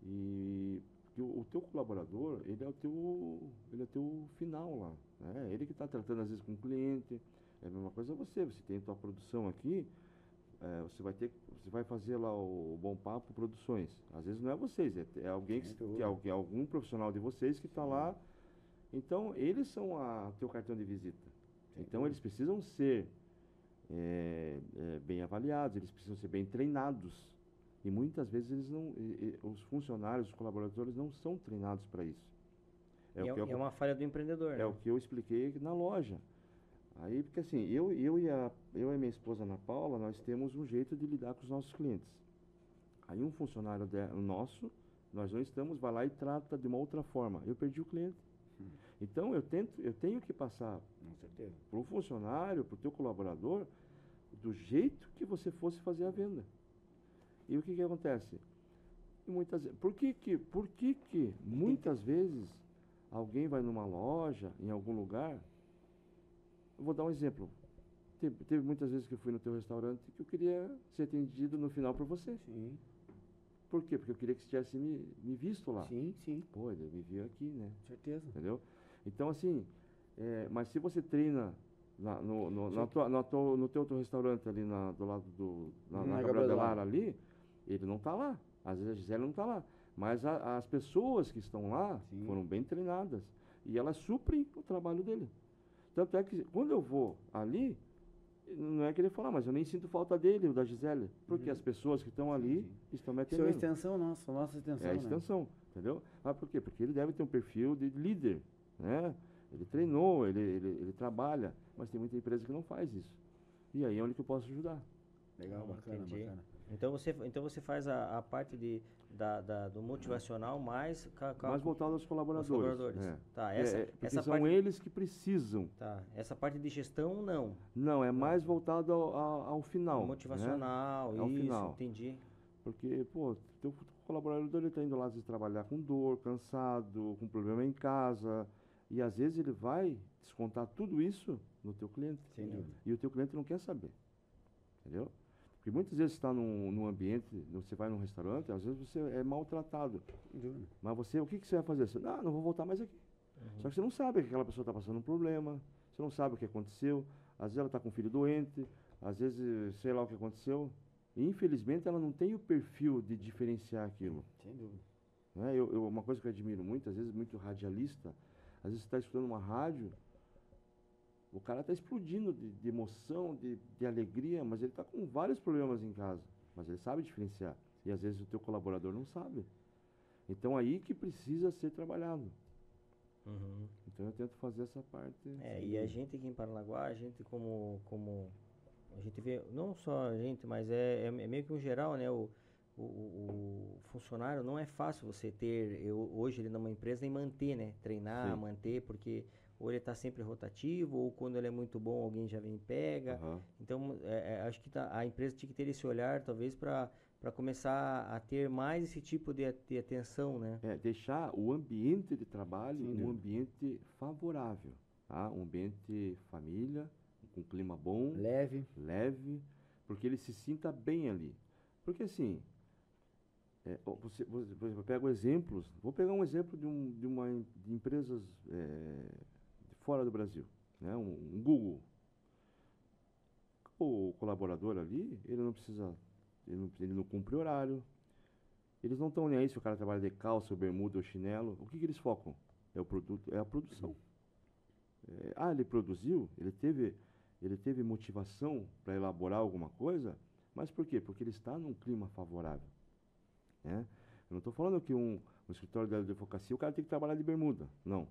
E o, o teu colaborador, ele é o teu, ele é o teu final lá. Né? Ele que está tratando, às vezes, com o cliente. É a mesma coisa você, você tem a tua produção aqui, é, você vai ter, você vai fazer lá o Bom Papo Produções. Às vezes não é vocês, é, é alguém que, que é, algum profissional de vocês que está lá. Então eles são a teu cartão de visita. Sem então dúvida. eles precisam ser é, é, bem avaliados, eles precisam ser bem treinados. E muitas vezes eles não, e- e os funcionários, os colaboradores não são treinados para isso. É, que eu- é uma falha do empreendedor, é né? o que eu expliquei na loja. Aí, porque assim, eu, eu, e a, eu e minha esposa Ana Paula, nós temos um jeito de lidar com os nossos clientes. Aí um funcionário de- nosso, nós não estamos, vai lá e trata de uma outra forma. Eu perdi o cliente. Hum. Então eu tento, eu tenho que passar para o funcionário, para o teu colaborador, do jeito que você fosse fazer a venda. E o que, que acontece? E muitas, por que que, por que que muitas vezes alguém vai numa loja, em algum lugar, eu vou dar um exemplo. Teve, teve muitas vezes que eu fui no teu restaurante que eu queria ser atendido no final por você. Sim, Por quê? Porque eu queria que você tivesse me, me visto lá. sim, sim, Pô, ele me viu aqui, né? certeza. Entendeu? Então, assim, é, mas se você treina na- no, no, na tua, na tua- no teu outro restaurante ali na- do lado do. Na, Na na Gabriel. Delara ali, ele não está lá. Às vezes a Gisele não está lá. Mas a- as pessoas que estão lá Sim. foram bem treinadas. E elas suprem o trabalho dele. Tanto é que quando eu vou ali, não é que ele falar, mas eu nem sinto falta dele, o da Gisele. Porque Uhum. as pessoas que estão ali sim. estão me Isso é atendendo. uma extensão nossa, nossa extensão. É a né? extensão, entendeu? Mas por quê? Porque ele deve ter um perfil de líder, né? Ele treinou, ele, ele, ele trabalha, mas tem muita empresa que não faz isso. E aí é onde que eu posso ajudar. Legal, bacana, entendi. bacana. Então você, então você faz a, a parte de, da, da- do motivacional mais... ca- ca- Mais voltado aos aos colaboradores. colaboradores. é. Tá, É, essa, é, porque essa são parte... eles que precisam. Tá, essa parte de gestão, não. Não, é mais voltado ao, ao, ao final. né? Motivacional, É o isso, final. entendi. Porque, pô, teu colaborador ele tá indo lá vezes trabalhar com dor, cansado, com problema em casa. E às vezes ele vai descontar tudo isso no teu cliente. Sem dúvida. E o teu cliente não quer saber. Entendeu? Porque muitas vezes você está num, num ambiente, você vai num restaurante, às vezes você é maltratado. Mas você, o que, que você vai fazer? Você, ah, não vou voltar mais aqui. Só que você não sabe que aquela pessoa está passando um problema, você não sabe o que aconteceu. Às vezes ela está com um filho doente, às vezes sei lá o que aconteceu. E infelizmente ela não tem o perfil de diferenciar aquilo. Sem dúvida. Né? Eu, eu- uma coisa que eu admiro muito, às vezes muito radialista, às vezes você está escutando uma rádio, o cara está explodindo de, de emoção, de, de alegria, mas ele está com vários problemas em casa. Mas ele sabe diferenciar. E às vezes o teu colaborador não sabe. Então aí que precisa ser trabalhado. Uhum. Então eu tento fazer essa parte. É, e a gente aqui em Paranaguá, a gente como, como a gente vê, não só a gente, mas é, é, é meio que um geral, né? O, o, o funcionário não é fácil você ter eu, hoje ele numa empresa e manter, né? Treinar, Sim. manter, porque ou ele está sempre rotativo, ou quando ele é muito bom alguém já vem e pega. Aham. Então, é, é, acho que tá- a empresa tinha que ter esse olhar, talvez, para começar a ter mais esse tipo de, de atenção, né? É, deixar o ambiente de trabalho Sem um dúvida. ambiente favorável. Tá? Um ambiente família, com clima bom. Leve. leve, porque ele se sinta bem ali. Porque assim, é, você, você, por exemplo, eu pego exemplos, vou pegar um exemplo de, um, de uma de empresas é, fora do Brasil, né? um, um Google. O colaborador ali, ele não precisa, ele não, ele não cumpre horário, eles não estão nem aí se o cara trabalha de calça, ou bermuda ou chinelo, o que, que eles focam? É o produto, é a produção. É, ah, ele produziu, ele teve, ele teve motivação para elaborar alguma coisa, mas por quê? Porque ele está num clima favorável. Né? Eu não estou falando que um, um escritório de advocacia o cara tem que trabalhar de bermuda, não.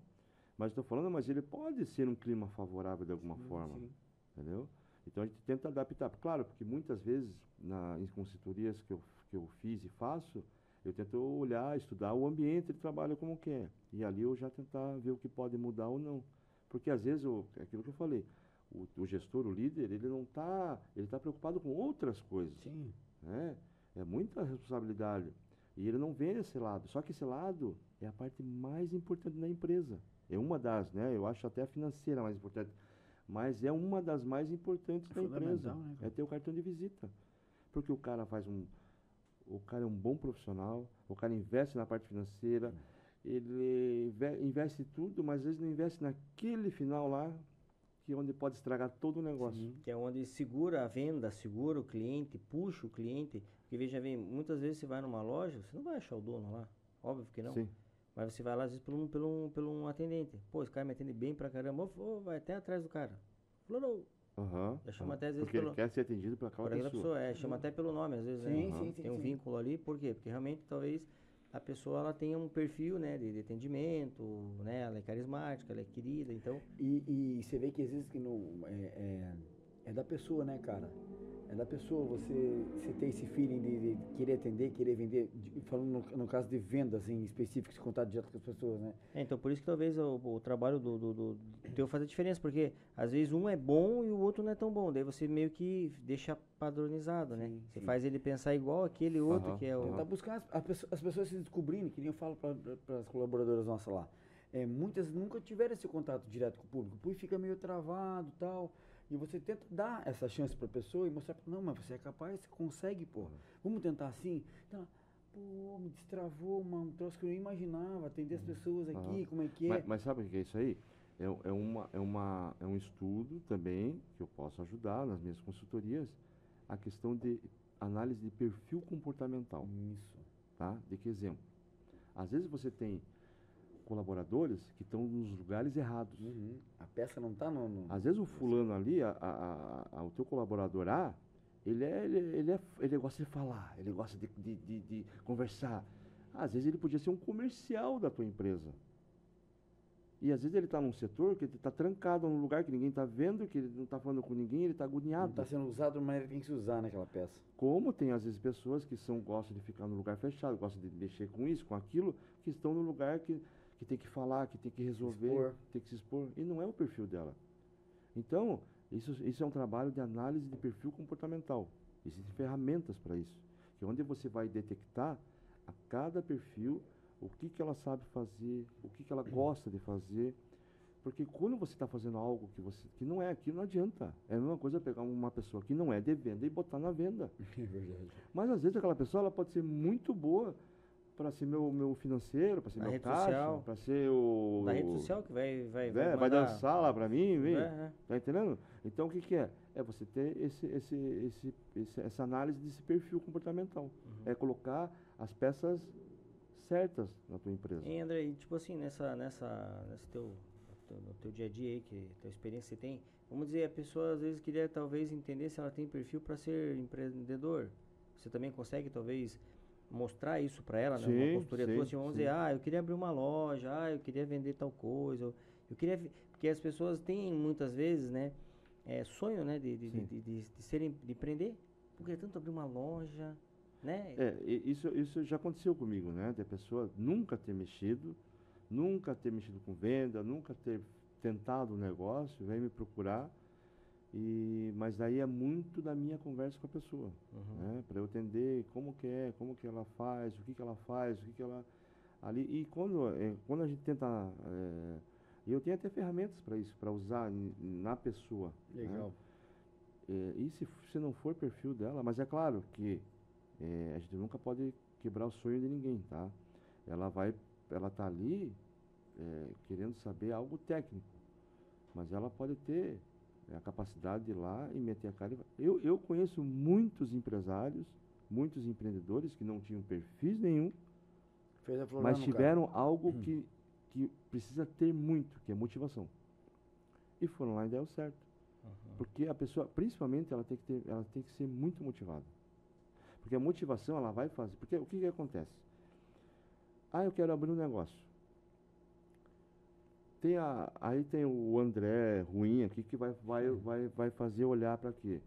Mas estou falando, mas ele pode ser um clima favorável de alguma forma, Sim. entendeu? Então a gente tenta adaptar. Claro, porque muitas vezes na, em consultorias que eu, que eu fiz e faço, eu tento olhar, estudar o ambiente de trabalho como que é. E ali eu já tentar ver o que pode mudar ou não. Porque às vezes, o, é aquilo que eu falei, o, o gestor, o líder, ele não está, ele está preocupado com outras coisas. Sim. Né? É muita responsabilidade. E ele não vê esse lado. Só que esse lado é a parte mais importante da empresa. É uma das, né? Eu acho até a financeira mais importante. Mas é uma das mais importantes É da empresa. né? É ter o cartão de visita. Porque o cara faz um. O cara é um bom profissional, o cara investe na parte financeira, ele inve- investe tudo, mas às vezes não investe naquele final lá, que é onde pode estragar todo o negócio. Sim. Que é onde segura a venda, segura o cliente, puxa o cliente. Porque veja bem, muitas vezes você vai numa loja, você não vai achar o dono lá. Óbvio que não. Sim. Mas você vai lá às vezes pelo, um- pelo, um- pelo um atendente. Pô, esse cara me atende bem pra caramba. Ô, ô, vai até atrás do cara. Falou, Aham. Já chama aham. até às vezes Porque ele pelo- quer ser atendido por aquela Por aquela pessoa. pessoa, é, chama até pelo nome, às vezes, Sim, né? sim, sim, Tem um sim. vínculo ali, por quê? Porque realmente talvez a pessoa ela tenha um perfil, né, de, de atendimento, né? Ela é carismática, ela é querida, então. E, e você vê que às vezes que no, é, é, é da pessoa, né, cara? É da pessoa você, você ter esse feeling de, de querer atender, querer vender, de- falando no, no caso de vendas em específico, se contato direto com as pessoas, né? É, então por isso que talvez o, o trabalho do, do, do teu faz a diferença, porque às vezes um é bom e o outro não é tão bom. Daí você meio que deixa padronizado, né? Sim, Você sim. faz ele pensar igual aquele outro Aham, que é o. Tentar buscar as, as pessoas- as pessoas se descobrindo, que nem eu falo para as colaboradoras nossas lá. É, muitas nunca tiveram esse contato direto com o público, o público fica meio travado e tal. E você tenta dar essa chance para a pessoa e mostrar, não, mas você é capaz, você consegue, pô. Vamos tentar assim? Então, pô, me destravou uma, um troço que eu nem imaginava, atender as pessoas aqui, como é que é. Mas, mas sabe o que é isso aí? É, é, uma, é, uma, é um estudo também que eu posso ajudar nas minhas consultorias, a questão de análise de perfil comportamental. Isso. Tá? De que exemplo? Às vezes você tem colaboradores que estão nos lugares errados. Uhum. A peça não tá no... no- Às vezes o fulano ali, a, a- a- o teu colaborador A, ele, é, ele, ele, é, ele gosta de falar, ele gosta de, de, de- de conversar. Às vezes ele podia ser um comercial da tua empresa. E às vezes ele está num setor que ele está trancado num lugar que ninguém está vendo, que ele não está falando com ninguém, ele está agoniado. tá sendo usado da maneira que tem que se usar naquela peça. Como tem às vezes pessoas que são, gostam de ficar no lugar fechado, gostam de mexer com isso, com aquilo, que estão no lugar que, que tem que falar, que tem que resolver, expor. tem que se expor. E não é o perfil dela. Então, isso, isso é um trabalho de análise de perfil comportamental. Existem ferramentas para isso. Que é onde você vai detectar a cada perfil o que, que ela sabe fazer, o que, que ela gosta de fazer. Porque quando você está fazendo algo que, você, que não é aquilo, não adianta. É a mesma coisa pegar uma pessoa que não é de venda e botar na venda. (laughs) É verdade. Mas às vezes aquela pessoa ela pode ser muito boa para ser meu, meu financeiro, para ser Na meu caixa, para ser o. Da rede social que vai. Vai, É, vai mandar- dançar lá para mim, vem. É, é. Tá entendendo? Então o que, que é? É você ter esse, esse, esse, esse- essa análise desse perfil comportamental. Uhum. É colocar as peças certas na tua empresa. Hein, André, e tipo assim, nessa, nessa, nesse teu, teu- no teu dia a dia aí, que tua experiência que você tem, vamos dizer, a pessoa às vezes queria talvez entender se ela tem perfil para ser empreendedor. Você também consegue talvez mostrar isso para ela, né? Sim, Uma consultoria tua, sim, assim, vamos sim. dizer, ah, eu queria abrir uma loja, ah, eu queria vender tal coisa, eu, eu queria, porque as pessoas têm muitas vezes, né, é, sonho, né, de, de, de, de, de, serem, de empreender, porque tanto abrir uma loja, né? É, isso, isso já aconteceu comigo, né? De a pessoa nunca ter mexido, nunca ter mexido com venda, nunca ter tentado o negócio, vem me procurar. E, mas daí é muito da minha conversa com a pessoa, Uhum. né? Para eu entender como que é, como que ela faz, o que que ela faz, o que que ela ali e quando é, quando a gente tenta é, eu tenho até ferramentas para isso, para usar na pessoa. né? Legal. É, e se, se não for perfil dela, mas é claro que a gente nunca pode quebrar o sonho de ninguém, tá? Ela vai, ela tá ali querendo saber algo técnico, mas ela pode ter a capacidade de ir lá e meter a cara. e vai- Eu, eu conheço muitos empresários, muitos empreendedores que não tinham perfis nenhum, Fez a flor mas no cara. tiveram algo que, que precisa ter muito, que é motivação. E foram lá e deu certo. Porque a pessoa, principalmente, ela tem que ter, ela tem que ser muito motivada. Porque a motivação ela vai fazer. Porque o que, que acontece? Ah, eu quero abrir um negócio. Tem a, aí tem o André ruim aqui que vai, vai, vai, vai fazer olhar para quê?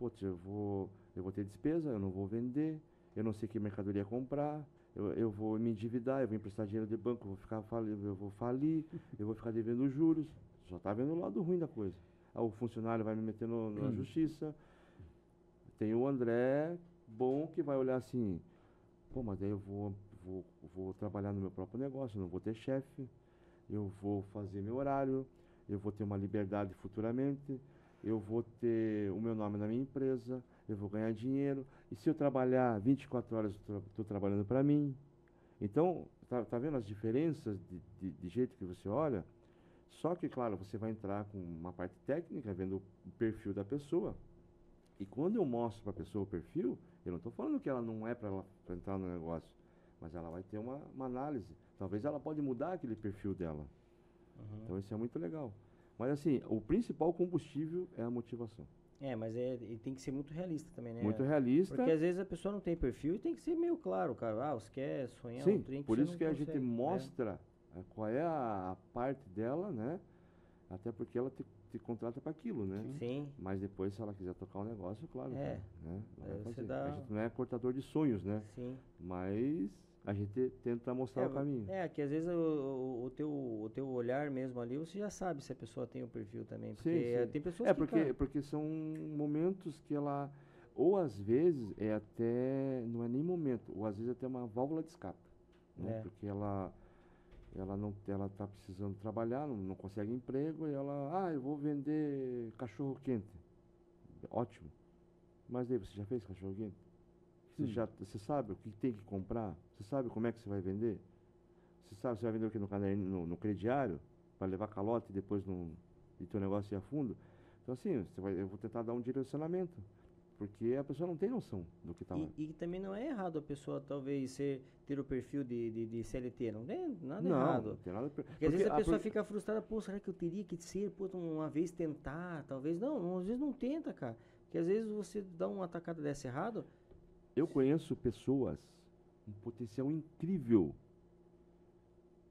Putz, eu vou, eu vou ter despesa, eu não vou vender, eu não sei que mercadoria comprar, eu, eu vou me endividar, eu vou emprestar dinheiro de banco, eu vou ficar falir, eu vou falir, (laughs) eu vou ficar devendo juros. Só está vendo o lado ruim da coisa. o funcionário vai me meter no, na justiça. Tem o André bom que vai olhar assim, pô, mas aí eu vou, vou, vou trabalhar no meu próprio negócio, não vou ter chefe, eu vou fazer meu horário, eu vou ter uma liberdade futuramente, eu vou ter o meu nome na minha empresa, eu vou ganhar dinheiro, e se eu trabalhar 24 horas, estou trabalhando para mim. Então, tá, tá vendo as diferenças de, de, de jeito que você olha? Só que, claro, você vai entrar com uma parte técnica, vendo o perfil da pessoa. E quando eu mostro para a pessoa o perfil, eu não estou falando que ela não é para entrar no negócio, mas ela vai ter uma, uma, análise. Talvez ela pode mudar aquele perfil dela. Uhum. Então isso é muito legal. Mas assim, o principal combustível é a motivação. É, mas é, tem que ser muito realista também, né? Muito realista. Porque às vezes a pessoa não tem perfil e tem que ser meio claro, cara. Ah, você quer sonhar Sim, um trem por isso que consegue, a gente né? mostra né? qual é a parte dela, né? Até porque ela te, te contrata para aquilo, né? Sim. Mas depois, se ela quiser tocar um negócio, claro. É. Né? Você dá... A gente não é cortador de sonhos, né? Sim. Mas a gente tenta mostrar é, o caminho. É, que às vezes o, o, teu, o teu olhar mesmo ali, você já sabe se a pessoa tem o perfil também. Porque sim, sim. tem pessoas é que. Porque, cara... porque são momentos que ela. Ou às vezes é até. Não é nem momento, ou às vezes é até uma válvula de escape. Né? É. Porque ela ela não ela está precisando trabalhar, não, não consegue emprego, e ela, ah, eu vou vender cachorro quente. Ótimo. Mas daí você já fez cachorro quente? Você, já, você sabe o que tem que comprar? Você sabe como é que você vai vender? Você sabe você vai vender o que no, no, no crediário? Para levar calote e depois no, e teu negócio ir a fundo? Então assim, você vai, eu vou tentar dar um direcionamento. Porque a pessoa não tem noção do que está lá. E, também não é errado a pessoa talvez ser, ter o perfil de, de, de CLT, não tem nada não, errado. Não, tem nada Porque, porque às vezes a, a pessoa por... fica frustrada, pô, será que eu teria que ser, pô, uma vez tentar, talvez. Não, às vezes não tenta, cara. Porque às vezes você dá uma atacada dessa errado. Eu conheço pessoas um potencial incrível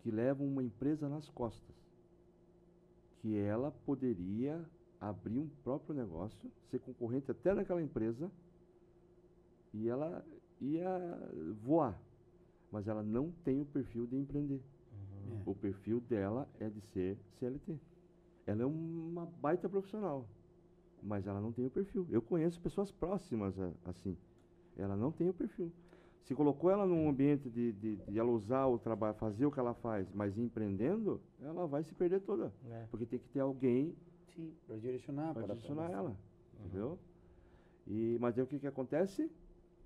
que levam uma empresa nas costas. Que ela poderia abrir um próprio negócio, ser concorrente até naquela empresa, e ela ia voar. Mas ela não tem o perfil de empreender. Uhum. É. O perfil dela é de ser CLT. Ela é uma baita profissional, mas ela não tem o perfil. Eu conheço pessoas próximas a, assim. Ela não tem o perfil. Se colocou ela num ambiente de, de, de ela usar o trabalho, fazer o que ela faz, mas empreendendo, ela vai se perder toda. É. Porque tem que ter alguém Sim, para direcionar. Para direcionar ela, uhum. entendeu? E, mas aí o que, que acontece?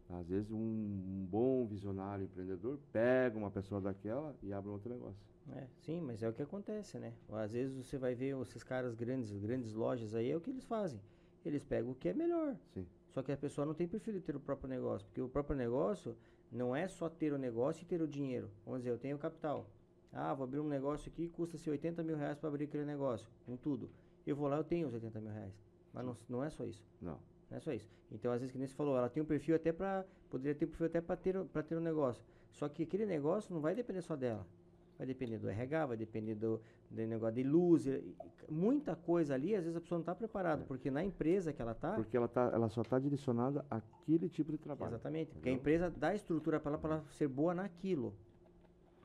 Às vezes um, um, bom visionário empreendedor pega uma pessoa daquela e abre um outro negócio. É, sim, mas é o que acontece, né? Às vezes você vai ver esses caras grandes, grandes lojas aí, é o que eles fazem. Eles pegam o que é melhor. Sim. Só que a pessoa não tem perfil de ter o próprio negócio, porque o próprio negócio não é só ter o negócio e ter o dinheiro. Vamos dizer, eu tenho capital. Ah, vou abrir um negócio aqui, custa-se 80 mil reais para abrir aquele negócio, com tudo. Eu vou lá, eu tenho os 80 mil reais. Mas não, não é só isso. Não. Não é só isso. Então, às vezes, que nem você falou, ela tem um perfil até para. Poderia ter um perfil até para ter, pra ter um negócio. Só que aquele negócio não vai depender só dela. Vai depender do RH, vai depender do, do negócio de luz. Muita coisa ali, às vezes a pessoa não está preparada, é. porque na empresa que ela está. Porque ela, tá, ela só está direcionada àquele tipo de trabalho. Exatamente. Entendeu? Porque a empresa dá estrutura para ela, para ser boa naquilo.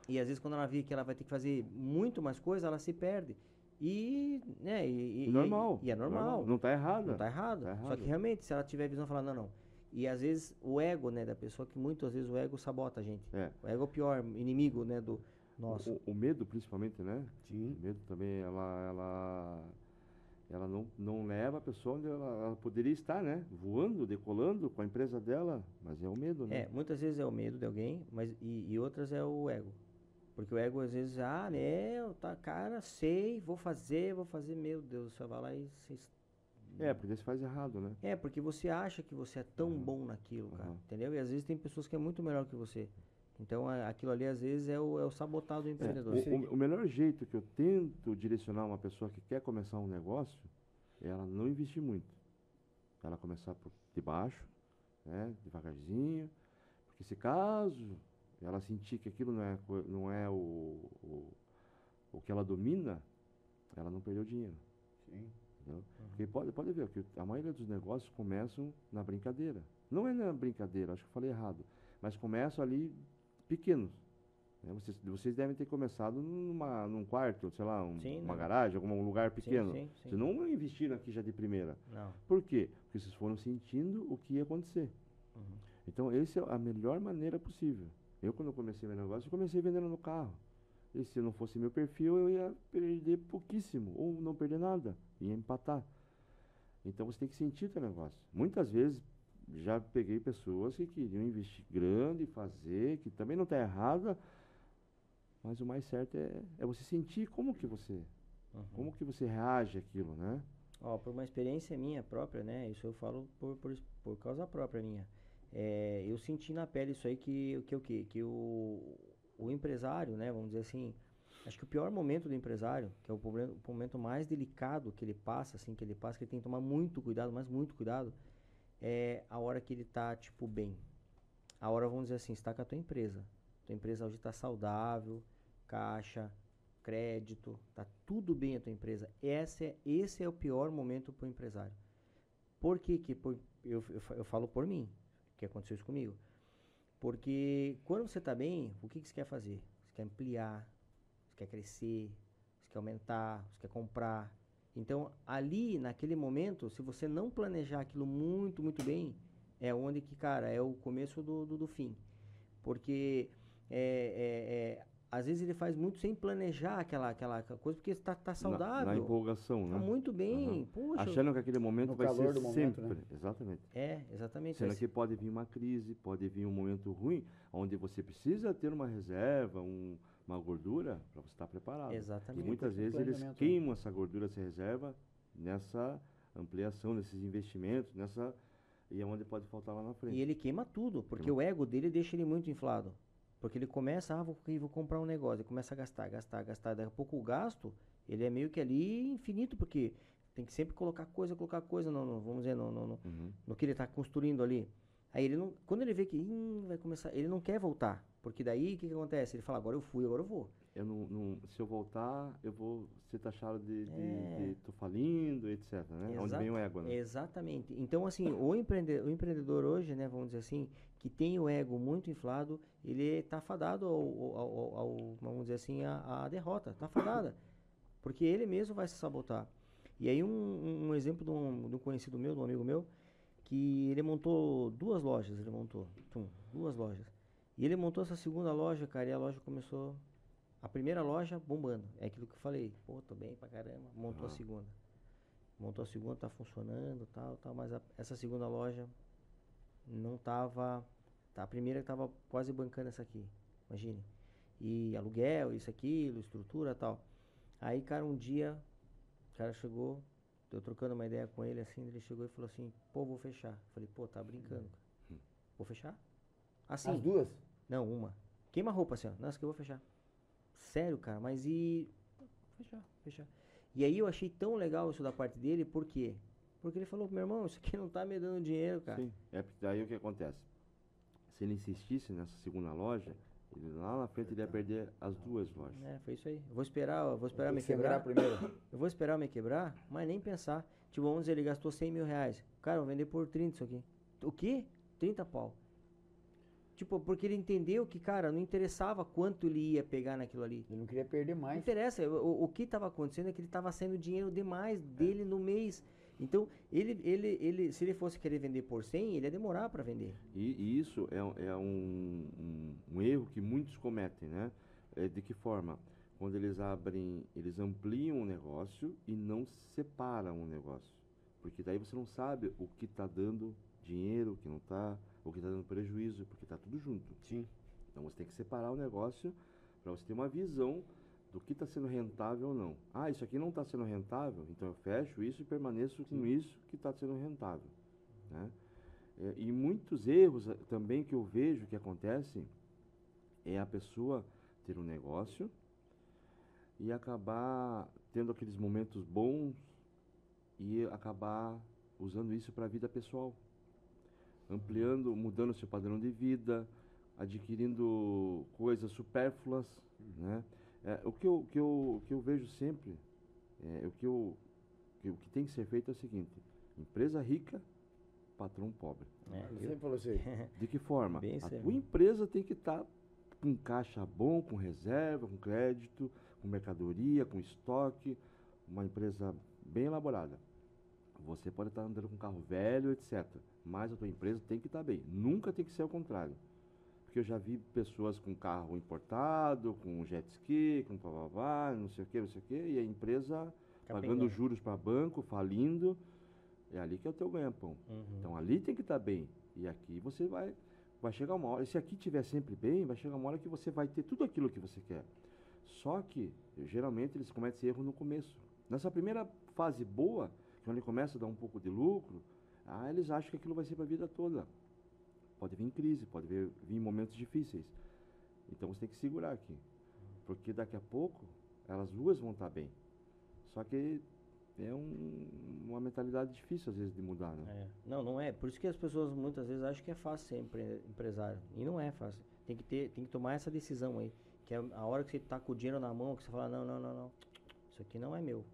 E às vezes, quando ela vê que ela vai ter que fazer muito mais coisa, ela se perde. E, né, e, e normal. E, e é normal. normal. Não está errado. Não está errado. Tá errado. Só que realmente, se ela tiver visão, falar, não, não. E às vezes o ego, né, da pessoa, que muitas vezes o ego sabota a gente. É. O ego é o pior inimigo, né, do nosso. O, o medo, principalmente, né? Sim. O medo também, ela, ela, ela não, não leva a pessoa onde ela, ela, poderia estar, né? Voando, decolando com a empresa dela, mas é o medo, né? É, muitas vezes é o medo de alguém, mas e, e outras é o ego. Porque o ego às vezes, ah, meu, tá, cara, sei, vou fazer, vou fazer, meu Deus, você vai lá e. É, porque você faz errado, né? É, porque você acha que você é tão uhum. bom naquilo, cara, uhum. entendeu? E às vezes tem pessoas que é muito melhor que você. Então aquilo ali às vezes é o, é o sabotado do é, empreendedor. É, o, o, melhor jeito que eu tento direcionar uma pessoa que quer começar um negócio é ela não investir muito. Ela começar por de baixo, né, devagarzinho, porque se caso ela sentir que aquilo não é, não é o, o, o que ela domina, ela não perdeu dinheiro. Sim. Uhum. Porque pode, pode ver que a maioria dos negócios começam na brincadeira. Não é na brincadeira, acho que eu falei errado. Mas começam ali pequenos. né? Vocês, vocês devem ter começado numa, num quarto, sei lá, um- Sim, uma não. garagem, algum lugar pequeno. sim, sim. Vocês não investiram aqui já de primeira. Não. Por quê? Porque vocês foram sentindo o que ia acontecer. Uhum. Então, essa é a melhor maneira possível. Eu, quando eu comecei meu negócio, eu comecei vendendo no carro. E se não fosse meu perfil, eu ia perder pouquíssimo, ou não perder nada, ia empatar. Então, você tem que sentir o teu negócio. Muitas vezes, já peguei pessoas que queriam investir grande, fazer, que também não está errada, mas o mais certo é, é você sentir como que você, Uhum. como que você reage àquilo, né? Ó, por uma experiência minha própria, né? Isso eu falo por, por, por causa própria minha. É, eu senti na pele isso aí que, que o quê? Que o, o empresário, né? Vamos dizer assim, acho que o pior momento do empresário, que é o, problema, o momento mais delicado que ele passa, assim, que ele passa, que ele tem que tomar muito cuidado, mas muito cuidado, é a hora que ele tá, tipo, bem. A hora, vamos dizer assim, está com a tua empresa. Tua empresa hoje está saudável, caixa, crédito, tá tudo bem a tua empresa. Esse é, esse é o pior momento para o empresário. Por que que por- eu, eu, eu falo por mim, que aconteceu isso comigo? Porque quando você está bem, o que, que você quer fazer? Você quer ampliar, você quer crescer, você quer aumentar, você quer comprar. Então, ali, naquele momento, se você não planejar aquilo muito, muito bem, é onde que, cara, é o começo do, do, do fim. Porque é, é, é, às vezes ele faz muito sem planejar aquela, aquela, coisa, porque está tá Na- saudável. Na, empolgação, Tá né? muito bem. Aham. Poxa. Achando que aquele momento No vai calor ser do momento, sempre. né? Exatamente. É, exatamente. Sendo que pode vir uma crise, pode vir um momento ruim, onde você precisa ter uma reserva, um- uma gordura, para você estar preparado. Exatamente. E muitas vezes eles né? queimam essa gordura, essa reserva, nessa ampliação, nesses investimentos, nessa. E é onde pode faltar lá na frente. E ele queima tudo, porque Queima. o ego dele deixa ele muito inflado. Porque ele começa, ah, vou, vou comprar um negócio, ele começa a gastar, gastar, gastar. Daqui a pouco o gasto, ele é meio que ali infinito, porque tem que sempre colocar coisa, colocar coisa, no, no- vamos dizer, no, no, no- Uhum. no que ele está construindo ali. Aí ele não, quando ele vê que "Ih, vai começar, ele não quer voltar, porque daí o que, que acontece? Ele fala, agora eu fui, agora eu vou. Eu não, não- se eu voltar, eu vou ser taxado de, de, É. de tô falindo, etc. Né? Onde vem o ego, né? Exatamente. Então, assim, o, empreende- o empreendedor hoje, né, vamos dizer assim, que tem o ego muito inflado, ele está fadado ao, ao- ao- ao- vamos dizer assim, à, à derrota. Está fadada. Porque ele mesmo vai se sabotar. E aí, um, um exemplo de um, de um conhecido meu, de um amigo meu, que ele montou duas lojas, ele montou, tum, duas lojas. E ele montou essa segunda loja, cara, e a loja começou, a primeira loja bombando, é aquilo que eu falei, pô, tô bem pra caramba, montou a Aham. segunda. Montou a segunda, tá funcionando, tal, tal, mas a- essa segunda loja não tava, tá, a primeira tava quase bancando essa aqui, imagine. E aluguel, isso, aquilo, estrutura, tal. Aí, cara, um dia, o cara chegou, eu trocando uma ideia com ele, assim, ele chegou e falou assim, pô, vou fechar. Falei, pô, tá brincando, cara. Vou fechar? Assim, As duas? Não, uma. Queima a roupa assim, ó. Nossa, que eu vou fechar. Sério, cara, mas e. Fechar, fechar. E aí eu achei tão legal isso da parte dele, por quê? Porque ele falou, meu irmão, isso aqui não tá me dando dinheiro, cara. Sim. É porque daí o que acontece? Se ele insistisse nessa segunda loja, ele, lá na frente ele ia perder as duas lojas. É, foi isso aí. Eu vou esperar, eu vou esperar Tem me quebrar. primeiro. Eu vou esperar me quebrar, mas nem pensar. Tipo, vamos dizer, ele gastou 100 mil reais. Cara, eu vou vender por 30 isso aqui. O quê? 30 pau. Tipo, porque ele entendeu que, cara, não interessava quanto ele ia pegar naquilo ali. Ele não queria perder Não mais. interessa, o, o- que estava acontecendo é que ele estava saindo dinheiro demais dele no mês. Então, ele, ele, ele, se ele fosse querer vender por 100, ele ia demorar para vender. E, e isso é, um- é um, um, um erro que muitos cometem, né? É, de que forma? Quando eles abrem, eles ampliam o negócio e não separam o negócio. Porque daí você não sabe o que está dando dinheiro, o que não está, o que está dando prejuízo, porque está tudo junto. Sim. Então você tem que separar o negócio para você ter uma visão do que está sendo rentável ou não. Ah, isso aqui não está sendo rentável, então eu fecho isso e permaneço com isso que está sendo rentável. Né? É, e muitos erros eh, também que eu vejo que acontecem é a pessoa ter um negócio e acabar tendo aqueles momentos bons e acabar usando isso para a vida pessoal ampliando, mudando seu padrão de vida, adquirindo coisas supérfluas, né? É, o que eu, que eu, o que eu vejo sempre, é, o que eu, que, o que tem que ser feito é o seguinte: empresa rica, patrão pobre. É, viu? sempre falou assim. (laughs) De que forma? Bem a aí. tua empresa tem que estar com caixa bom, com reserva, com crédito, com mercadoria, com estoque, uma empresa bem elaborada. Você pode estar andando com um carro velho, etc. Mas a tua empresa tem que estar bem. Nunca tem que ser ao contrário. Porque eu já vi pessoas com carro importado, com jet ski, com pavavá, não sei o que, não sei o que, e a empresa pagando juros para banco, falindo. É ali que é o teu ganha-pão. Uhum. Então ali tem que estar bem. E aqui você vai, vai chegar uma hora. Se aqui estiver sempre bem, vai chegar uma hora que você vai ter tudo aquilo que você quer. Só que, geralmente, eles cometem esse erro no começo. Nessa primeira fase boa, quando ele começa a dar um pouco de lucro, ah, eles acham que aquilo vai ser para a vida toda. Pode vir crise, pode vir, vir momentos difíceis. Então você tem que segurar aqui. Porque daqui a pouco, elas duas vão estar bem. Só que é um- uma mentalidade difícil às vezes de mudar, né? É. Não, não é. Por isso que as pessoas muitas vezes acham que é fácil ser empre- empresário. E não é fácil. Tem que, ter, tem que tomar essa decisão aí. Que é a hora que você tá com o dinheiro na mão, que você fala, não, não, não, não. Isso aqui não é meu.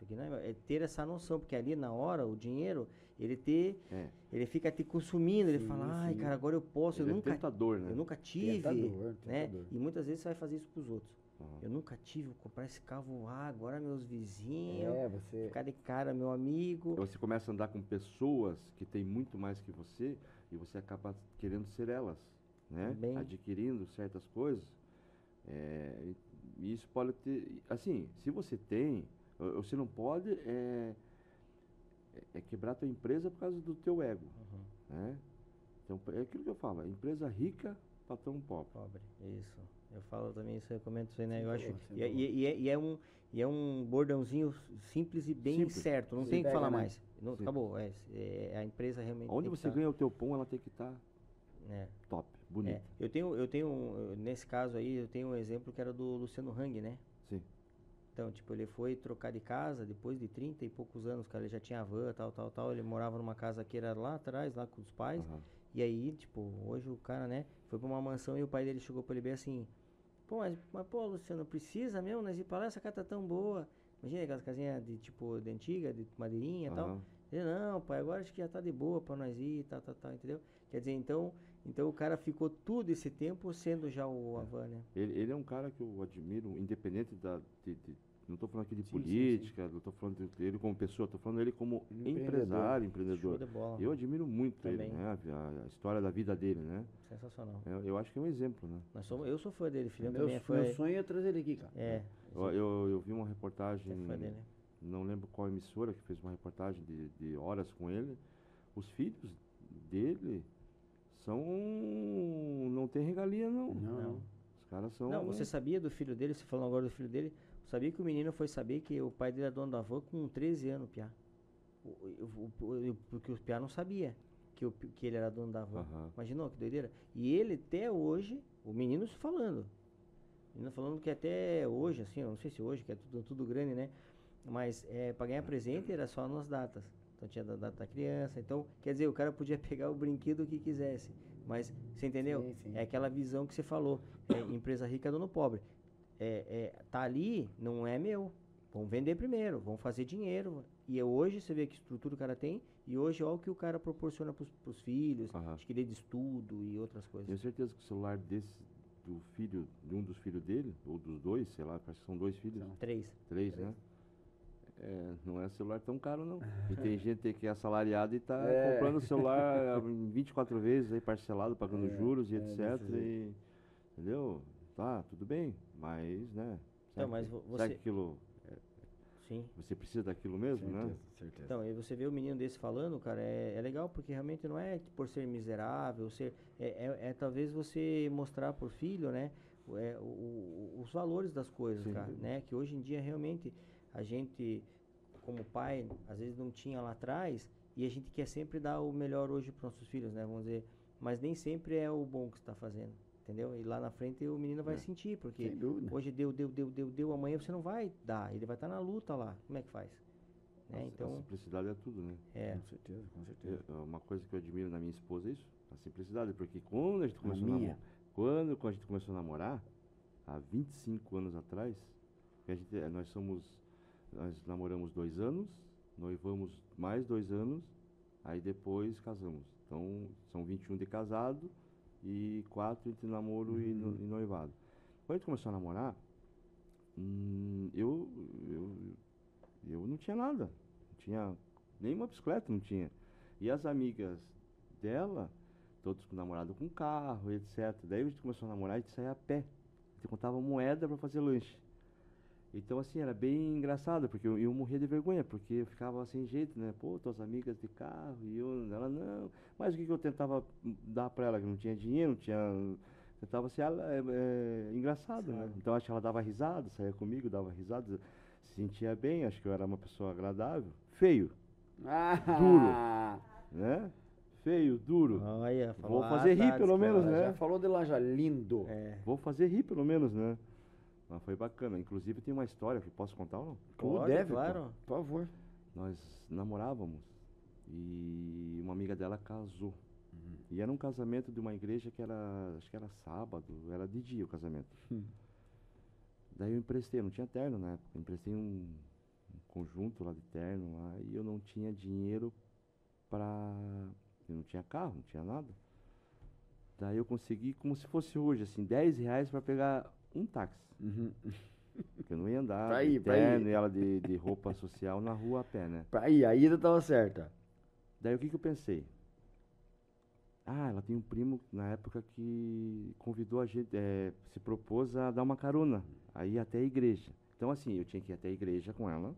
Isso aqui não é. É ter essa noção, porque ali na hora, o dinheiro, ele ter. É. Ele fica te consumindo, ele Sim, fala, ai, sim. cara, agora eu posso, Ele eu é nunca. tentador, né? Eu nunca tive. Tentador, né? tentador. E muitas vezes você vai fazer isso pros outros. Aham. Eu nunca tive, vou comprar esse carro, ah, agora meus vizinhos. É, você. Ficar de cara, meu amigo. Você começa a andar com pessoas que têm muito mais que você e você acaba querendo ser elas, né? Também. Adquirindo certas coisas. É, e- isso pode ter. Assim, se você tem, você não pode é, é- é quebrar tua empresa por causa do teu ego, Uhum. né? Então, é aquilo que eu falo, empresa rica, patrão pobre. Pobre, isso. Eu falo também isso, eu comento isso aí, né? Eu acho. E, é- e, é- e, é- e é um, e é um bordãozinho simples e bem Simples. certo. Não Se tem o que falar né? mais. Não, Sim. acabou. É, é, a empresa realmente. Onde você tá, ganha o teu pão, ela tem que estar né? top, bonito. É, eu tenho, eu tenho, um- nesse caso aí, eu tenho um exemplo que era do Luciano Hang, né? Então, tipo, ele foi trocar de casa depois de 30 e poucos anos, cara. Ele já tinha van, tal, tal, tal. Ele morava numa casa que era lá atrás, lá com os pais. Aham. E aí, tipo, hoje o cara, né, foi pra uma mansão e o pai dele chegou pra ele bem assim, pô, mas, mas pô, Luciano, precisa mesmo nós ir pra lá? Essa casa tá tão boa. Imagina aquelas casinhas de, tipo, de antiga, de madeirinha e tal. Aham. Ele, não, pai, agora acho que já tá de boa pra nós ir, tal, tal, tal, entendeu? Quer dizer, então, então o cara ficou todo esse tempo sendo já o É. Avan, né? Ele, ele é um cara que eu admiro, independente da. de- de- não estou falando aqui de Sim, sim, sim. política, não estou falando dele como pessoa, estou falando ele como Empreendedor. empresário, Show empreendedor. de bola. Eu admiro muito ele, Também. né? A, a história da vida dele, né? Sensacional. Eu, eu acho que é um exemplo, né? Nós somos, eu sou fã dele, filhão Meu, é meu sonho é trazer ele aqui, cara. É, Eu, eu, eu vi uma reportagem, é fã dele. não lembro qual emissora que fez uma reportagem de, de horas com ele. Os filhos dele são. não tem regalia, não. Não, Não. Os caras são. Não, você sabia do filho dele, você falando agora do filho dele, sabia que o menino foi saber que o pai dele é dono da van com 13 anos, Piá. Porque o Piá não sabia que, o, que ele era dono da van. Aham. Imaginou que doideira? E ele até hoje, o menino falando. O menino falando que até hoje, assim, eu não sei se hoje, que é tudo, tudo grande, né? Mas é, para ganhar presente era só nas datas. Então tinha da data da criança. Então, quer dizer, o cara podia (laughs) pegar o brinquedo que quisesse. Mas, você entendeu? Sim, sim. É aquela visão que você falou. É, empresa rica, dono pobre. É, é, tá ali, não é meu. Vamos vender primeiro, vamos fazer dinheiro. E é hoje você vê que estrutura o cara tem. E hoje olha o que o cara proporciona pros, pros filhos, Aham. adquirir de estudo e outras coisas. Tenho certeza que o celular desse, do filho, de um dos filhos dele, ou dos dois, sei lá, parece que são dois filhos, São. Três. três, né? É, não é celular tão caro, não. (laughs) E tem gente que é assalariado e tá É. comprando o celular (laughs) em 24 vezes aí parcelado, pagando É, juros e é, etc. E, entendeu? Tá, tudo bem, mas, né? Então, mas você- que aquilo, Sim. você precisa daquilo mesmo, né? Certeza, certeza. Então, aí você vê o menino desse falando, cara, é, é legal porque realmente não é por ser miserável, ser, é, é, é talvez você mostrar por filho, né, o- é, o- o- os valores das coisas, Sim. cara, né, que hoje em dia realmente a gente, como pai, às vezes não tinha lá atrás e a gente quer sempre dar o melhor hoje para nossos filhos, né, vamos dizer, mas nem sempre é o bom que está fazendo, entendeu? E lá na frente o menino vai É. sentir, porque hoje deu, deu, deu, deu, deu, amanhã você não vai dar, ele vai estar na luta lá, como é que faz? Né? A- A Então, simplicidade é tudo, né? é, Com certeza, com certeza. Eu- uma coisa que eu admiro na minha esposa é isso, a simplicidade, porque quando a gente A começou a namorar, quando, quando a gente começou a namorar, há 25 anos atrás, a gente, nós somos, nós namoramos dois anos, noivamos mais dois anos, aí depois casamos. Então, são 21 de casado e quatro entre namoro e, no- e noivado. Quando a gente começou a namorar, hum, eu, eu, eu não tinha nada. Não tinha nenhuma bicicleta, não tinha. E as amigas dela, todos com namorado com carro, etc. Daí a gente começou a namorar e a gente saía a pé. A gente contava moeda para fazer lanche. Então, assim, era bem engraçado, porque eu, eu morria de vergonha, porque eu ficava sem jeito, né? Pô, tuas amigas de carro, e eu, ela não. Mas o que, que eu tentava dar pra ela? Que não tinha dinheiro, não tinha. Tentava ser ela- é, é, engraçado, né? Então, acho que ela dava risada, saía comigo, dava risada, se sentia bem, acho que eu era uma pessoa agradável. Feio, Ah, né? Feio, duro. Olha, Vou fazer rir, pelo menos, cara. né? Já falou de lá já, lindo. É. Vou fazer rir, pelo menos, né? Mas foi bacana. Inclusive, tem uma história que posso contar ou não? Pode, deve, claro. pô, por favor. Nós namorávamos e uma amiga dela casou. E era um casamento de uma igreja que era, acho que era sábado, era de dia o casamento. Hum. Daí eu emprestei, não tinha terno na época, eu emprestei um, um conjunto lá de terno lá e eu não tinha dinheiro pra. Eu não tinha carro, não tinha nada. Daí eu consegui, como se fosse hoje, assim, 10 reais pra pegar um táxi. Uhum. (laughs) Porque eu não ia andar Pra de ir, pra ir. e ela de, de roupa social na rua a pé, né? Pra ir, a ida tava certa. Daí o que, que eu pensei? Ah, ela tem um primo na época que convidou a gente, eh, se propôs a dar uma carona, a ir até a igreja. Então, assim, eu tinha que ir até a igreja com ela.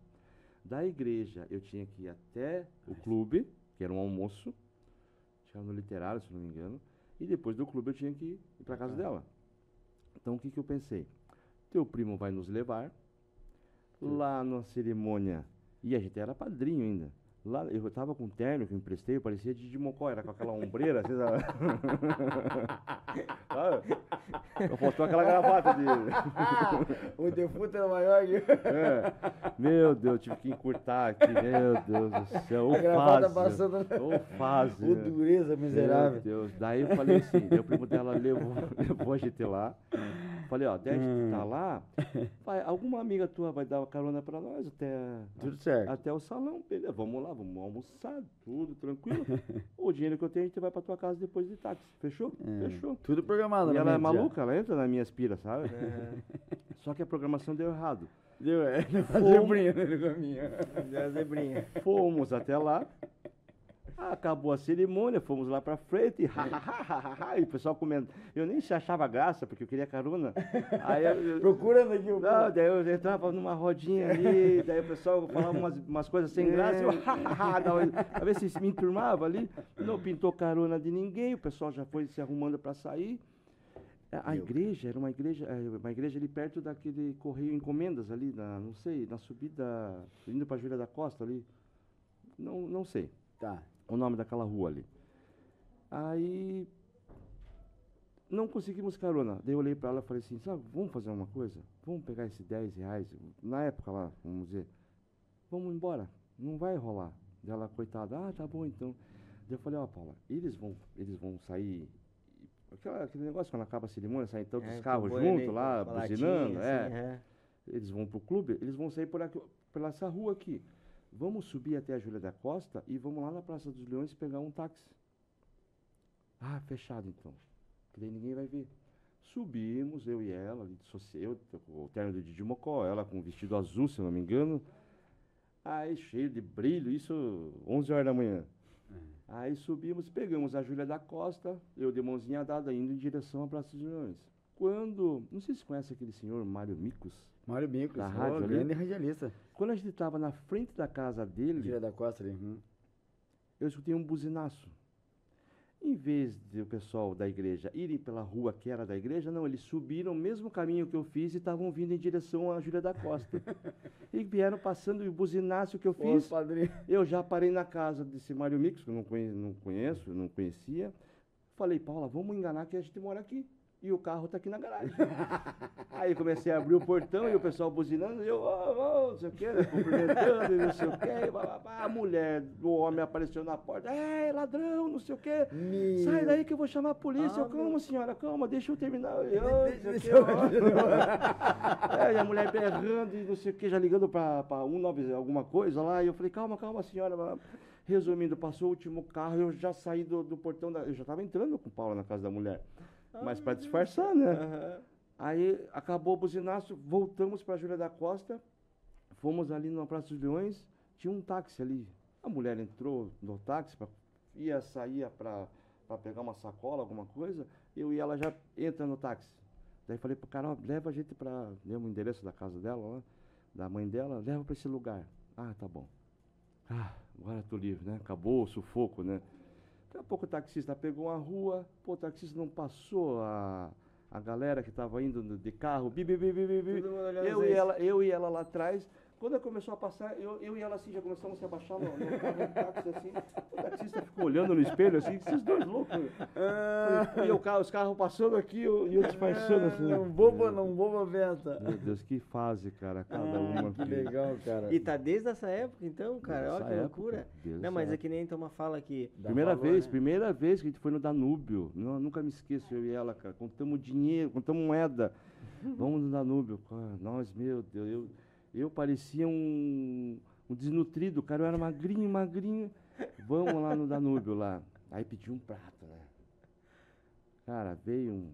Da igreja, eu tinha que ir até o clube, que era um almoço, era no literário, se não me engano. E depois do clube, eu tinha que ir para casa dela. Então, o que, que eu pensei? Teu primo vai nos levar. Lá na cerimônia, e a gente era padrinho ainda. Lá, eu tava com um terno que eu emprestei, eu parecia de Mocó, era com aquela ombreira, assim, sabe? (laughs) Sabe? Só faltou aquela gravata de. (laughs) o defunto era maior que... É. Meu Deus, tive que encurtar aqui, meu Deus do céu. O A gravata fase. passando... O fase. O dureza miserável. Meu Deus. Daí eu falei assim, o primo dela levou, (laughs) levou a gente lá. Falei, ó, daí a gente tá lá, vai, alguma amiga tua vai dar uma carona pra nós até, Tudo certo. até o salão. Beleza, vamos lá, vamos almoçar, tudo tranquilo. (laughs) o dinheiro que eu tenho, a gente vai pra tua casa depois de táxi. Fechou? É, Fechou. Tudo programado. E na ela é mente já. maluca, ela entra nas minhas piras, sabe? Só que a programação deu errado. Deu, é. (laughs) Fomos. Zebrinha no caminho. Deu a zebrinha. Fomos até lá. Acabou a cerimônia, fomos lá pra frente, (laughs) e, e o pessoal comendo. Eu nem se achava graça, porque eu queria carona. Aí eu, eu- (laughs) Procurando aqui o... não, daí eu entrava numa rodinha ali, daí o pessoal falava umas, umas coisas sem graça, eu, (laughs) ha, ha, ha, dava- a ver se me enturmava ali. Não pintou carona de ninguém, o pessoal já foi se arrumando para sair. A a Meu. igreja era uma igreja, é, uma igreja ali perto daquele correio encomendas ali, na, não sei, na subida, indo para Júlia da Costa ali. Não, não sei Tá. O nome daquela rua ali. Aí não conseguimos carona. Daí eu olhei para ela e falei assim, sabe, vamos fazer uma coisa? Vamos pegar esses 10 reais, na época lá, vamos dizer, vamos embora, não vai rolar. Daí ela, coitada, ah, tá bom então. Daí eu falei, ó, Paula, eles vão, eles vão sair. Aquela, aquele negócio quando acaba a cerimônia, saem todos É, os carros boi ali, junto com- lá, buzinando, é assim, é. eles vão pro clube, eles vão sair por aqui, pela essa rua aqui. Vamos subir até a Júlia da Costa e vamos lá na Praça dos Leões pegar um táxi. Ah, fechado então. Que daí ninguém vai ver. Subimos, eu e ela, ali de eu o terno de Didi Mocó, ela com um vestido azul, se eu não me engano. Aí cheio de brilho, isso 11 horas da manhã. Aí subimos, pegamos a Júlia da Costa, eu de mãozinha dada, indo em direção à Praça dos Leões. Quando, não sei se você conhece aquele senhor Mário Micos, Mário Bicos, Da rádio ali? grande radialista. Quando a gente estava na frente da casa dele, Tira da costa ali. hum. eu escutei um buzinaço. Em vez de o pessoal da igreja irem pela rua que era da igreja, não, eles subiram o mesmo caminho que eu fiz e estavam vindo em direção à Júlia da Costa. (laughs) e vieram passando o buzinaço que eu Ô, fiz. padrinho. Eu já parei na casa desse Mário Mix, que eu não conheço, não conhecia. Falei, Paula, vamos enganar que a gente mora aqui. E o carro tá aqui na garagem. (laughs) Aí comecei a abrir o portão e o pessoal buzinando, e eu, ô, ô, não sei o quê, né, cumprimentando, e não sei o quê. blá, blá, blá. A mulher, o homem apareceu na porta, é, ladrão, não sei o quê. Meu. Sai daí que eu vou chamar a polícia. Ah, eu, calma, senhora, calma, deixa eu terminar. Eu, Deixa- quê, eu-. É, e a mulher berrando e não sei o que, já ligando para 190 alguma coisa lá. E eu falei, calma, calma, senhora. blá, blá. Resumindo, passou o último carro, eu já saí do, do portão da. Eu já estava entrando com o Paulo na casa da mulher. Mas para disfarçar, né? Aham. Aí acabou o buzinaço, voltamos para Júlia da Costa, fomos ali na Praça dos Leões, tinha um táxi ali. A mulher entrou no táxi, pra, ia sair para pegar uma sacola, alguma coisa, eu e ela já entra no táxi. Daí falei pro cara, ó, leva a gente para, deu o endereço da casa dela, lá, da mãe dela, leva para esse lugar. Ah, tá bom. Ah, agora tô livre, né? Acabou o sufoco, né? Daqui a pouco o taxista pegou uma rua, pô, o taxista não passou a, a galera que estava indo de carro, bi, bi, bi, bi, bi, bi. Eu, e ela, eu e ela lá atrás. Quando começou a passar, eu, eu e ela assim, já começamos a se abaixar no, no carro do táxi, assim. O taxista ficou olhando no espelho, assim, esses dois loucos. E o carro, os carros passando aqui e eu, eu disfarçando, assim. Não boba, não boba venta. Meu Deus, que fase, cara, cada uma. Ah, que filho. legal, cara. E tá desde essa época, então, cara, olha que época, loucura. desde Não, mas é época. que nem Toma fala que. Dá Primeira valor, vez, né? primeira vez que a gente foi no Danúbio. Não, nunca me esqueço, eu e ela, cara. Contamos dinheiro, contamos moeda. (laughs) Vamos no Danúbio. Cara, nós, meu Deus, eu, eu parecia um, um desnutrido, cara. Eu era magrinho, magrinho. Vamos lá no Danúbio lá. Aí pedi um prato, né? Cara, veio um-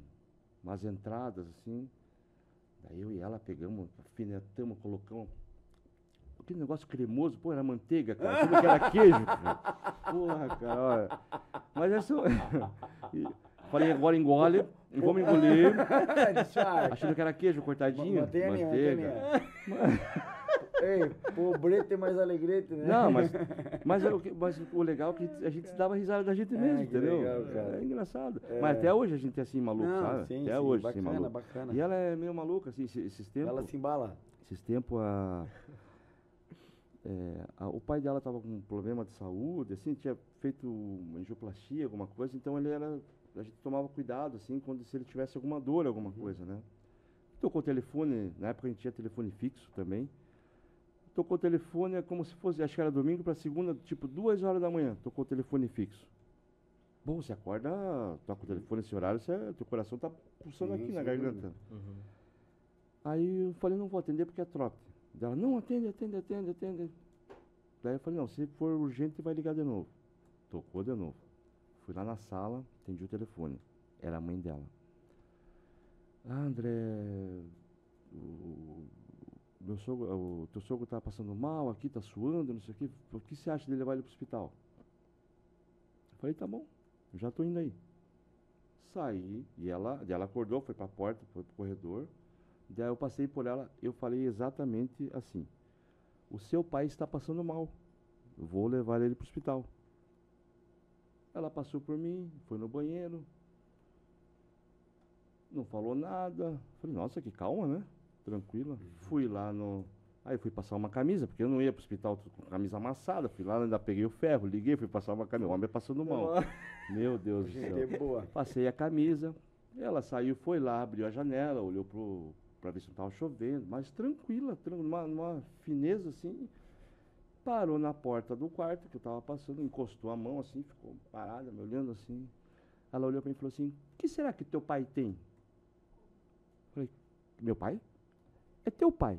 umas entradas assim. Daí eu e ela pegamos, afinetamos, colocamos. Aquele negócio cremoso, pô, era manteiga, cara. Tudo que era queijo. (laughs) Cara. Porra, cara, olha. Mas essa. (laughs) Falei, agora engole, (laughs) vamos engolir. Achando que era queijo cortadinho. Manteiga. mantenha a linha. (laughs) Ei, pobrete mais alegrete, né? Não, mas, (laughs) mas, é o mas o legal é que a gente dava risada da gente É, mesmo, que entendeu? legal. É engraçado. É. Mas até hoje a gente é assim maluco, Não, sabe? sim, até sim, hoje, assim, bacana, maluco. bacana. E ela é meio maluca, assim, esses, esses tempos. Ela se embala. Esses tempos, a, é, a- o pai dela estava com um problema de saúde, assim, tinha feito uma angioplastia, alguma coisa, então ele era, a gente tomava cuidado, assim, quando se ele tivesse alguma dor, alguma coisa, né? Tocou o telefone, na época a gente tinha telefone fixo também. Tocou o telefone, é como se fosse, acho que era domingo para segunda, tipo duas horas da manhã, tocou o telefone fixo. Bom, você acorda, toca o telefone nesse horário, você, teu coração tá pulsando Sim, aqui na sem garganta. Uhum. Aí eu falei, não vou atender porque é trote. Ela, não, atende, atende, atende, atende. Daí eu falei, não, se for urgente, vai ligar de novo. Tocou de novo. Fui lá na sala, atendi o telefone. Era a mãe dela. Ah, André, o, meu sogro, o teu sogro tá passando mal aqui, tá suando, não sei o quê. O que você acha de levar ele pro hospital? Eu falei, tá bom, já tô indo aí. Saí, e ela, e ela acordou, foi pra porta, foi pro corredor. Daí eu passei por ela, eu falei exatamente assim: O seu pai está passando mal. Eu vou levar ele para o hospital. Ela passou por mim, foi no banheiro. Não falou nada. Falei, nossa, que calma, né? Tranquila. Fui lá no. Aí fui passar uma camisa, porque eu não ia para o hospital com camisa amassada. Fui lá, ainda peguei o ferro, liguei, fui passar uma camisa. O homem passando mal. Meu Deus do céu. Gente boa. Passei a camisa, ela saiu, foi lá, abriu a janela, olhou pro, pra ver se não estava chovendo, mas tranquila, tran- numa, numa fineza assim. Parou na porta do quarto que eu estava passando, encostou a mão assim, ficou parada, me olhando assim. Ela olhou para mim e falou assim: O que será que teu pai tem? Falei: Meu pai? É teu pai.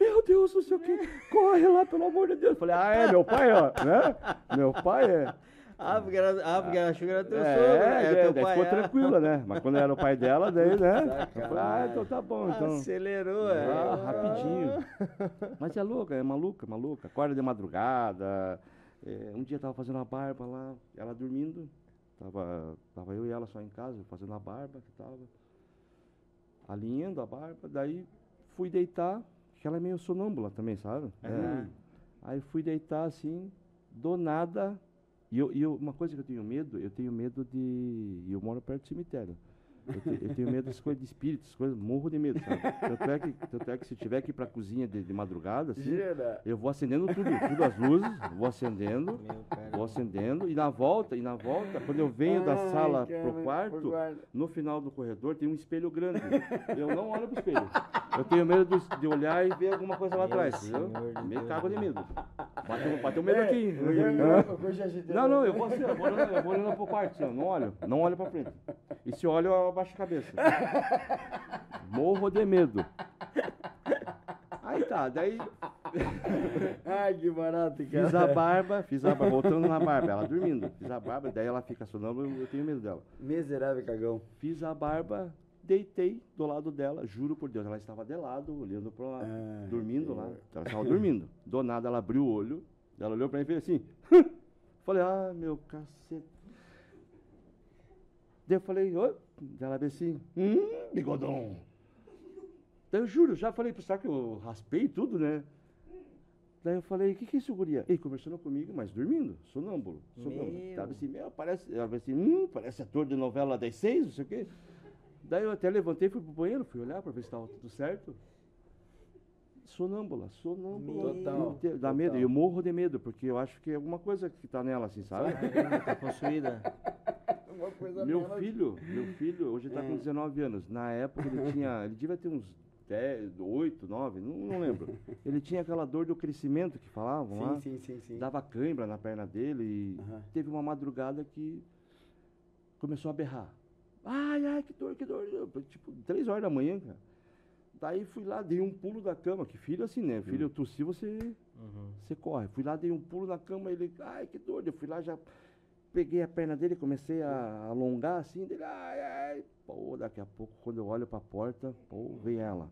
Meu Deus, não sei o que. (laughs) Corre lá, pelo amor de Deus. Falei: Ah, é meu pai, ó. Né? Meu pai é. Ah, porque, era, ah, porque ela achou que era teu É, sogro, né? é, teu daí pai. ficou ah. tranquila, né? Mas quando era o pai dela, (laughs) daí, né? Eu falei, ah, então tá bom, então. Acelerou, é. Ah, rapidinho. (laughs) Mas é louca, é maluca, maluca. Acorda de madrugada. É, um dia eu tava fazendo a barba lá, ela dormindo. Tava, tava eu e ela só em casa, fazendo a barba que tava. Alinhando a barba. Daí fui deitar, que ela é meio sonâmbula também, sabe? É. Aí fui deitar assim, do nada. E, eu, e eu- uma coisa que eu tenho medo, eu tenho medo de. e Eu moro perto do cemitério. Eu, te- eu tenho medo das coisas de espíritos, coisas, morro de medo, sabe? Tanto é que, tanto é que se tiver que ir pra cozinha de, de madrugada, assim, Gira. eu vou acendendo tudo, tudo as luzes, vou acendendo, vou acendendo, e na volta, e na volta, quando eu venho da Ai, sala cara, pro quarto, pro quarto. no final do corredor tem um espelho grande. Eu não olho pro espelho. Eu tenho medo de, de olhar e ver alguma coisa lá Meu atrás, entendeu? Me Deus. cago de medo. Bateu, (laughs) bateu medo É, aqui. eu- eu- Hã? eu- eu já agitei Não, não, eu vou assim, eu vou olhando, eu vou olhando pro quarto, assim, não olho, não olho pra frente. E se olho, eu abaixo a cabeça. Morro de medo. Aí tá, daí (laughs) Ai, que barato, cara. Fiz a barba, fiz a barba, voltando na barba, ela dormindo. Fiz a barba, daí ela fica sonâmbula, eu tenho medo dela. Miserável cagão. Fiz a barba, deitei do lado dela, juro por Deus, ela estava de lado, olhando para lá, Ah, dormindo lá. Ela estava dormindo. Do nada ela abriu o olho, ela olhou para mim e fez assim. (laughs) falei, ah, meu cacete. Daí eu falei, oi? Daí Ela veio assim, hum, bigodão. Daí eu juro, já falei, sabe que eu raspei tudo, né? Daí eu falei, o que que é isso, guria? Ele conversando comigo, mas dormindo, sonâmbulo. sonâmbulo. Meu. Tava assim, meu, parece, ela assim, hum, parece ator de novela das seis, não sei o quê. Daí eu até levantei, fui pro banheiro, fui olhar para ver se estava tudo certo. Sonâmbula, sonâmbula. Total, Dá total. medo, eu morro de medo, porque eu acho que é alguma coisa que tá nela, assim, sabe? Caramba, tá possuída. (laughs) Uma coisa Meu menos. filho, meu filho, hoje está com 19 anos. Na época ele tinha, ele devia ter uns 10, 8, 9, não, não lembro. Ele tinha aquela dor do crescimento que falavam lá. Sim, sim, sim, sim. Dava cãibra na perna dele e Aham. teve uma madrugada que começou a berrar. Ai, ai, que dor, que dor. Tipo, três horas da manhã, cara. Daí fui lá, dei um pulo da cama, que filho assim, né? Filho, eu tossi, você Uhum. você corre. Fui lá, dei um pulo na cama, ele, ai, que dor. Eu fui lá, já peguei a perna dele, comecei a alongar assim, dele, ai, ai. Pô, daqui a pouco, quando eu olho pra porta, pô, vem ela.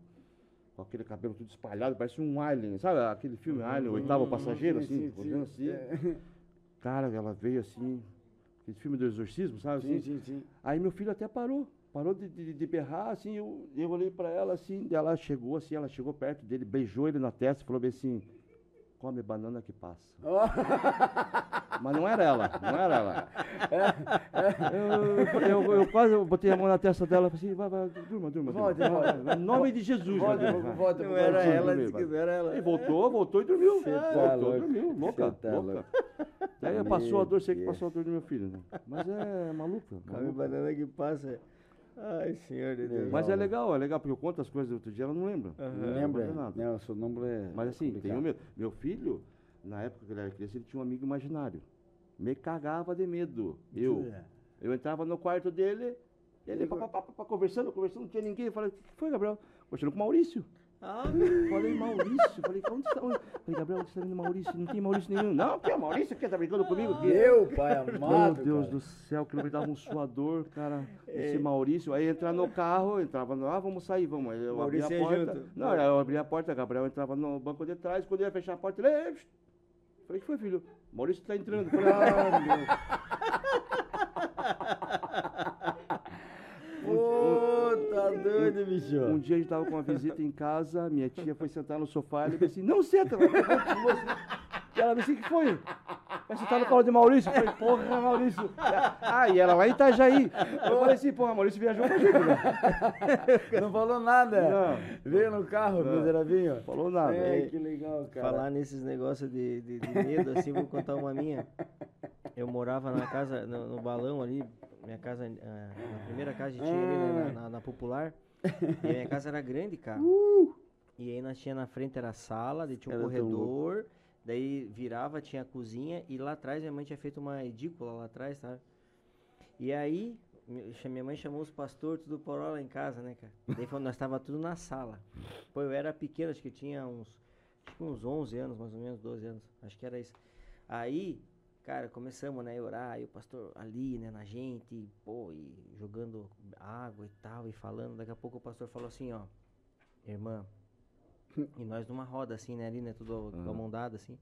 Com aquele cabelo tudo espalhado, parece um Alien, sabe aquele filme Alien, o oitavo passageiro, assim, olhando assim. É. Cara, ela veio assim, aquele filme do exorcismo, sabe? Sim, assim? sim, sim. Aí meu filho até parou. Parou de, de, de berrar, assim, eu, eu olhei pra ela, assim, ela chegou, assim, ela chegou perto dele, beijou ele na testa e falou bem assim, come banana que passa. (laughs) Mas não era ela, não era ela. (laughs) Eu, eu, eu quase botei a mão na testa dela e falei assim, vai, vai, durma, durma. Volta, durma. volta. Em nome de Jesus. Volta, vai. volta Não era ela, dormir, disse que não era ela. E voltou, voltou e dormiu. Cê tá voltou, louco, dormiu, louca, tá louca. Daí passou a dor, sei que passou a dor do meu filho, né? Mas é maluco. Come banana que passa. Ai, senhor de Deus. Mas é legal, é legal, porque eu conto as coisas do outro dia, ela não lembra. Não lembra? conta nada. Não, sonâmbulo é. Mas assim, complicado. tenho medo. Meu filho, na época que ele era criança, ele tinha um amigo imaginário. Me cagava de medo. Eu. Eu entrava no quarto dele, ele pá, pá, pá, conversando, conversando, não tinha ninguém. Eu falei, o que foi, Gabriel? Conversando com o Maurício. Ah, Falei, Maurício? Falei, onde está? Onde? Falei, Gabriel, onde está indo Maurício? Não tem Maurício nenhum. Não, que é Maurício? Que tá brincando comigo? Meu pai (laughs) Meu amado. Deus cara. do céu, que me dava um suador, cara. É. Esse Maurício, aí entrar no carro, entrava no, ah, vamos sair, vamos. Aí eu a Maurício ia porta. junto. Não, aí eu abria a porta, Gabriel entrava no banco de trás, quando eu ia fechar a porta, ele. "Ei, psh." Falei, o que foi, filho? Maurício tá entrando. Falei, ah, meu. Pô, tá doido, bicho. Um dia a gente tava com uma visita em casa, minha tia foi sentar no sofá, ele disse assim, não senta, ela pulou assim. E ela disse, o que foi? Vai sentar no colo de Maurício? Eu falei, porra, Maurício. Ah, e ela lá em Itajaí. Eu falei assim, porra, Maurício viajou com a gente, né? (laughs) Não falou nada. Não. Veio no carro, miserável. Falou nada. É, que legal, cara. Falar nesses negócios de, de, de medo, assim, vou contar uma minha. Eu morava na casa, no, no balão ali, minha casa, ah, na primeira casa que tinha ali, né, na, na- na Popular. E a minha casa era grande, cara. E aí nós tinha na frente era a sala, daí tinha um Era corredor, daí virava, tinha a cozinha, e lá atrás minha mãe tinha feito uma edícula lá atrás, sabe? E aí, minha mãe chamou os pastores tudo por lá em casa, né, cara? Daí falou, nós tava tudo na sala. Pô, eu era pequeno, acho que eu tinha uns, acho que uns 11 anos, mais ou menos, 12 anos, acho que era isso. Aí, cara, começamos, né, a orar, e o pastor ali, né, na gente, e, pô, e jogando água e tal, e falando, daqui a pouco o pastor falou assim, ó, irmã, e nós numa roda assim, né, ali, né, tudo mão dada, assim,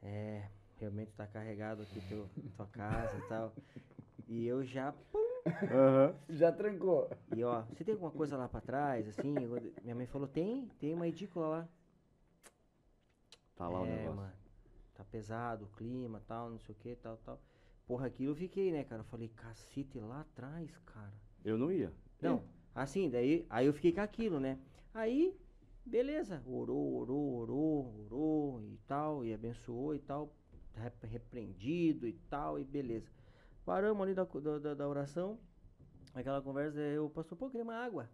é, realmente tá carregado aqui teu, tua casa e tal, e eu já, Aham. Já trancou. e ó, você tem alguma coisa lá pra trás, assim, minha mãe falou, tem, tem uma edícula lá, Tá lá o é, negócio. mano, tá pesado o clima, tal, não sei o que, tal, tal. Porra, aquilo eu fiquei, né, cara? Eu falei, cacete, lá atrás, cara. Eu não ia. Não, assim, daí, aí eu fiquei com aquilo, né? Aí, beleza, orou, orou, orou, orou e tal, e abençoou e tal, rep- repreendido e tal, e beleza. Paramos ali da, da, da- oração, aquela conversa, o pastor, pô, queria uma água.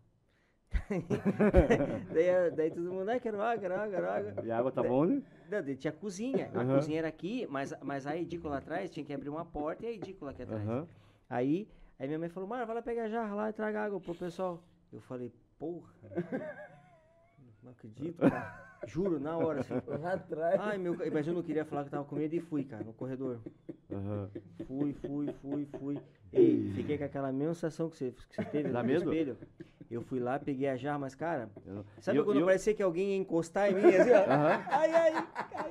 (laughs) daí, daí todo mundo, ah, quero água, quero água, quero água. E a água tá bom, né? Não, daí tinha cozinha. A cozinha era aqui, mas, mas a edícula lá atrás tinha que abrir uma porta e a edícula aqui atrás. Aham. Aí, aí minha mãe falou, Mara, vai lá pegar jarra lá e traga água pro pessoal. Eu falei, porra. (laughs) Não acredito, cara. Juro, na hora, assim. (laughs) Lá atrás. Ai, meu. Mas eu não queria falar que eu tava com medo e fui, cara, no corredor. Aham. Fui, fui, fui, fui. Ei, fiquei com aquela mesma sensação que você, que você teve Dá no medo? espelho. Eu fui lá, peguei a jarra, mas, cara, Eu- sabe eu- quando eu- parecia que alguém ia encostar em mim, assim, ó? Aham. Ai, ai, ai,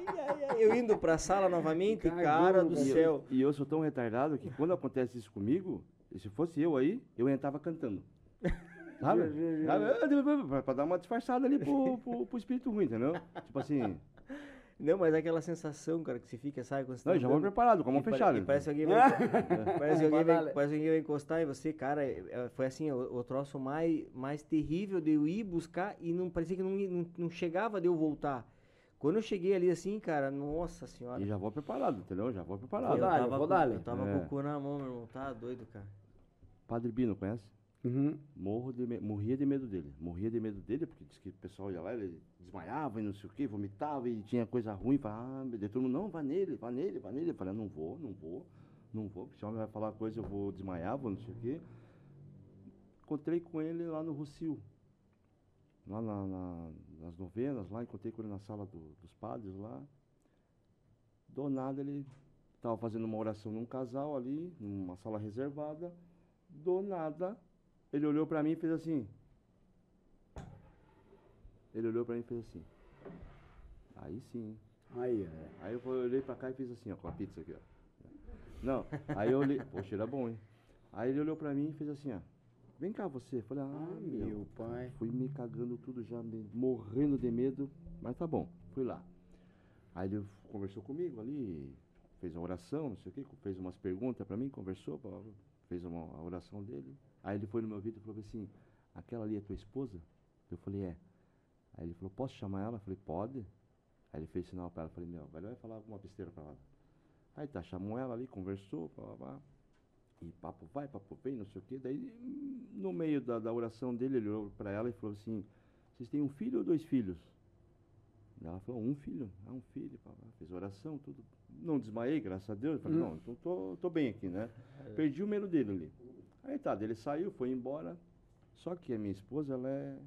ai, ai. Eu indo pra sala novamente, Cagou, cara do. E céu. E eu sou tão retardado que quando acontece isso comigo, e se fosse eu aí, eu entrava cantando. Sabe? Sabe? Pra, pra dar uma disfarçada ali pro, pro, pro espírito ruim, entendeu? Tipo assim, (laughs) Não, mas é aquela sensação, cara, que você fica, sabe? Quando você não, tá eu já vou preparado, com a mão e fechada. e parece que alguém vai, (laughs) parece que alguém vai, Badale. parece que alguém vai encostar em você, cara. é- é- Foi assim, o, o troço mais, mais terrível de eu ir buscar e não parecia que não, ia- não, não chegava de eu voltar. Quando eu cheguei ali assim, cara, nossa senhora. E já vou preparado, entendeu? Já vou eu preparado. Vou dar. tava, vou com, dar-lhe. eu tava É. com o cu na mão, meu irmão. Tá doido, cara. Padre Bino, conhece? Uhum. Morro de morria de medo dele. Morria de medo dele, porque diz que o pessoal ia lá, ele desmaiava e não sei o que, vomitava e tinha coisa ruim. Falava, ah, meu Deus, todo mundo, não, vai nele, vai nele, vai nele. Eu falei, não vou, não vou, não vou, porque se o homem vai falar coisa, eu vou desmaiar, vou não sei o quê. Encontrei com ele lá no Rocio. Lá na- na- nas novenas, lá, encontrei com ele na sala do- dos padres lá. Do nada ele estava fazendo uma oração num casal ali, numa sala reservada. Do nada, ele olhou pra mim e fez assim. Ele olhou pra mim e fez assim. Aí sim. Aí, é. Aí eu olhei pra cá e fiz assim, ó, com a pizza aqui, ó. Não, aí eu olhei. (laughs) Poxa, era bom, hein? Aí ele olhou pra mim e fez assim, ó. Vem cá você. Eu Falei, ah, Ah, meu. meu pai. Fui me cagando tudo já, morrendo de medo, mas tá bom, fui lá. Aí ele conversou comigo ali, fez a oração, não sei o quê, fez umas perguntas pra mim, conversou, fez uma oração dele. Aí ele foi no meu ouvido e falou assim, aquela ali é tua esposa? Eu falei, é. Aí ele falou, posso chamar ela? Eu falei, pode. Aí ele fez sinal pra ela, eu falei, meu, vai vai falar alguma besteira pra ela. Aí tá, chamou ela ali, conversou, blá, blá, blá. E papo vai, papo vem, não sei o quê. Daí, hum, no meio da, da oração dele, ele olhou pra ela e falou assim: Vocês têm um filho ou dois filhos? Ela falou: Um filho. Ah, um filho. pá. Fez oração, tudo. Não desmaiei, graças a Deus. Eu falei: Não, então tô, tô bem aqui, né? Perdi o medo dele ali. Aí tá, ele saiu, foi embora. Só que a minha esposa, ela é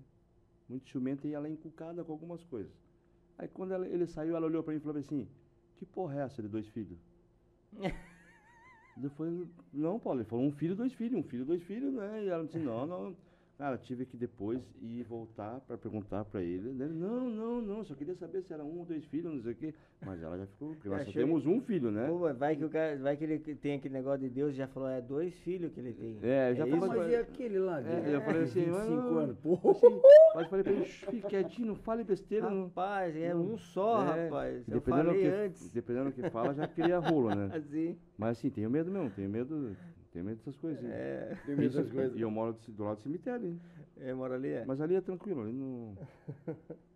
muito ciumenta e ela é encucada com algumas coisas. Aí quando ela- ele saiu, ela olhou pra mim e falou assim: Que porra é essa de dois filhos? (laughs) Eu falei, não, Paulo, ele falou um filho, dois filhos, um filho, dois filhos, né? E ela disse, não, não. Cara, tive que depois ir voltar para perguntar para ele. Ele, não, não, não, só queria saber se era um ou dois filhos, não sei o quê. Mas ela já ficou, porque nós só (laughs) temos um filho, né? Pô, vai que o cara, vai que ele tem aquele negócio de Deus, já falou, é dois filhos que ele tem. É, já é falou Mas e aquele lá? de É, eu falei assim, 25 mas não- anos, pô. (laughs) Assim, mas falei pra ele, "Shh, fique quietinho, não fale besteira. Não. Rapaz, é um só, É, rapaz. Eu dependendo do falei que, antes. Dependendo do que fala, já cria rolo, né? (laughs) Assim. Mas assim, tenho medo mesmo, tenho medo, tenho medo dessas coisas. É, Tem medo dessas coisas. E eu moro do, do lado do cemitério, hein? é, mora ali, é. Mas ali é tranquilo, ali não. (laughs)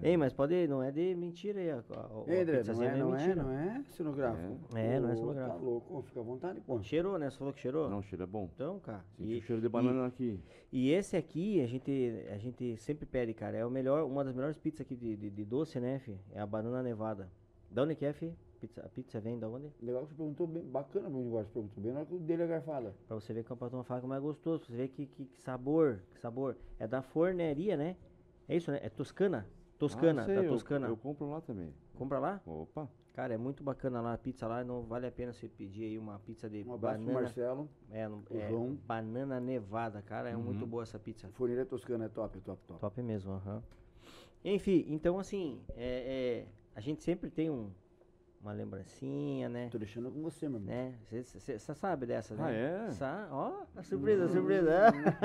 Ei, mas pode, não é de mentira aí. A, a, Ei, André, não pizzazinha é, não é, mentira. não é cenográfico. É, não é cenográfico. Tá louco, fica à vontade, pô. Cheirou, né? Você falou que cheirou? Não, o cheiro é bom. Então, cara. Senti E, o cheiro de banana aqui. e esse aqui, a gente, a gente sempre pede, cara. É o melhor, uma das melhores pizzas aqui de, de, de doce, né, fi? É a banana nevada. Da onde que é, fi? Pizza, a pizza vem da onde? Legal que você perguntou bem, bacana o negócio, você perguntou bem na hora que o dele é garfada. Pra você ver que é o patrão fala como é gostoso. Pra você ver que, que, que sabor, que sabor. É da forneria, né? É isso, né? É Toscana. Toscana, Ah, sei, da eu- Toscana. Eu, compro lá também. Compra lá? Opa. Cara, é muito bacana lá a pizza lá. Não vale a pena você pedir aí uma pizza de Um banana. Marcelo. É, é João. banana nevada, cara. É muito boa essa pizza. Forneira Toscana é top, é top, top. Top mesmo, aham. Enfim, então assim, é, é, a gente sempre tem um, uma lembrancinha, né? Tô deixando com você, meu irmão. Né? Você sabe dessa, né? Ah, é? Sa- Ó, a surpresa, a surpresa.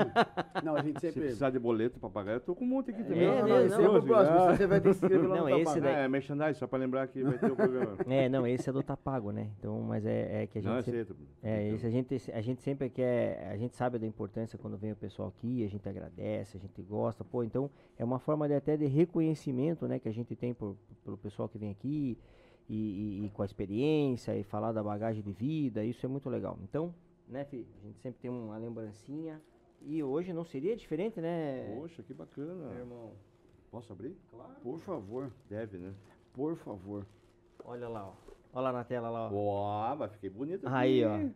(laughs) Não, a gente Se sempre. precisar de boleto pra pagar, eu tô com um monte aqui também. É, não, né, não, esse não. é o próximo. Ah. Você vai ter que se inscrever lá Não, no esse daí- É, merchandising, só pra lembrar que vai ter o programa. (laughs) É, não, esse é do Tapago, né? Então, mas é, é que a gente Não, é sempre, certo. é, esse a gente, a gente sempre quer, a gente sabe da importância quando vem o pessoal aqui, a gente agradece, a gente gosta, pô, então é uma forma de, até de reconhecimento, né, que a gente tem por, pelo pessoal que vem aqui e, e- e com a experiência e falar da bagagem de vida, isso é muito legal. Então, né, fi, a gente sempre tem uma lembrancinha e hoje não seria diferente, né, Poxa, que bacana. meu irmão? Posso abrir? Por favor, Deve, né? por favor. Olha lá, ó. Olha lá na tela lá, ó. Uau, mas fiquei bonito aqui. Aí, ó.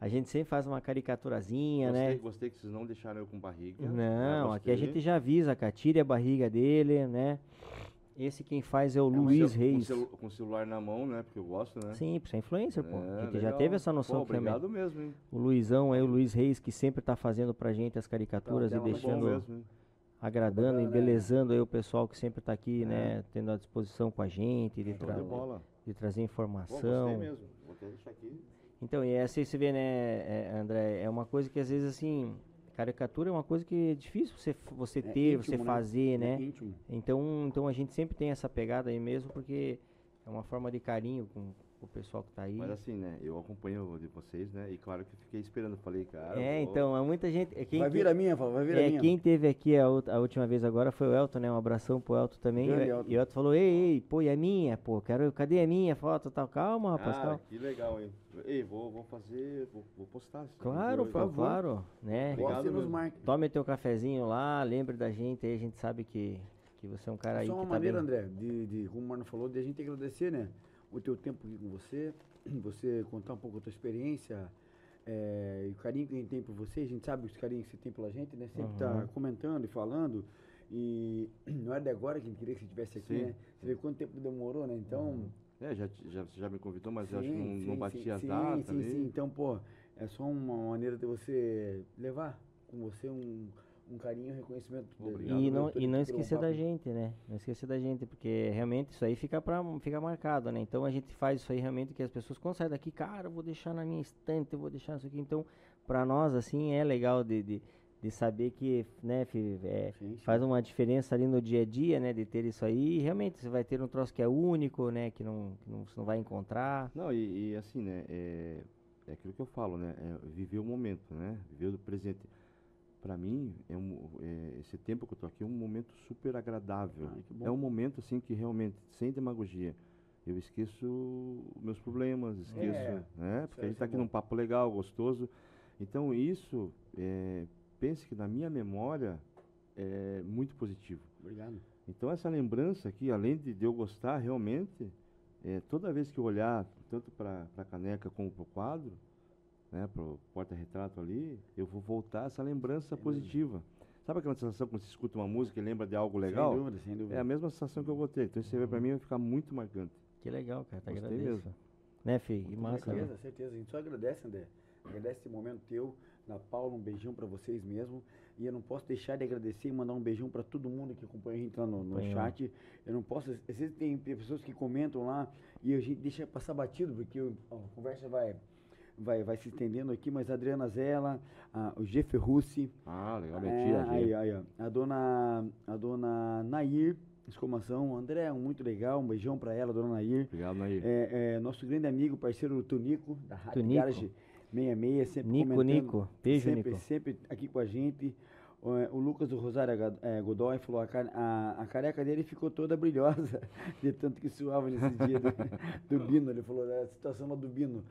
A gente sempre faz uma caricaturazinha, Gostei, né? gostei que vocês não deixaram eu com barriga. Não, Já aqui a gente já avisa, cara. Tire a barriga dele, né? Esse quem faz é o É, Luiz Reis. Com, celu- com celular na mão, né? Porque eu gosto, né? Sim, você é influencer, pô. É, a gente já teve essa noção Pô, realmente- Obrigado mesmo, hein? O Luizão aí, o Luiz Reis, que sempre tá fazendo pra gente as caricaturas Tá, e Bom deixando, mesmo, agradando, né? embelezando aí o pessoal que sempre tá aqui, É. né? Tendo à disposição com a gente, de, tra- de de trazer informação. gostei mesmo. Vou até deixar aqui. Então, e essa aí você vê, né, é, André, é uma coisa que às vezes assim, caricatura é uma coisa que é difícil você, você É ter, íntimo, você né? fazer, É né? íntimo. Então, então a gente sempre tem essa pegada aí mesmo, porque é uma forma de carinho com o pessoal que tá aí. Mas assim, né? Eu acompanho o de vocês, né? E claro que eu fiquei esperando. Falei, cara. é, vou- então, há muita gente. É quem vai vir a minha, vai vir a É, minha. quem teve aqui a, a última vez agora foi o Elton, né? Um abração pro Elton também. Grande E, o- Elton. e o Elton falou, ei, ei, pô, e a minha? Pô, quero, cadê a minha foto tal? Calma, rapaz, Ah, calma. que legal, hein? Ei, vou, vou fazer. Vou, vou postar. Claro, pô, hoje. claro, né? Obrigado nos. Tome teu cafezinho lá, lembre da gente aí, a gente sabe que, que você é um cara aí Só que uma tá maneira, bem. André, de, de, como o Marno falou, de a gente agradecer, né? O teu tempo aqui com você, (clears throat) você contar um pouco da tua experiência, é, e o carinho que a gente tem por você, a gente sabe os carinhos que você tem pela gente, né? Sempre tá Uhum. comentando e falando. E (clears throat) não era de agora que a gente queria que você estivesse aqui, Sim. né? Você vê quanto tempo demorou, né? Então. É, já, já, você já me convidou, mas eu acho que sim, não, sim, não bati sim, as sim, datas sim, ali. sim. Então, pô, é só uma maneira de você levar com você um, um carinho e um reconhecimento. Obrigado, E não, e não esquecer um da gente, né? Não esquecer da gente, porque realmente isso aí fica, pra, fica marcado, né? Então a gente faz isso aí realmente que as pessoas quando saem daqui, cara, eu vou deixar na minha estante, eu vou deixar isso aqui. Então, pra nós, assim, é legal de, de, de saber que, né, é, Sim, sim. faz uma diferença ali no dia a dia, né? De ter isso aí. E realmente você vai ter um troço que é único, né? Que não, que não, você não vai encontrar. Não, e, e assim, né? É, é aquilo que eu falo, né? É viver o momento, né? Viver o presente. Pra mim, é um, é, esse tempo que eu tô aqui é um momento super agradável. Ai, é um momento, assim, que realmente, sem demagogia, eu esqueço meus problemas, esqueço, É, né? Porque a gente isso tá é aqui bom. num papo legal, gostoso. Então, isso, é, pense que na minha memória, é muito positivo. Obrigado. Então essa lembrança aqui, além de, de eu gostar realmente, é, toda vez que eu olhar tanto para a caneca como para o quadro, né, para o porta-retrato ali, eu vou voltar essa lembrança positiva. Sabe aquela sensação quando você escuta uma música e lembra de algo legal? Sem dúvida, sem dúvida. É a mesma sensação que eu vou ter. Então isso aí para mim vai ficar muito marcante. Que legal, cara. Tá Gostei agradeço. mesmo. Né, Fih? Que Com massa, né? certeza, certeza. A gente só agradece, André. Agradece esse momento teu, da Paula, um beijão pra vocês mesmo. E eu não posso deixar de agradecer e mandar um beijão pra todo mundo que acompanha a gente lá no, no chat. Eu não posso, às vezes tem pessoas que comentam lá e a gente deixa passar batido, porque a conversa vai, vai, vai se estendendo aqui, mas a Adriana Zella, a- o G. Ferrucci, Ah, legal, minha é, tia, aí, aí. A dona, a dona Nair, exclamação, André, muito legal, um beijão pra ela, dona Nair. Obrigado, Nair. É, é, nosso grande amigo, parceiro Tonico, da Rádio Tonico. Garage 66, sempre Nico, comentando, Nico. Beijo, sempre, Nico. sempre aqui com a gente. O, é, o Lucas do Rosário é, Godoy falou, a, a, a careca dele ficou toda brilhosa, (laughs) de tanto que suava nesse dia do, (laughs) do Bino. Ele falou da situação lá do Bino.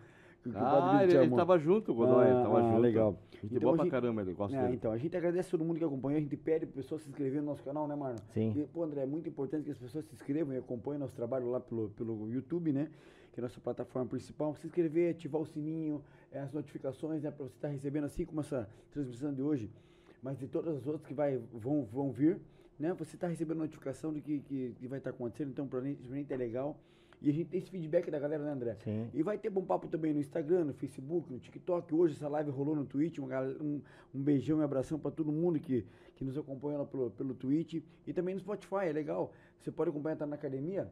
Que compadre Ah, ele, ele tava junto, Godoy, ele Ah, tava ah, junto. legal. Gente Então, boa pra gente- caramba, ele gosta É, dele. então, a gente agradece todo mundo que acompanha, a gente pede para pessoas se inscreverem no nosso canal, né, Marlon? Sim. E, pô, André, é muito importante que as pessoas se inscrevam e acompanhem nosso trabalho lá pelo, pelo YouTube, né? Que é a nossa plataforma principal. Se inscrever, ativar o sininho, eh, as notificações, né? Para você estar recebendo, assim como essa transmissão de hoje, mas de todas as outras que vai, vão, vão vir, né? Você está recebendo notificação do que, que, que vai estar acontecendo, então pra gente, pra gente é legal. E a gente tem esse feedback da galera, né, André? Sim. E vai ter bom papo também no Instagram, no Facebook, no TikTok. Hoje essa live rolou no Twitch. Um, um beijão e um abração para todo mundo que, que nos acompanha lá pelo, pelo Twitch. E também no Spotify, é legal. Você pode acompanhar, tá na academia,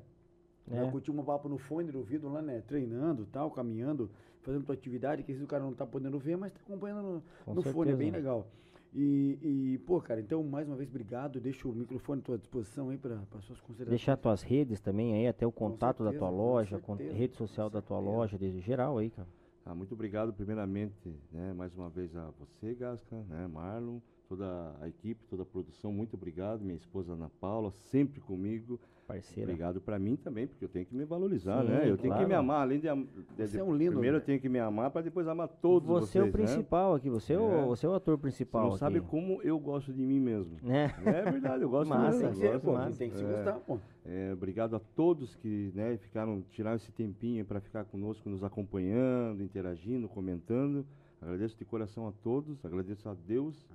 É. né, curtir um papo no fone do ouvido lá, né? Treinando tal, caminhando, fazendo tua atividade, que às vezes o cara não tá podendo ver, mas tá acompanhando no, Com no fone, é bem certeza. legal. E, e, pô, cara, então, mais uma vez, obrigado. Deixa o microfone à tua disposição aí para suas considerações. Deixar tuas redes também aí, até o contato da certeza, tua com loja, certeza, rede com social da tua loja, de geral aí, cara. Ah, muito obrigado, primeiramente, né, mais uma vez a você, Gasca, né, Marlon, toda a equipe, toda a produção, muito obrigado. Minha esposa Ana Paula, sempre comigo. Parceira. Obrigado para mim também, porque eu tenho que me valorizar, Sim, né? Eu tenho que claro. me amar, além de, de, Você de- é um lindo, primeiro eu André. tenho que me amar para depois amar todos você é vocês, o principal aqui, você é, É. o, você é o ator Né? Você principal não aqui. sabe como eu gosto de mim mesmo. Né? (laughs) É verdade, eu gosto Massa, Tem mesmo. que Sim, ser, pô, massa. tem que se É. gostar, pô. É, obrigado a todos que né, ficaram, tiraram esse tempinho para ficar conosco, nos acompanhando, interagindo, comentando. Agradeço de coração a todos, agradeço a Deus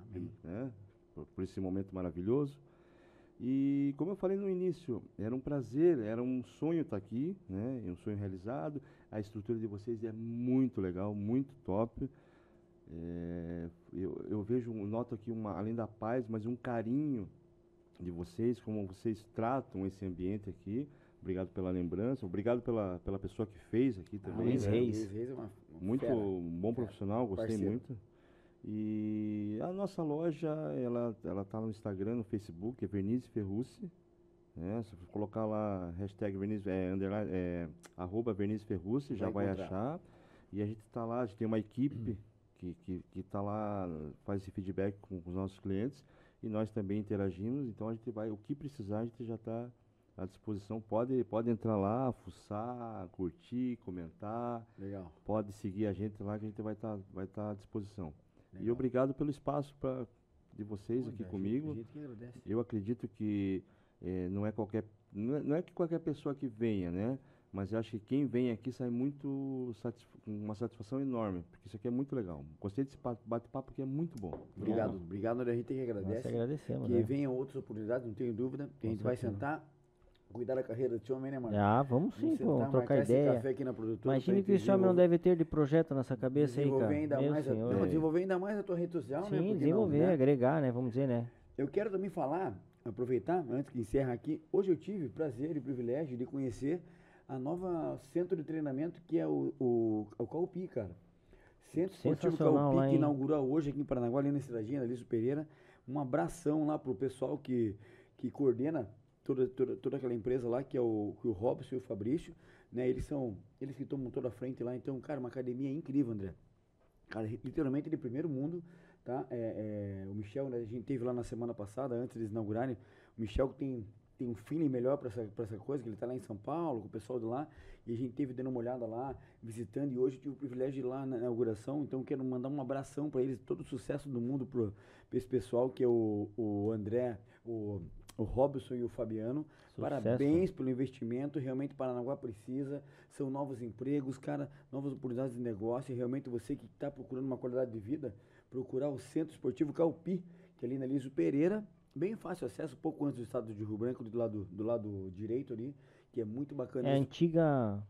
né, por, por esse momento maravilhoso. E como eu falei no início, era um prazer, era um sonho estar aqui, né? Um sonho realizado. A estrutura de vocês é muito legal, muito top. É, eu, eu vejo, noto aqui uma, além da paz, mas um carinho de vocês, como vocês tratam esse ambiente aqui. Obrigado pela lembrança, obrigado pela, pela pessoa que fez aqui Ah, também. Luiz né? Reis. Luiz Reis é uma, uma Muito fera. bom profissional, gostei Parceiro. muito. E a nossa loja, ela, ela tá no Instagram, no Facebook, é Verniz Ferrucci. Né? Se você colocar lá, hashtag Verniz, é, underline, é, arroba Verniz Ferrucci, já Vai vai achar. E a gente está lá, a gente tem uma equipe (clears throat) que, que, que tá lá, faz esse feedback com, com os nossos clientes. E nós também interagimos, então a gente vai, o que precisar, a gente já está à disposição. Pode, pode entrar lá, fuçar, curtir, comentar. Legal. Pode seguir a gente lá que a gente vai estar vai tá à disposição. E legal. obrigado pelo espaço pra, de vocês aqui comigo. Gente que. Eu acredito que eh, não é qualquer não é, não é que qualquer pessoa que venha, né? Mas eu acho que quem vem aqui sai muito uma satisfação enorme, porque isso aqui é muito legal. Gostei desse pa- bate-papo que é muito bom. Obrigado, obrigado, André. A gente que Nós agradece. que agradecemos, Que né? venham outras oportunidades, não tenho dúvida. Que a gente vai sentar, cuidar da carreira desse homem, né, mano? Ah, vamos sim, Vamos pô, trocar ideia. café aqui na produtora. Que esse homem não desenvolver- deve ter de projeto nessa cabeça aí, desenvolver cara. ainda Meu mais a, senhor. não, desenvolver ainda mais a tua rede social, né? Sim, que não, desenvolver, né? agregar, né? Vamos dizer, né? Eu quero também falar, aproveitar, antes que encerra aqui, hoje eu tive prazer e privilégio de conhecer a nova centro de treinamento que é o, o, o Calpi, cara. Centro Esportivo Calpi, lá, que inaugurou hoje aqui em Paranaguá, ali na Estradinha, ali Pereira. Um abração lá pro pessoal que, que coordena toda, toda, toda aquela empresa lá, que é o, que o Robson e o Fabrício. Né? Eles são, eles que tomam toda a frente lá. Então, cara, uma academia incrível, André. Cara, literalmente de primeiro mundo, tá? É, é, o Michel, né, a gente teve lá na semana passada, antes de inaugurarem, o Michel tem, tem um feeling melhor para essa, essa coisa, que ele tá lá em São Paulo, com o pessoal de lá, e a gente teve dando uma olhada lá, visitando, e hoje eu tive o privilégio de ir lá na inauguração, então quero mandar um abração para eles, todo o sucesso do mundo para esse pessoal, que é o, o André, o, o Robson e o Fabiano. Sucesso. Parabéns pelo investimento, realmente Paranaguá precisa, são novos empregos, cara, novas oportunidades de negócio, e realmente você que está procurando uma qualidade de vida, procurar o Centro Esportivo Calpi, que é ali na Liso Pereira, bem fácil acesso, pouco antes do estado de Rio Branco, do lado, do lado direito ali, que é muito bacana. É a Isso- antiga.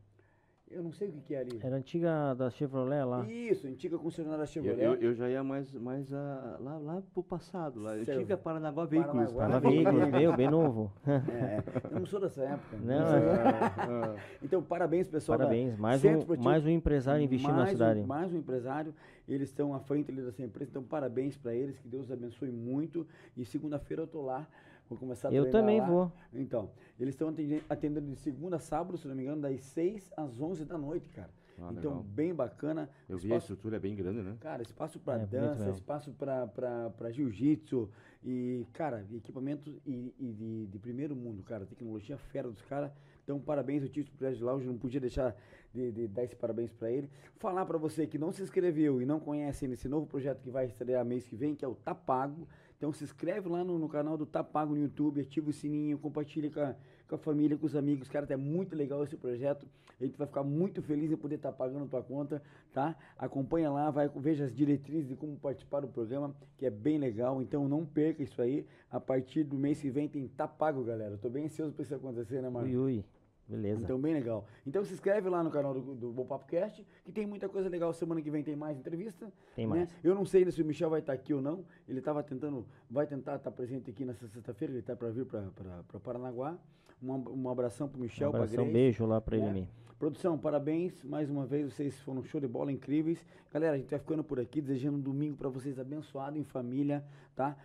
Eu não sei o que, que é ali. Era a antiga da Chevrolet lá. Isso, antiga concessionária Eu, Chevrolet. eu, eu já ia mais, mais a, lá, lá pro passado. Lá. Eu tive a Paranaguá Veículos. Paranaguá. Tava veículos, meu, bem novo. (laughs) É, eu não sou dessa época. Não. Ah, Então, parabéns, pessoal. Parabéns. Mais um, mais um empresário investindo na mais cidade. Um, mais um empresário, eles estão à frente ali dessa empresa, então parabéns para eles, que Deus abençoe muito. E segunda-feira eu tô lá, vou começar a Eu treinar também lá. vou. Então, eles estão atendendo de segunda a sábado, se não me engano, das 6 às 11 da noite, cara. Ah, então, legal. bem bacana. eu vi a Espaço- estrutura, é bem grande, né? Cara, espaço para É, dança, espaço para jiu-jitsu e, cara, equipamentos e, e de, de primeiro mundo, cara. Tecnologia fera dos caras. Então, parabéns, eu tive o privilégio de hoje não podia deixar de, de dar esse parabéns para ele. Falar para você que não se inscreveu e não conhece nesse novo projeto que vai estrear mês que vem, que é o Tapago. Então, se inscreve lá no, no canal do Tapago no YouTube, ativa o sininho, compartilha com a, com a família, com os amigos. Cara, é muito legal esse projeto. A gente vai ficar muito feliz em poder estar pagando tua conta, tá? Acompanha lá, vai, veja as diretrizes de como participar do programa, que é bem legal. Então não perca isso aí. A partir do mês que vem tem tá pago, galera. Tô bem ansioso pra isso acontecer, né, Marcos? Ui, ui. Beleza. Então, bem legal. Então, se inscreve lá no canal do, do Bom Papo Cast, que tem muita coisa legal. Semana que vem tem mais entrevista. Tem né? mais. Eu não sei se o Michel vai estar aqui ou não. Ele estava tentando, vai tentar estar presente aqui nessa sexta-feira. Ele está para vir para Paranaguá. Um, um abração pro um Michel, pra abração, Grace. beijo lá pra né? ele. Produção, parabéns mais uma vez, vocês foram um show de bola incríveis. Galera, a gente vai ficando por aqui, desejando um domingo para vocês abençoado em família, tá?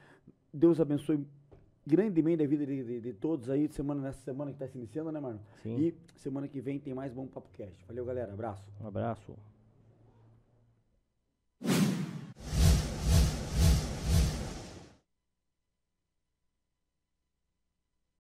Deus abençoe grandemente a vida de, de- de todos aí, de semana, nessa semana que está se iniciando, né, Marlon? Sim. E semana que vem tem mais Bom Papo Cast. Valeu, galera, abraço. Um abraço.